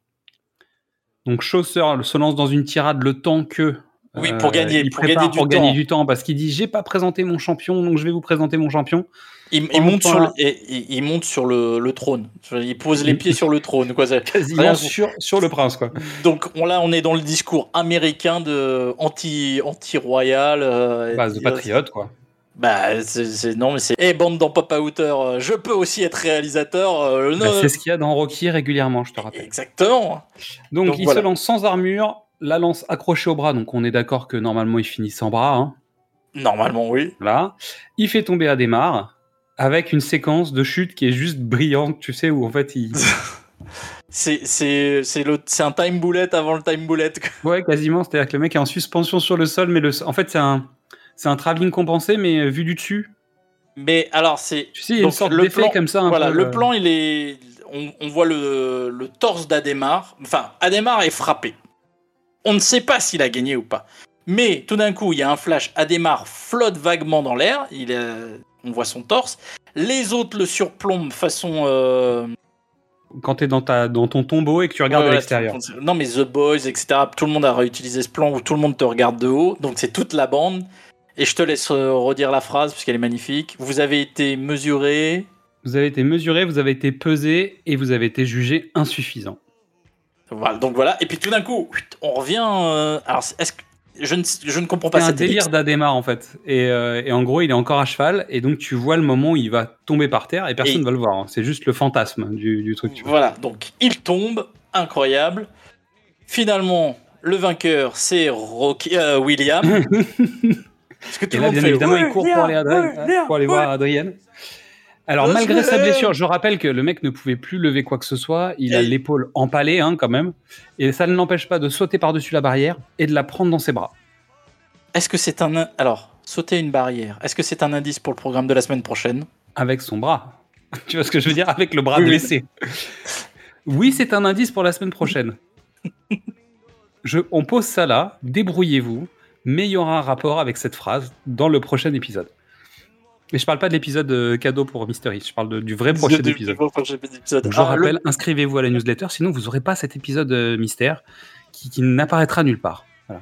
Donc Chaucer se lance dans une tirade le temps que Oui, pour gagner- il pour prépare gagner du pour gagner temps. du temps parce qu'il dit j'ai pas présenté mon champion donc je vais vous présenter mon champion. Il, monte sur le, temps-là- et- et- il monte sur le, le trône. Il pose les pieds sur le trône. Quoi. Quasiment Rien- sur, sur le prince quoi. Donc on, là, on est dans le discours américain de anti anti euh, de patriote quoi. Bah c'est non mais c'est. Eh bande dans Papa Outer, euh, je peux aussi être réalisateur. euh, Bah, c'est ce qu'il y a dans Rocky régulièrement, je te rappelle. Exactement. Donc, Donc, il voilà. se lance sans armure, la lance accrochée au bras, donc on est d'accord que normalement il finit sans bras. Hein. Normalement oui. Voilà. Il fait tomber Ademar avec une séquence de chute qui est juste brillante, tu sais, où en fait il. C'est un time bullet avant le time bullet. ouais, quasiment. C'est-à-dire que le mec est en suspension sur le sol, mais le... en fait c'est un. Un travelling compensé, mais euh, vu du dessus. Mais alors c'est Tu sais, il y a une sorte le plan- comme ça. un voilà peu, le euh, plan il est on, on voit le, le torse d'Ademar. Enfin Ademar est frappé. On ne sait pas s'il a gagné ou pas. Mais tout d'un coup il y a un flash. Ademar flotte vaguement dans l'air. Il est- on voit son torse. Les autres le surplombent façon. euh, Quand t'es dans, ta... dans ton tombeau et que tu regardes Ouais, à l'extérieur. Non, mais The Boys, etc. Tout le monde a réutilisé ce plan où tout le monde te regarde de haut. Donc c'est toute la bande. Et je te laisse euh, redire la phrase parce qu'elle est magnifique. Vous avez été mesuré. Vous avez été mesuré, vous avez été pesé et vous avez été jugé insuffisant. Voilà, donc voilà. Et puis tout d'un coup, on revient. euh, alors, est-ce que je ne, je ne comprends pas C'est un délire d'Ademar en fait. Et, euh, et en gros, il est encore à cheval et donc tu vois le moment où il va tomber par terre et personne ne va le voir. hein. C'est juste le fantasme du, du truc. Voilà, donc il tombe, incroyable. Finalement, le vainqueur, c'est Rocky, euh, William. Parce que tout Et le là, bien évidemment, il court pour aller, Adrien- William, pour aller voir Adrienne. Alors, malgré sa blessure, je rappelle que le mec ne pouvait plus lever quoi que ce soit. Il a l'épaule empalée, hein, quand même. Et ça ne l'empêche pas de sauter par-dessus la barrière et de la prendre dans ses bras. Est-ce que c'est un. Alors, sauter une barrière, est-ce que c'est un indice pour le programme de la semaine prochaine? Avec son bras. tu vois ce que je veux dire? Avec le bras Oui, oui. blessé. Oui, c'est un indice pour la semaine prochaine. Je, on pose ça là, débrouillez-vous, mais il y aura un rapport avec cette phrase dans le prochain épisode. Mais je parle pas de l'épisode euh, cadeau pour Mystery, je parle de- du vrai prochain épisode. du prochain épisode. Donc, je Ah, le- rappelle, inscrivez-vous à la newsletter, sinon vous n'aurez pas cet épisode euh, mystère qui, qui n'apparaîtra nulle part. Voilà.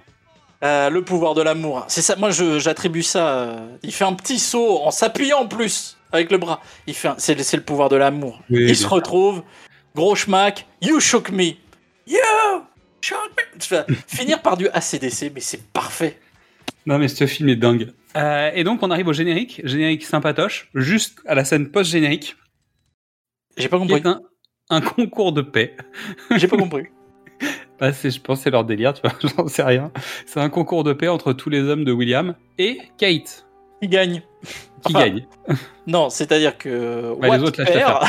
Euh, le pouvoir de l'amour. C'est ça. Moi, je- j'attribue ça. euh, il fait un petit saut en s'appuyant en plus avec le bras. Il fait. C'est le- pouvoir de l'amour. Oui, il se retrouve. Gros schmack. You shook me. You shook me. Finir par du ACDC, mais c'est parfait. Non mais ce film est dingue. Euh, et donc on arrive au générique, générique sympatoche, juste à la scène post-générique, J'ai pas compris. un, un concours de paix. J'ai pas compris. Bah, c'est, je pense que c'est leur délire, tu vois, j'en sais rien. C'est un concours de paix entre tous les hommes de William et Kate, Qui gagne qui Enfin, gagne. Non, c'est-à-dire que Bah, les autres lâchent perd,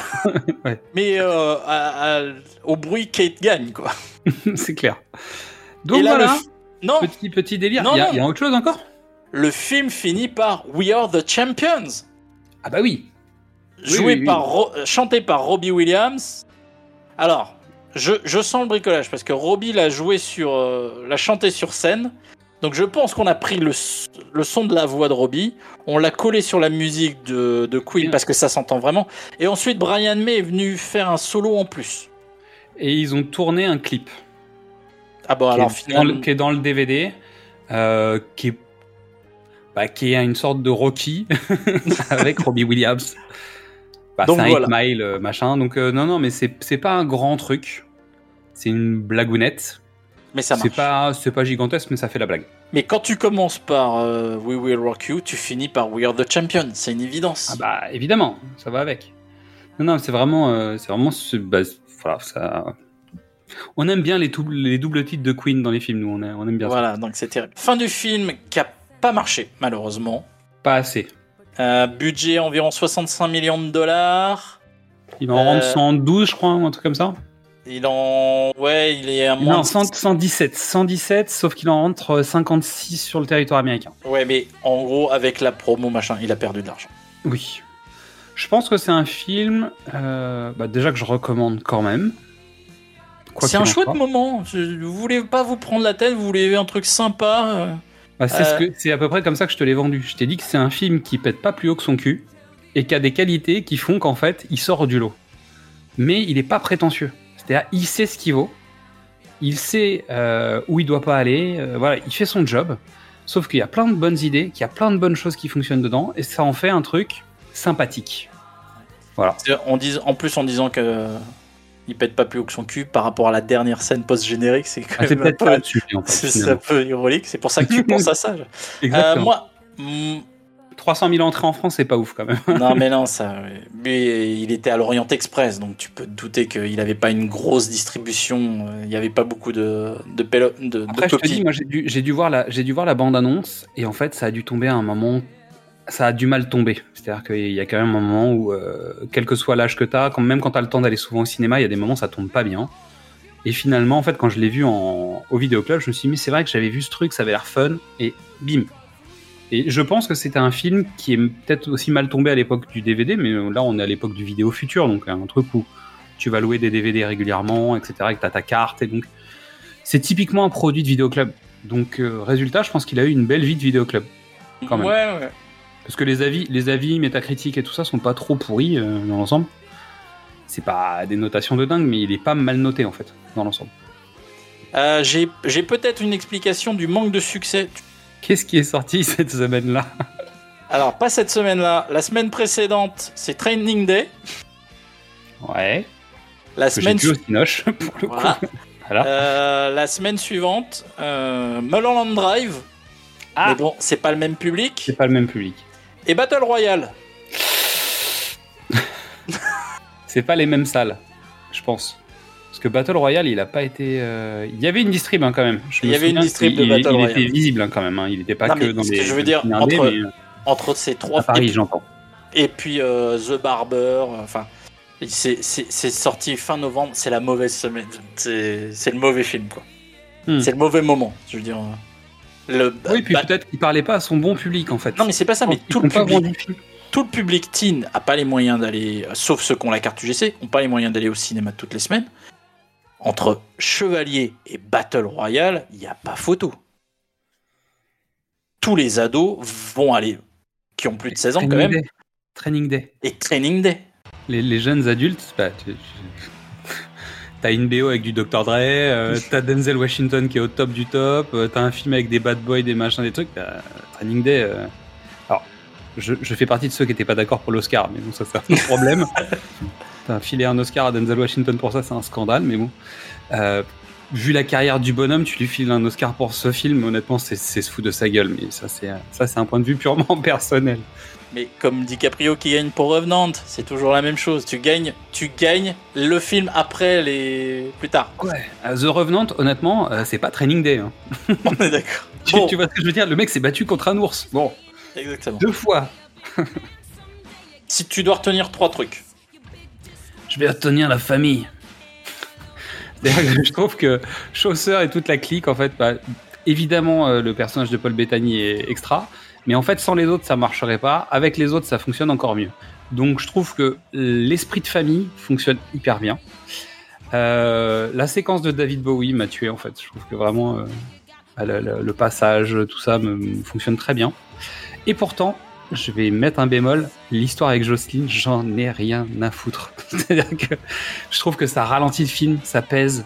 Ouais. mais euh, à- à- au bruit, Kate gagne, quoi. c'est clair. Donc Et là, voilà, le Non, petit, petit délire. Non, il, y a, non. il y a autre chose encore? Le film finit par We Are the Champions, Ah bah oui. joué oui, oui. par Ro- euh, chanté par Robbie Williams. Alors, je, je sens le bricolage parce que Robbie l'a joué sur, euh, l'a chanté sur scène. Donc je pense qu'on a pris le, son de la voix de Robbie, on l'a collé sur la musique de, de Queen parce que ça s'entend vraiment. Et ensuite Brian May est venu faire un solo en plus. Et ils ont tourné un clip Ah bon qui, alors est, dans finalement, le, qui est dans le DVD, euh, qui est bah, qui est une sorte de Rocky avec Robbie Williams. Bah, c'est un voilà. 8 Mile euh, machin. Donc euh, non non mais c'est c'est pas un grand truc. C'est une blagounette. mais ça C'est marche. pas c'est pas gigantesque mais ça fait la blague. Mais quand tu commences par euh, We Will Rock You, tu finis par We Are the Champions. C'est une évidence. Ah bah évidemment, ça va avec. Non, non, c'est vraiment, euh, c'est vraiment, bah, voilà, ça. On aime bien les, doubles- les doubles titres de Queen dans les films, nous, on, a- on aime bien ça. Voilà, donc c'est terrible. Fin du film qui a pas marché, malheureusement. Pas assez. Euh, budget environ 65 millions de dollars. Il en rendre Euh, 112, je crois, ou un truc comme ça. Il en. Ouais, il est à moins. Non, de- 100 117, 117, sauf qu'il en rentre 56 sur le territoire américain. Ouais, mais en gros, avec la promo, machin, il a perdu de l'argent. Oui. Je pense que c'est un film, euh, bah, déjà que je recommande quand même. Quoi C'est un en chouette moment. Je- Vous voulez pas vous prendre la tête, vous voulez un truc sympa. euh. Bah, c'est Euh, ce que- c'est à peu près comme ça que je te l'ai vendu. Je t'ai dit que c'est un film qui pète pas plus haut que son cul et qui a des qualités qui font qu'en fait, il sort du lot. Mais il est pas prétentieux. C'est-à-dire, il sait ce qu'il vaut, il sait euh, où il doit pas aller. euh, voilà, il fait son job. Sauf qu'il y a plein de bonnes idées, qu'il y a plein de bonnes choses qui fonctionnent dedans, et ça en fait un truc sympathique. Voilà. On dis, en plus, en disant que. Il pète pas plus haut que son cul par rapport à la dernière scène post-générique, c'est quand Ah, même un peut-être peu- pas là-dessus, en fait, c'est finalement. un peu ironique, c'est pour ça que tu penses à ça. Exactement. Euh, moi, mm, 300 000 entrées en France, c'est pas ouf quand même. non mais non, ça. Mais il était à l'Orient Express, donc tu peux te douter qu'il n'avait pas une grosse distribution. euh, Il n'y avait pas beaucoup de de, pélo- de, de Après, je te dis, moi, j'ai dû, voir la, j'ai dû voir la bande-annonce, et en fait, ça a dû tomber à un moment, ça a du mal tomber. C'est-à-dire qu'il y a quand même un moment où, euh, quel que soit l'âge que t'as, quand même quand t'as le temps d'aller souvent au cinéma, il y a des moments où ça tombe pas bien. Et finalement, en fait, quand je l'ai vu en, au vidéoclub, je me suis dit, mais c'est vrai que j'avais vu ce truc, ça avait l'air fun, et bim. Et je pense que c'était un film qui est peut-être aussi mal tombé à l'époque du DVD, mais là, on est à l'époque du vidéo futur, donc un truc où tu vas louer des DVD régulièrement, etc., et que t'as ta carte, et donc c'est typiquement un produit de vidéoclub. Donc, euh, résultat, je pense qu'il a eu une belle vie de vidéoclub. Quand même. Ouais, ouais. Parce que les avis, les avis métacritiques et tout ça sont pas trop pourris euh, dans l'ensemble. C'est pas des notations de dingue, mais il est pas mal noté en fait, dans l'ensemble. Euh, J'ai peut-être une explication du manque de succès. Qu'est-ce qui est sorti cette semaine-là? Alors, pas cette semaine-là. La semaine précédente, c'est Training Day. Ouais. La Que semaine, vu au su- Cinoche, pour le Voilà. coup. Voilà. Euh, la semaine suivante, Mulholland Drive. Ah. Mais bon, c'est pas le même public. C'est pas le même public. Et Battle Royale. C'est pas les mêmes salles, je pense. Parce que Battle Royale, il a pas été. euh, Il y avait une distrib hein, quand même. Je Il y avait une distrib de Battle il, Royale. était visible hein, quand même. hein. Il était pas Non, que dans les. que je veux dire, entre- mais, euh, Entre ces trois à Paris, et, puis- j'entends. et puis euh, The Barber. Enfin, c'est sorti fin novembre. C'est la mauvaise semaine. C'est c'est le mauvais film, quoi. Hmm. C'est le mauvais moment. Je veux dire. Le, Oui, puis bah, peut-être qu'il parlait pas à son bon public en fait. Non, mais c'est pas ça, mais tout le public. tout le public teen a pas les moyens d'aller, sauf ceux qui ont la carte UGC, ont pas les moyens d'aller au cinéma toutes les semaines. Entre Chevalier et Battle Royale, il n'y a pas photo. Tous les ados vont aller, qui ont plus de 16 ans quand même, Day. Training Day. et Training Day. Les, les jeunes adultes, bah, tu- tu- t'as une BO avec du Dr. Dre, euh, t'as Denzel Washington qui est au top du top, euh, t'as un film avec des bad boys, des machins, des trucs. Training Day. euh, Alors, je, je fais partie de ceux qui étaient pas d'accord pour l'Oscar, mais bon, ça c'est un problème. T'as filé un Oscar à Denzel Washington pour ça, c'est un scandale, mais bon. Euh, vu la carrière du bonhomme, tu lui files un Oscar pour ce film, honnêtement, c'est se foutre de sa gueule, mais ça c'est ça c'est un point de vue purement personnel. Mais comme DiCaprio qui gagne pour Revenant, c'est toujours la même chose. Tu gagnes, tu gagnes le film après les plus tard. Ouais. Euh, The Revenant, honnêtement, euh, c'est pas Training Day. hein. On est d'accord. Tu, Bon. tu vois ce que je veux dire? Le mec s'est battu contre un ours. Bon, Exactement. deux fois. Si tu dois retenir trois trucs. Je vais retenir la famille. Je trouve que Chaucer et toute la clique, en fait, bah, évidemment, euh, le personnage de Paul Bettany est extra, mais en fait, sans les autres, ça marcherait pas. Avec les autres, ça fonctionne encore mieux. Donc, je trouve que l'esprit de famille fonctionne hyper bien. Euh, la séquence de David Bowie m'a tué, en fait. Je trouve que vraiment, euh, le, le- passage, tout ça me fonctionne très bien. Et pourtant, je vais mettre un bémol. L'histoire avec Jocelyne, j'en ai rien à foutre. C'est-à-dire que je trouve que ça ralentit le film, ça pèse.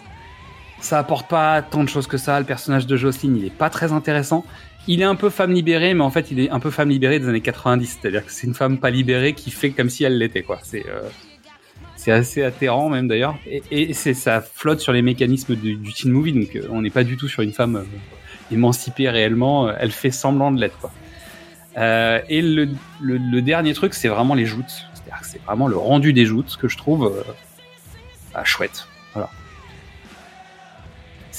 Ça apporte pas tant de choses que ça. Le personnage de Jocelyne, il est pas très intéressant. Il est un peu femme libérée, mais en fait, il est un peu femme libérée des années 90. C'est-à-dire que c'est une femme pas libérée qui fait comme si elle l'était, euh, c'est assez atterrant, même d'ailleurs. Et, ça flotte sur les mécanismes du, teen movie. Donc, euh, on n'est pas du tout sur une femme euh, émancipée réellement. Elle fait semblant de l'être, et le, dernier truc, c'est vraiment les joutes. C'est-à-dire que c'est vraiment le rendu des joutes que je trouve bah, chouette.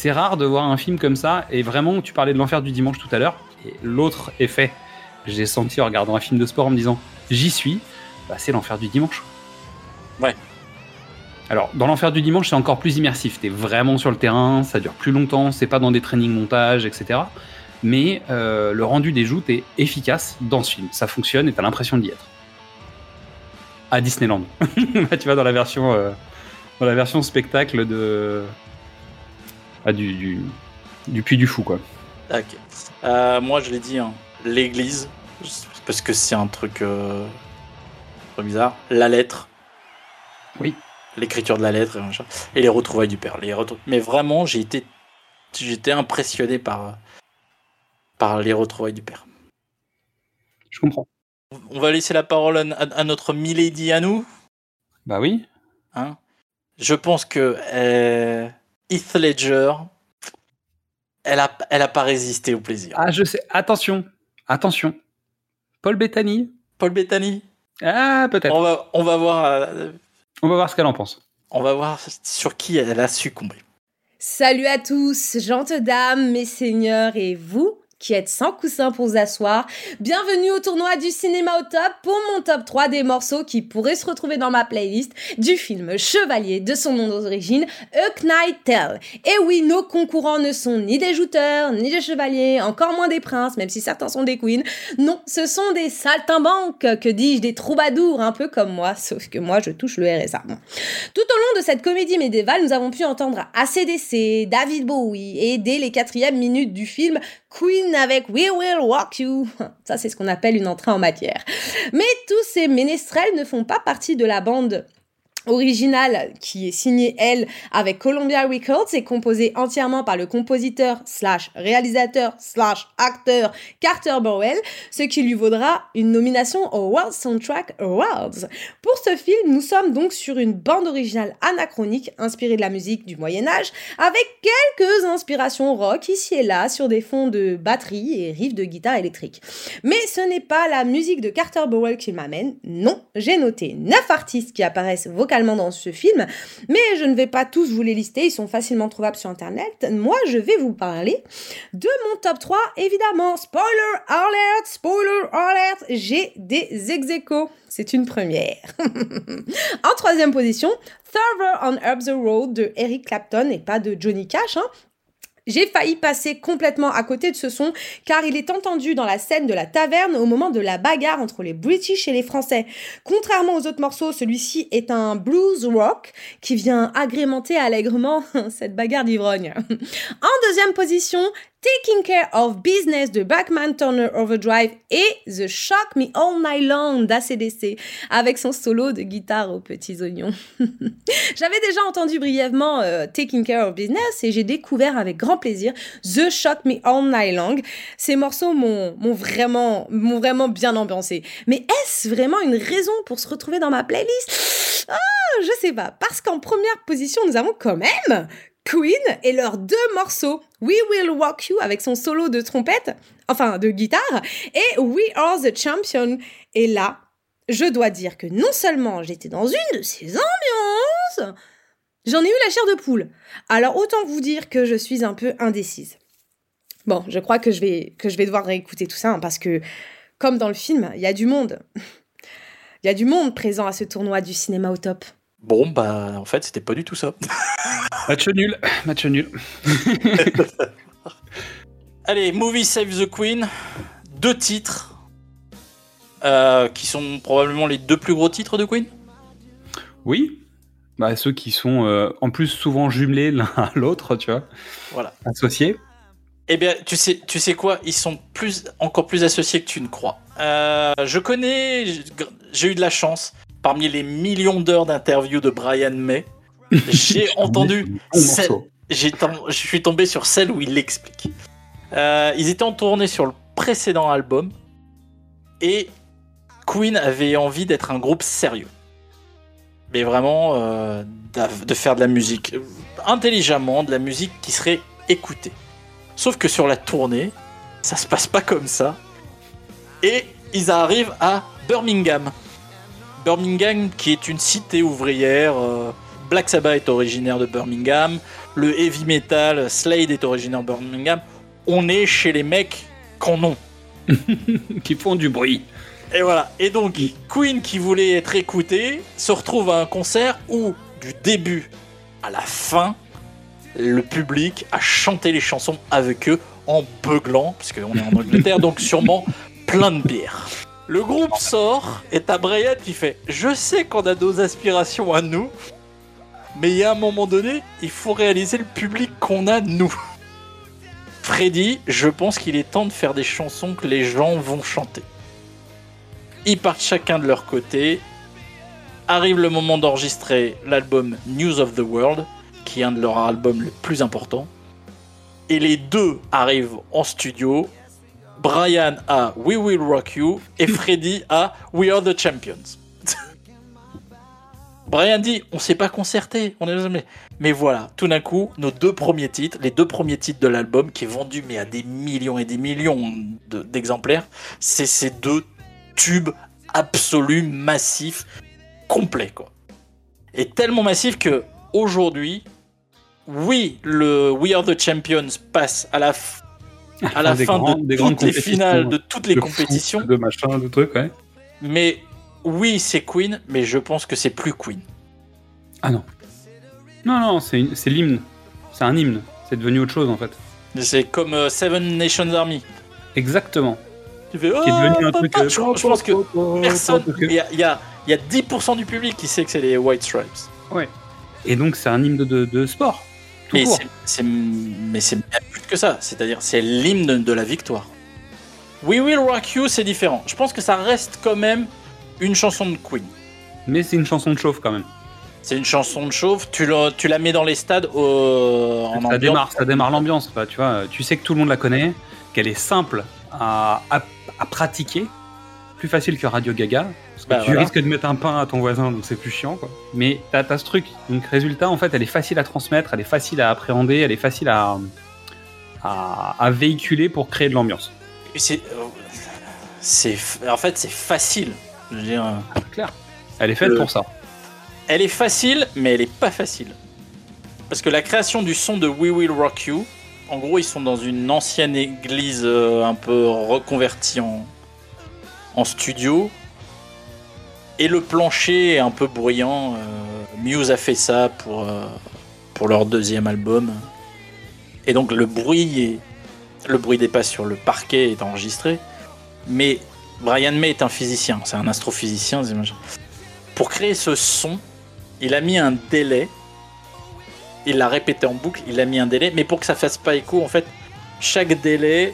C'est rare de voir un film comme ça. Et vraiment, tu parlais de l'enfer du dimanche tout à l'heure. Et l'autre effet que j'ai senti en regardant un film de sport en me disant j'y suis, bah, c'est l'enfer du dimanche. Ouais. Alors, dans l'enfer du dimanche, c'est encore plus immersif. T'es vraiment sur le terrain, ça dure plus longtemps, c'est pas dans des trainings montages, etc. Mais euh, le rendu des joutes est efficace dans ce film. Ça fonctionne et t'as l'impression d'y être. À Disneyland. tu vois, dans la version, euh, dans la version spectacle de. Ah, du, du, du Fou, quoi. Ok. Euh, moi, je l'ai dit, hein, l'église, parce que c'est un truc euh, bizarre. La lettre. Oui. L'écriture de la lettre et, machin. et les retrouvailles du père. Les retrou- Mais vraiment, j'ai été, j'étais impressionné par, par les retrouvailles du père. Je comprends. On va laisser la parole à notre Milady à nous. Bah oui. Hein? Je pense que euh, Heath Ledger, elle a, elle a pas résisté au plaisir. Ah, je sais. Attention. Attention. Paul Bettany. Paul Bettany. Ah, peut-être. On va, on va voir. euh, On va voir ce qu'elle en pense. On va voir sur qui elle a succombé. Salut à tous, gentes dames, mes seigneurs et vous? Qui êtes sans coussin pour vous asseoir. Bienvenue au tournoi du cinéma au top pour mon top 3 des morceaux qui pourraient se retrouver dans ma playlist du film Chevalier de son nom d'origine, A Knight Tale. Et oui, nos concurrents ne sont ni des jouteurs, ni des chevaliers, encore moins des princes, même si certains sont des queens. Non, ce sont des saltimbanques, que dis-je, des troubadours, un peu comme moi, sauf que moi je touche le RSA. Tout au long de cette comédie médiévale, nous avons pu entendre ACDC, David Bowie et dès les quatrièmes minutes du film, Queen avec We Will Rock You. Ça, c'est ce qu'on appelle une entrée en matière. Mais tous ces ménestrels ne font pas partie de la bande originale qui est signée elle avec Columbia Records et composée entièrement par le compositeur slash réalisateur slash acteur Carter Burwell, ce qui lui vaudra une nomination au World Soundtrack Awards. Pour ce film, nous sommes donc sur une bande originale anachronique inspirée de la musique du Moyen Âge, avec quelques inspirations rock ici et là sur des fonds de batterie et riffs de guitare électrique. Mais ce n'est pas la musique de Carter Burwell qui m'amène, non, j'ai noté 9 artistes qui apparaissent vocalement dans ce film, mais je ne vais pas tous vous les lister, ils sont facilement trouvables sur internet. Moi, je vais vous parler de mon top 3, évidemment. Spoiler alert, spoiler alert, j'ai des ex. C'est une première. en troisième position, Thurber on Up the Road de Eric Clapton et pas de Johnny Cash. Hein. J'ai failli passer complètement à côté de ce son car il est entendu dans la scène de la taverne au moment de la bagarre entre les British et les Français. Contrairement aux autres morceaux, celui-ci est un blues rock qui vient agrémenter allègrement cette bagarre d'ivrogne. En deuxième position, Taking Care of Business de Backman Turner Overdrive et The Shock Me All Night Long d'ACDC avec son solo de guitare aux petits oignons. J'avais déjà entendu brièvement euh, Taking Care of Business et j'ai découvert avec grand plaisir The Shock Me All Night Long. Ces morceaux m'ont vraiment, vraiment bien ambiancé. Mais est-ce vraiment une raison pour se retrouver dans ma playlist? Ah, je sais pas. Parce qu'en première position, nous avons quand même Queen et leurs deux morceaux. We Will Rock You avec son solo de trompette, enfin de guitare, et We Are the Champion. Et là, je dois dire que non seulement j'étais dans une de ces ambiances, j'en ai eu la chair de poule. Alors autant vous dire que je suis un peu indécise. Bon, je crois que je vais, que je vais devoir réécouter tout ça, hein, parce que, comme dans le film, il y a du monde. Il y a du monde présent à ce tournoi du cinéma au top. Bon, bah, en fait, c'était pas du tout ça. Match nul, match nul. Allez, Movie Save the Queen. Deux titres. euh, qui sont probablement les deux plus gros titres de Queen. Oui. Bah, ceux qui sont euh, en plus souvent jumelés l'un à l'autre, tu vois, Voilà. associés. Eh bien, tu sais, tu sais quoi? Ils sont plus, encore plus associés que tu ne crois. Euh, je connais, j'ai eu de la chance. Parmi les millions d'heures d'interviews de Brian May, j'ai entendu. Celle- je suis tombé sur celle où il l'explique. Euh, ils étaient en tournée sur le précédent album et Queen avait envie d'être un groupe sérieux. Mais vraiment euh, de faire de la musique euh, intelligemment, de la musique qui serait écoutée. Sauf que sur la tournée, ça se passe pas comme ça. Et ils arrivent à Birmingham. Birmingham qui est une cité ouvrière. euh, Black Sabbath est originaire de Birmingham. Le heavy metal, Slade est originaire de Birmingham. On est chez les mecs qu'on ont. qui font du bruit. Et voilà. Et donc, Queen, qui voulait être écouté, se retrouve à un concert où, du début à la fin, le public a chanté les chansons avec eux en beuglant, parce qu'on est en Angleterre, donc sûrement plein de bière. Le groupe sort et t'as Brian qui fait Je sais qu'on a nos aspirations à nous, mais il y a un moment donné, il faut réaliser le public qu'on a nous. Freddy, je pense qu'il est temps de faire des chansons que les gens vont chanter. Ils partent chacun de leur côté. Arrive le moment d'enregistrer l'album News of the World, qui est un de leurs albums les plus importants. Et les deux arrivent en studio. Brian a We Will Rock You et Freddy a We Are the Champions. Brian dit on s'est pas concerté, on est jamais. Mais voilà, tout d'un coup, nos deux premiers titres, les deux premiers titres de l'album qui est vendu mais à des millions et des millions de- d'exemplaires, c'est ces deux tubes absolus, massifs, complets quoi. Et tellement massifs que aujourd'hui, oui, le We Are the Champions passe à la, à la Des fin grands- de des toutes les finales, de toutes les de compétitions. de machin, de trucs, ouais. Mais oui, c'est Queen, mais je pense que c'est plus Queen. Ah non. Non, non, c'est une- l'hymne. C'est un hymne. C'est devenu autre chose en fait. C'est comme euh, Seven Nations Army. Exactement. Tu fais, Qui est devenu un Oh, truc. euh, je, je pense que personne. Il y a, y, a, y a 10% du public qui sait que c'est les White Stripes. Ouais. Et donc c'est un hymne de, de, de sport. Tout Mais c'est- c'est- mais c'est bien plus que ça. C'est-à-dire, c'est l'hymne de, la victoire. We Will Rock You, c'est différent. Je pense que ça reste quand même une chanson de Queen. Mais c'est une chanson de chauffe quand même. C'est une chanson de chauve. Tu, la- tu la mets dans les stades au- en ça ambiance. démarre, ça démarre l'ambiance. Tu vois, tu sais que tout le monde la connaît, qu'elle est simple à, à, à pratiquer, plus facile que Radio Gaga. Bah, tu voilà. risques de mettre un pain à ton voisin, donc c'est plus chiant. Quoi. Mais t'as as ce truc. Donc résultat, en fait, elle est facile à transmettre, elle est facile à appréhender, elle est facile à, à, à véhiculer pour créer de l'ambiance. C'est, euh, c'est, en fait, c'est facile. Je veux dire, euh, Claire. Elle est faite Le- pour ça. Elle est facile, mais elle est pas facile. Parce que la création du son de We Will Rock You, en gros, ils sont dans une ancienne église euh, un peu reconvertie en, en studio. Et le plancher est un peu bruyant. euh, Muse a fait ça pour, euh, pour leur deuxième album. Et donc le bruit, des pas sur le parquet est enregistré. Mais Brian May est un physicien, c'est un astrophysicien. Pour créer ce son, il a mis un délai. Il l'a répété en boucle, il a mis un délai, mais pour que ça fasse pas écho, en fait, chaque délai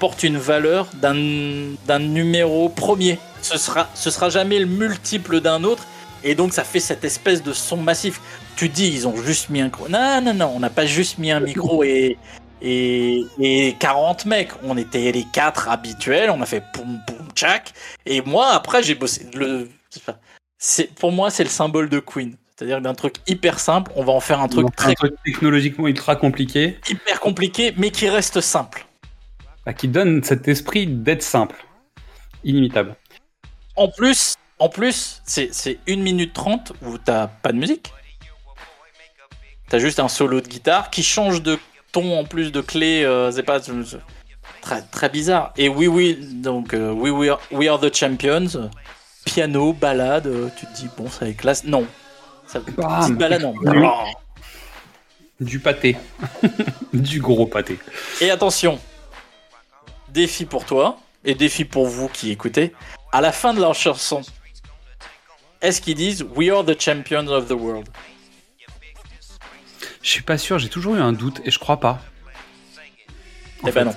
porte une valeur d'un numéro premier. Ce sera, ce sera jamais le multiple d'un autre, et donc ça fait cette espèce de son massif. Tu dis, ils ont juste mis un. Non, non, non, on n'a pas juste mis un micro et, et, et 40 mecs. On était les quatre habituels, on a fait poum poum tchac, et moi, après, j'ai bossé. Le, c'est pour moi c'est le symbole de Queen. C'est-à-dire d'un truc hyper simple, on va en faire un truc très un truc technologiquement ultra compliqué, hyper compliqué, mais qui reste simple. Bah, qui donne cet esprit d'être simple, inimitable. En plus, en plus, c'est c'est 1 minute 30 où t'as pas de musique. T'as juste un solo de guitare qui change de ton en plus de clé. euh, c'est pas très très bizarre. Et oui oui donc euh, we, we, are, we are the champions. Piano, balade. euh, tu te dis bon ça est classe. Non. Ça, Ah, petite balade non. Du pâté, du gros pâté. Et attention, défi pour toi et défi pour vous qui écoutez. À la fin de leur chanson, est-ce qu'ils disent We are the champions of the world Je suis pas sûr, j'ai toujours eu un doute et je crois pas. En Eh ben fait. non.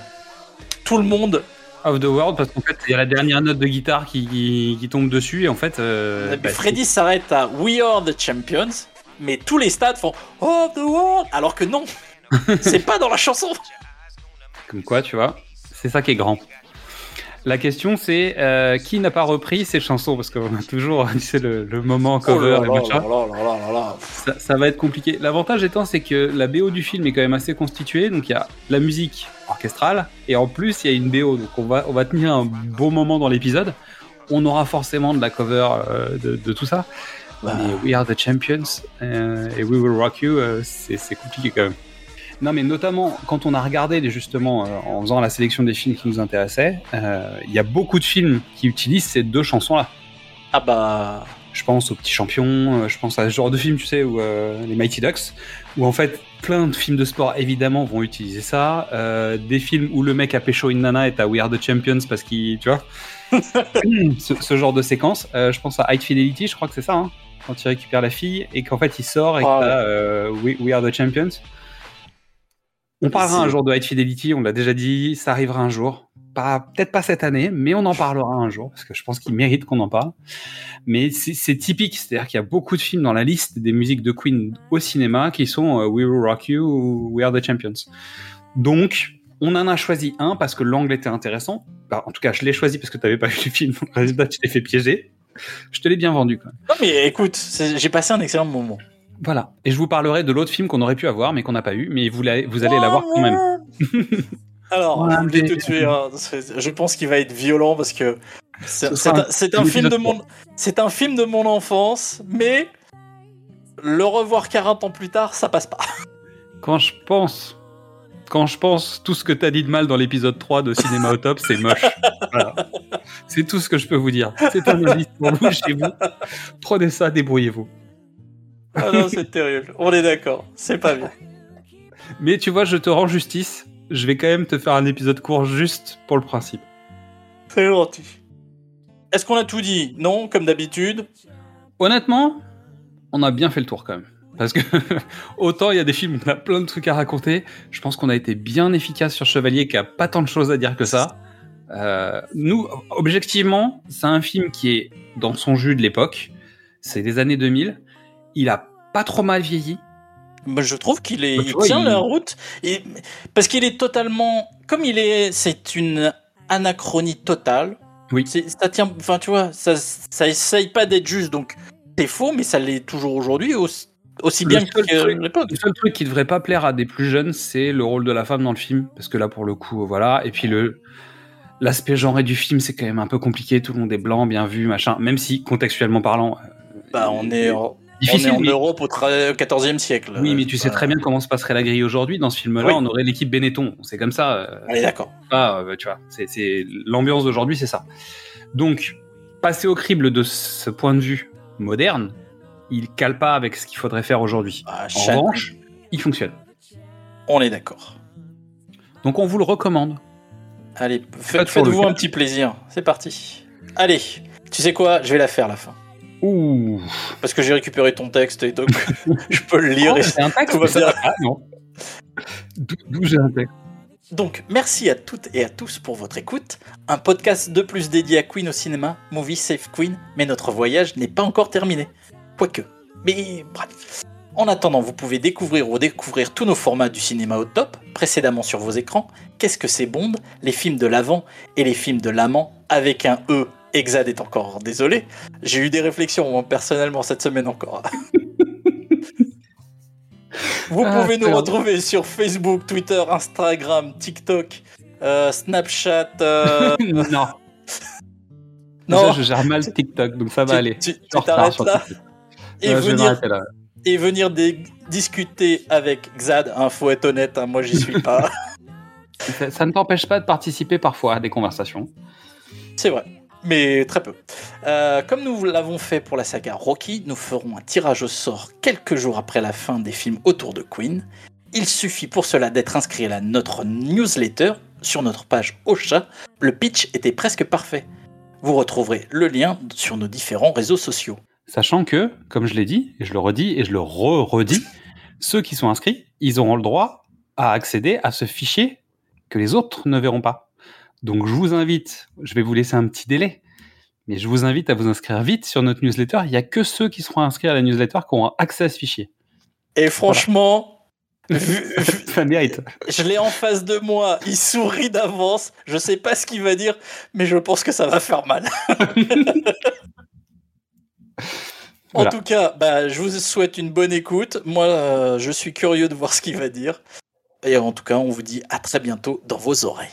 Tout le monde, Of the World, parce qu'en fait, il y a la dernière note de guitare qui, qui, qui tombe dessus et en fait. euh, bah, Freddy s'arrête à We are the champions, mais tous les stades font Oh the world Alors que non, c'est pas dans la chanson. Comme quoi, tu vois, c'est ça qui est grand. La question, c'est euh, qui n'a pas repris ces chansons? Parce qu'on a toujours, tu sais, le, le moment cover Oh là et là là. Ça, ça va être compliqué. L'avantage étant, c'est que la BO du film est quand même assez constituée. Donc, il y a la musique orchestrale et en plus, il y a une BO. Donc, on va, on va tenir un beau moment dans l'épisode. On aura forcément de la cover euh, de, de tout ça. Bah. Mais We Are the Champions euh, et We Will Rock You, c'est compliqué quand même. Non, mais notamment quand on a regardé justement euh, en faisant la sélection des films qui nous intéressaient, euh, il y a beaucoup de films qui utilisent ces deux chansons-là. Ah bah. Je pense aux Petits Champions, euh, je pense à ce genre de film, tu sais, où euh, les Mighty Ducks, où en fait plein de films de sport évidemment vont utiliser ça. Des films où le mec a pécho une nana et t'as We Are the Champions parce qu'il, tu vois, ce, ce genre de séquence. Je pense à High Fidelity, je crois que c'est ça, hein, quand il récupère la fille et qu'en fait il sort et que Ah ouais. t'as We, We Are the Champions. On parlera un jour de High Fidelity, on l'a déjà dit, ça arrivera un jour. Pas, peut-être pas cette année, mais on en parlera un jour, parce que je pense qu'il mérite qu'on en parle. Mais c'est typique, c'est-à-dire qu'il y a beaucoup de films dans la liste des musiques de Queen au cinéma qui sont euh, We Will Rock You ou We Are the Champions. Donc, on en a choisi un parce que l'angle était intéressant. Bah, en tout cas, je l'ai choisi parce que tu n'avais pas vu le film. Donc, résultat, tu t'es fait piéger. Je te l'ai bien vendu quand même. Non mais écoute, j'ai passé un excellent moment. Voilà. Et je vous parlerai de l'autre film qu'on aurait pu avoir, mais qu'on n'a pas eu. Mais vous, allez l'avoir quand même. Alors, je vous dis tout de suite, hein, je pense qu'il va être violent parce que c'est Ce un, film de mon, c'est un film de mon enfance, mais le revoir 40 ans plus tard, ça passe pas. Quand je pense, quand je pense tout ce que t'as dit de mal dans l'épisode 3 de Cinéma au top, c'est moche. Voilà. C'est tout ce que je peux vous dire. C'est un indice pour vous, chez vous. Prenez ça, débrouillez-vous. Ah non, c'est terrible. On est d'accord, c'est pas bien. Mais tu vois, je te rends justice. Je vais quand même te faire un épisode court juste pour le principe. C'est gentil. Est-ce qu'on a tout dit? Non, comme d'habitude? Honnêtement, on a bien fait le tour quand même. Parce que autant il y a des films où on a plein de trucs à raconter, je pense qu'on a été bien efficace sur Chevalier qui a pas tant de choses à dire que ça. Euh, nous, objectivement, c'est un film qui est dans son jus de l'époque. C'est des années 2000. Il a pas trop mal vieilli. Je trouve qu'il est, Bah, tu il vois, tient il- la route, et, parce qu'il est totalement, comme il est, c'est une anachronie totale. Oui. Ça tient, enfin, tu vois, ça, ça essaye pas d'être juste, donc c'est faux, mais ça l'est toujours aujourd'hui, aussi, aussi bien que l'époque. Le seul truc qui devrait pas plaire à des plus jeunes, c'est le rôle de la femme dans le film, parce que là, pour le coup, voilà. Et puis le l'aspect genré du film, c'est quand même un peu compliqué. Tout le monde est blanc, bien vu, machin. Même si contextuellement parlant, euh, Bah, on est, difficile. on est en Europe au tra- 14e siècle. Oui, mais Euh, tu sais pas- très bien comment se passerait la grille aujourd'hui. Dans ce film-là, Oui. on aurait l'équipe Benetton. C'est comme ça. euh, Allez, d'accord. pas, euh, tu vois, c'est, l'ambiance d'aujourd'hui, c'est ça. Donc, passer au crible de ce point de vue moderne, il cale pas avec ce qu'il faudrait faire aujourd'hui. Ah, En revanche, il fonctionne. On est d'accord. Donc, on vous le recommande. Allez, faites, faites-vous un petit plaisir. C'est parti. Allez, tu sais quoi? Je vais la faire la fin. Ouh. Parce que j'ai récupéré ton texte et donc je peux le lire. Oh, et c'est un texte tout va. Ah non. D'où j'ai un texte Donc, merci à toutes et à tous pour votre écoute. Un podcast de plus dédié à Queen au cinéma, Movie Save Queen, mais notre voyage n'est pas encore terminé. Quoique. Mais bref. En attendant, vous pouvez découvrir ou redécouvrir tous nos formats du cinéma au top, précédemment sur vos écrans. Qu'est-ce que c'est Bond? Les films de l'avant et les films de l'amant, avec un E Exad est encore désolé. J'ai eu des réflexions moi, personnellement cette semaine encore. Vous Ah, pouvez nous peur. retrouver sur Facebook, Twitter, Instagram, TikTok, euh, Snapchat. euh, non. Non. Déjà, je gère mal TikTok, donc ça va Tu- aller. tu- t'arrêtes là et, venir, m'arrêter là. et venir des- discuter avec Xad. Hein, faut être honnête, hein, moi j'y suis pas. Ça, ça ne t'empêche pas de participer parfois à des conversations. C'est vrai, mais très peu. Euh, comme nous l'avons fait pour la saga Rocky, nous ferons un tirage au sort quelques jours après la fin des films autour de Queen. Il suffit pour cela d'être inscrit à notre newsletter sur notre page Ocha. Le pitch était presque parfait. Vous retrouverez le lien sur nos différents réseaux sociaux. Sachant que, comme je l'ai dit, et je le redis et je le re-redis, ceux qui sont inscrits, ils auront le droit à accéder à ce fichier que les autres ne verront pas. Donc je vous invite, je vais vous laisser un petit délai, mais je vous invite à vous inscrire vite sur notre newsletter. Il n'y a que ceux qui seront inscrits à la newsletter qui auront accès à ce fichier. Et franchement, vu- Ça mérite. je l'ai en face de moi, il sourit d'avance. Je sais pas ce qu'il va dire, mais je pense que ça va faire mal. En Voilà. tout cas, bah, je vous souhaite une bonne écoute. Moi, euh, je suis curieux de voir ce qu'il va dire. Et en tout cas, on vous dit à très bientôt dans vos oreilles.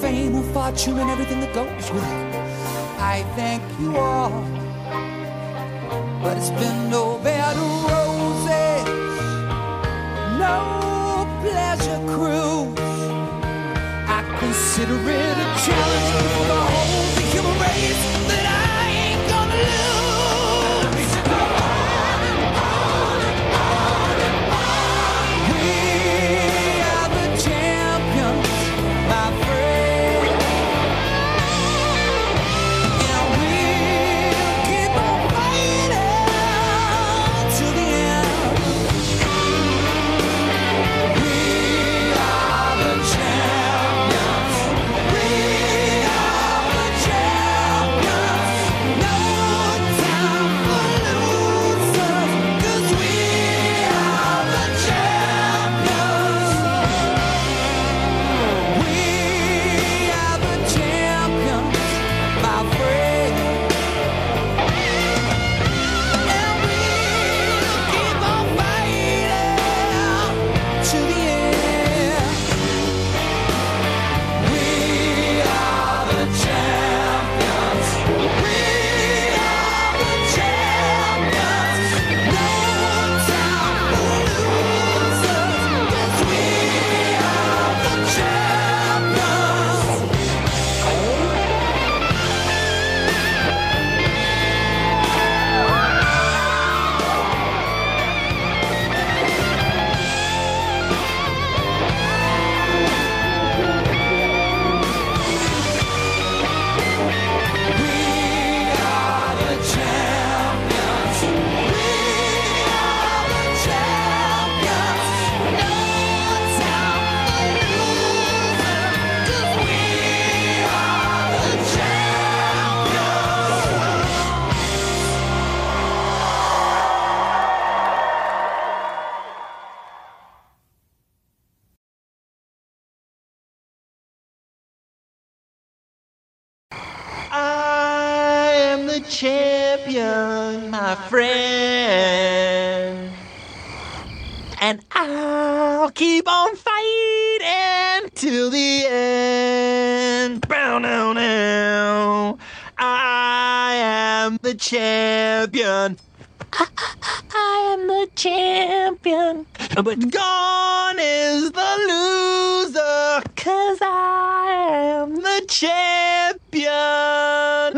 fame and fortune and everything that goes with it. I thank you all. But it's been no bed of roses, no pleasure cruise. I consider it a challenge for the whole the human race champion. I am the champion. Uh, but gone is the loser. Cause I am the champion of the world.